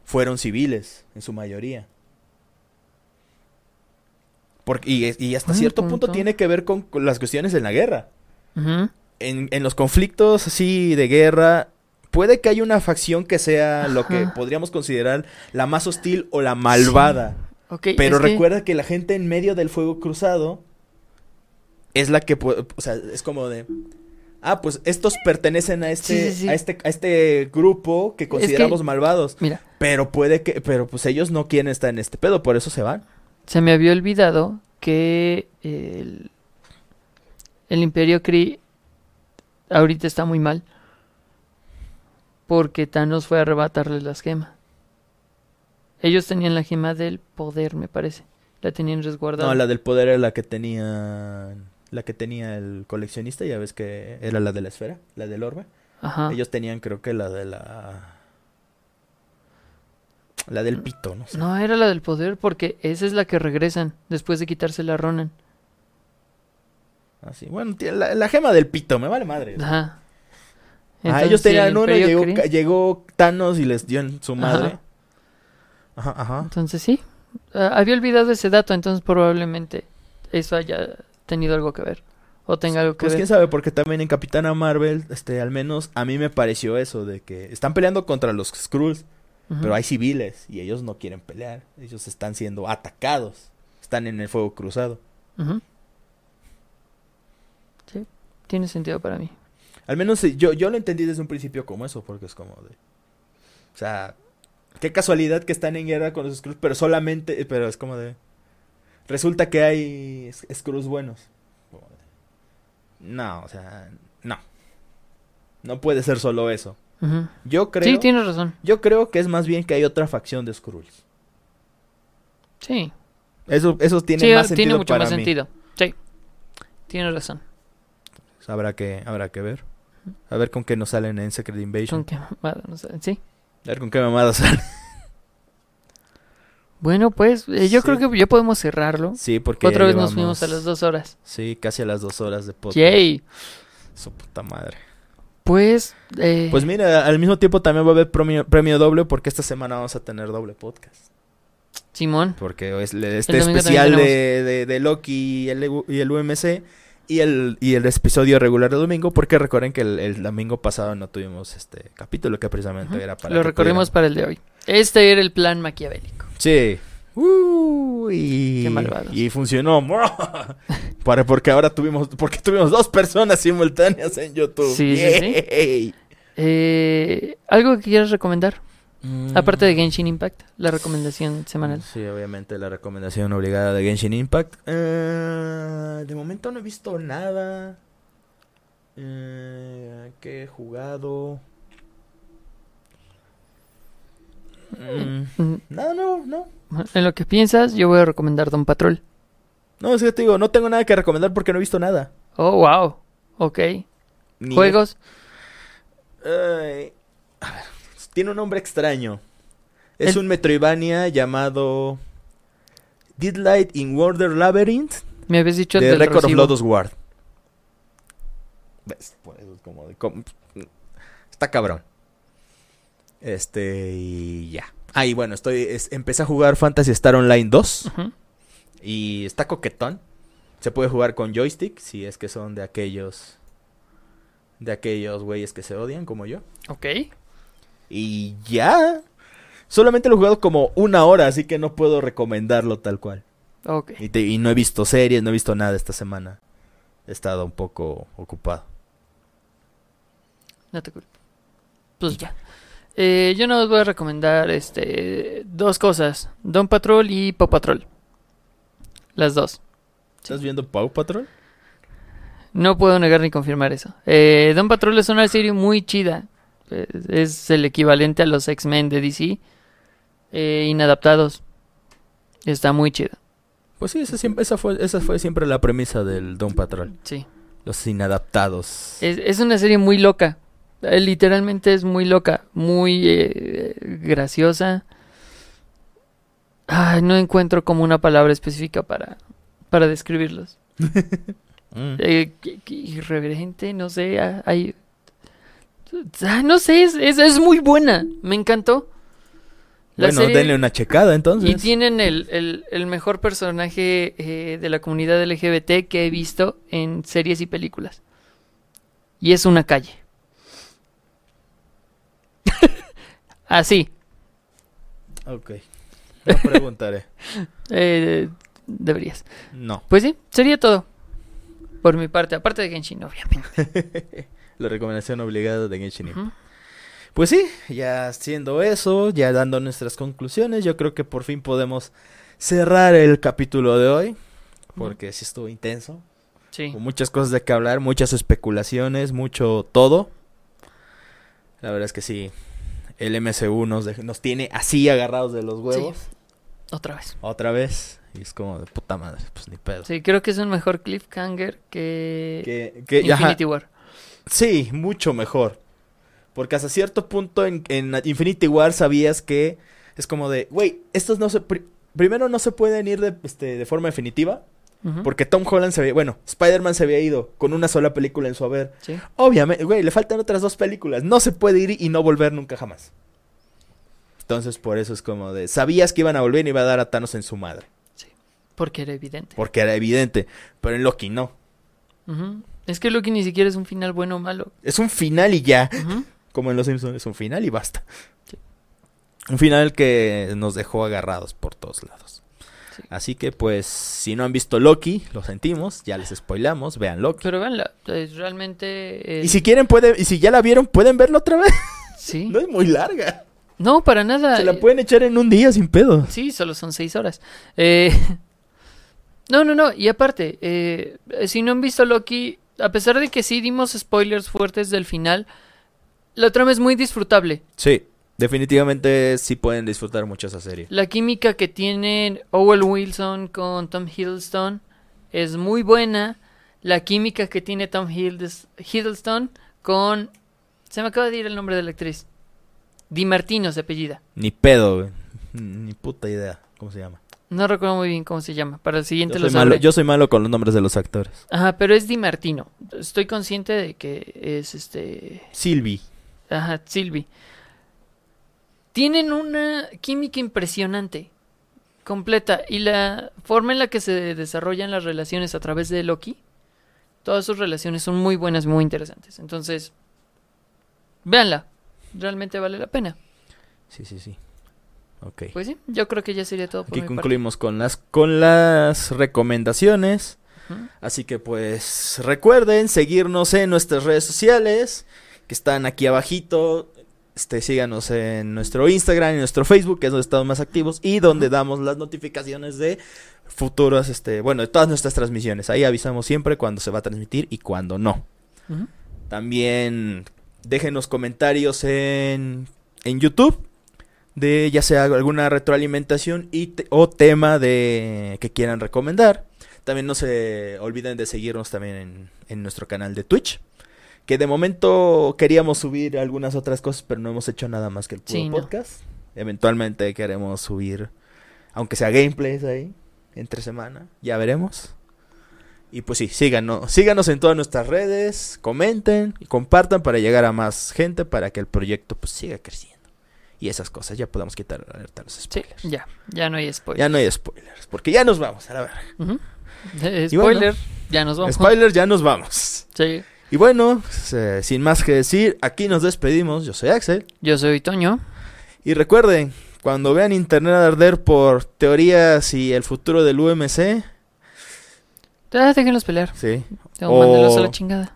fueron civiles, en su mayoría. Porque, y, y hasta cierto punto punto. tiene que ver con, con las cuestiones en la guerra. En, en los conflictos así de guerra, puede que haya una facción que sea lo que podríamos considerar la más hostil o la malvada. Ok, Pero que- recuerda que la gente en medio del fuego cruzado es la que, o sea, es como de, ah, pues estos pertenecen a este, Sí, sí, sí. a este, a este grupo que consideramos malvados, Mira, pero puede que, pero pues ellos no quieren estar en este pedo, por eso se van. se me había olvidado que el, el Imperio Kree ahorita está muy mal. Porque Thanos fue a arrebatarles las gemas. Ellos tenían la gema del poder, me parece. La tenían resguardada. No, la del poder era la que tenía, la que tenía el coleccionista, ya ves que era la de la esfera, la del orbe. Ajá. Ellos tenían creo que la de la, la del pito, no sé. No, era la del poder porque esa es la que regresan después de quitarse la Ronan. Así, bueno, tiene la, la gema del pito, me vale madre. Ajá. Ah, ellos Entonces, el tenían uno, Imperio llegó, Kree- ca- llegó Thanos y les dio en su madre. Ajá. Ajá, ajá. Entonces sí. Ah, había olvidado ese dato, entonces probablemente eso haya tenido algo que ver. O tenga algo que Pues ver. quién sabe, porque también en Capitana Marvel, este, al menos a mí me pareció eso, de que están peleando contra los Skrulls, pero hay civiles y ellos no quieren pelear. Ellos están siendo atacados. Están en el fuego cruzado. Sí, tiene sentido para mí. Al menos sí, yo, yo lo entendí desde un principio como eso, porque es como de... O sea, qué casualidad que están en guerra con los Skrulls, pero solamente... Pero es como de... Resulta que hay Skrulls buenos. No, o sea, no. No puede ser solo eso. Yo creo... Sí, tienes razón. Yo creo que es más bien que hay otra facción de Skrulls. Sí, Eso, eso tiene sí, más sentido tiene mucho para más mí. sentido. Sí, tienes razón. Habrá que, habrá que ver. A ver con qué nos salen en Secret Invasion. Son que- bueno, no sé, sí. A ver con qué mamadas salen. Bueno, pues eh, yo Sí. creo que ya podemos cerrarlo. Sí, porque Otra vez nos fuimos a las dos horas. Sí, casi a las dos horas de podcast. Yay. Su puta madre. Pues, eh, Pues mira, al mismo tiempo también va a haber premio, premio doble porque esta semana vamos a tener doble podcast. Simón. Porque es este especial de, de, de Loki y el, y el UMC y el, y el episodio regular de domingo. Porque recuerden que el, el domingo pasado no tuvimos este capítulo que precisamente era para... Lo recorrimos para el de hoy. Este era el plan maquiavélico. Sí. Uh, y, Qué malvados. y funcionó. para, porque ahora tuvimos, porque tuvimos dos personas simultáneas en YouTube. Sí, sí, sí. Eh, ¿Algo que quieras recomendar? Aparte Mm. de Genshin Impact, la recomendación semanal. Sí, obviamente la recomendación obligada de Genshin Impact. Eh, de momento no he visto nada. Eh, ¿Qué he jugado? Mm, Mm, no, no, no. En lo que piensas, yo voy a recomendar Don Patrol. No, es que te digo, no tengo nada que recomendar porque no he visto nada. Oh, wow. Ok. Ni- Juegos. A ver, tiene un nombre extraño. Es El- un Metroidvania llamado Deadlight in Wonder Labyrinth Me habías dicho de Record of recibo. Lodoss Ward. ¿Ves? Como como- Está cabrón. Este, y ya. Ah, y bueno, estoy, es- empecé a jugar Fantasy Star Online 2 Ujú. y está coquetón. Se puede jugar con joystick si es que son de aquellos de aquellos güeyes que se odian como yo. Ok. Y ya. Solamente lo he jugado como una hora, así que no puedo recomendarlo tal cual. Y, te- y no he visto series, no he visto nada esta semana. He estado un poco ocupado. No te culpo. Pues ya. Eh, yo no os voy a recomendar este dos cosas. Don Patrol y Pop Patrol. Las dos. ¿Estás viendo Paw Patrol? No puedo negar ni confirmar eso. Eh, Don Patrol es una serie muy chida. Es el equivalente a los X-Men de DC. eh, inadaptados. Está muy chida. Pues sí, esa, siempre, esa, fue, esa fue siempre la premisa del Don Patrol. Sí. Los inadaptados. Es, es una serie muy loca. Eh, literalmente es muy loca. Muy eh, graciosa. Ay, no encuentro como una palabra específica para, para describirlos. Mm. Irreverente, no sé. ah, Hay, no sé, es, es, es muy buena. Me encantó. La Bueno, serie- denle una checada entonces. y tienen el, el- el mejor personaje eh, de la comunidad LGBT que he visto en series y películas. Y es una calle. Así. Ok. No preguntaré. eh, deberías. No. Pues sí, sería todo. Por mi parte, aparte de Genshin, obviamente. La recomendación obligada de Genshin Impact. Pues sí, ya haciendo eso, ya dando nuestras conclusiones, yo creo que por fin podemos cerrar el capítulo de hoy. Porque sí estuvo intenso. Sí. Con muchas cosas de que hablar, muchas especulaciones, mucho todo. La verdad es que sí, el MCU nos, nos tiene así agarrados de los huevos. Otra vez. Otra vez. Y es como de puta madre, pues ni pedo. Sí, creo que es un mejor cliffhanger que, Que, que- ajá, Infinity War. Sí, mucho mejor. Porque hasta cierto punto en, en Infinity War sabías que es como de, güey, estos no se... pri- primero no se pueden ir de, este, de forma definitiva. Porque Tom Holland se había... Bueno, Spider-Man se había ido con una sola película en su haber. Sí. Obviamente, güey, le faltan otras dos películas. No se puede ir y no volver nunca jamás. Entonces por eso es como de... Sabías que iban a volver y iba a dar a Thanos en su madre. Porque era evidente. Porque era evidente. Pero en Loki no. Es que Loki ni siquiera es un final bueno o malo. Es un final y ya. Como en Los Simpsons, es un final y basta. Sí. Un final que nos dejó agarrados por todos lados. Sí. Así que pues, si no han visto Loki, lo sentimos, ya les spoilamos, vean Loki. Pero veanla, es realmente... eh, Y si quieren, pueden, y si ya la vieron, pueden verla otra vez. Sí. No es muy larga. No, para nada. Se la eh, pueden echar en un día sin pedo. Sí, solo son seis horas. Eh, No, no, no. Y aparte, eh, si no han visto Loki, a pesar de que sí dimos spoilers fuertes del final, la trama es muy disfrutable. Sí, definitivamente sí pueden disfrutar mucho esa serie. La química que tienen Owen Wilson con Tom Hiddleston es muy buena. La química que tiene Tom Hiddles- Hiddleston con... Se me acaba de ir el nombre de la actriz. Di Martino se apellida. Ni pedo, güey. Ni puta idea. ¿Cómo se llama? No recuerdo muy bien cómo se llama. Para el siguiente Yo lo soy, malo, yo soy malo con los nombres de los actores. Ajá, pero es Di Martino. Estoy consciente de que es este... Sylvie. Ajá, Sylvie. Tienen una química impresionante, completa, y la forma en la que se desarrollan las relaciones a través de Loki, todas sus relaciones son muy buenas, muy interesantes. Entonces, véanla, realmente vale la pena. Sí, sí, sí. Ok. Pues sí, yo creo que ya sería todo por Aquí mi parte. concluimos con las, con las recomendaciones. Así que pues recuerden seguirnos en nuestras redes sociales que están aquí abajito. Este, síganos en nuestro Instagram y nuestro Facebook, que es donde estamos más activos y donde damos las notificaciones de futuras, este, bueno, de todas nuestras transmisiones. Ahí avisamos siempre cuando se va a transmitir y cuando no. También déjenos comentarios en, en YouTube de ya sea alguna retroalimentación y te- o tema de que quieran recomendar. También no se olviden de seguirnos también en, en nuestro canal de Twitch, Que de momento queríamos subir algunas otras cosas, pero no hemos hecho nada más que el puro Sí, no. podcast. Eventualmente queremos subir, aunque sea gameplays ahí, entre semana. Ya veremos. Y pues sí, síganos, síganos en todas nuestras redes, comenten y compartan para llegar a más gente para que el proyecto pues siga creciendo. Y esas cosas, ya podemos quitar la alerta a los Sí, spoilers. ya, ya no hay spoiler. Ya no hay spoilers, porque ya nos vamos, a la verga. Ujú. Eh, bueno, spoiler, ya nos vamos. Spoilers, ya nos vamos. Sí. Y bueno, pues, eh, sin más que decir, aquí nos despedimos. Yo soy Axel. Yo soy Toño. Y recuerden, cuando vean internet arder por teorías y el futuro del UMC, Ah, déjenlos pelear. sí, O O- mándenlos a la chingada.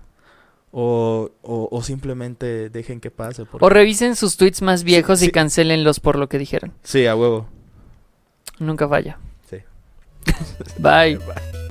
O, o, o simplemente dejen que pase. porque- O revisen sus tweets más viejos Sí, y cancelenlos por lo que dijeron. Sí, a huevo. Nunca falla. Sí. Bye. Bye.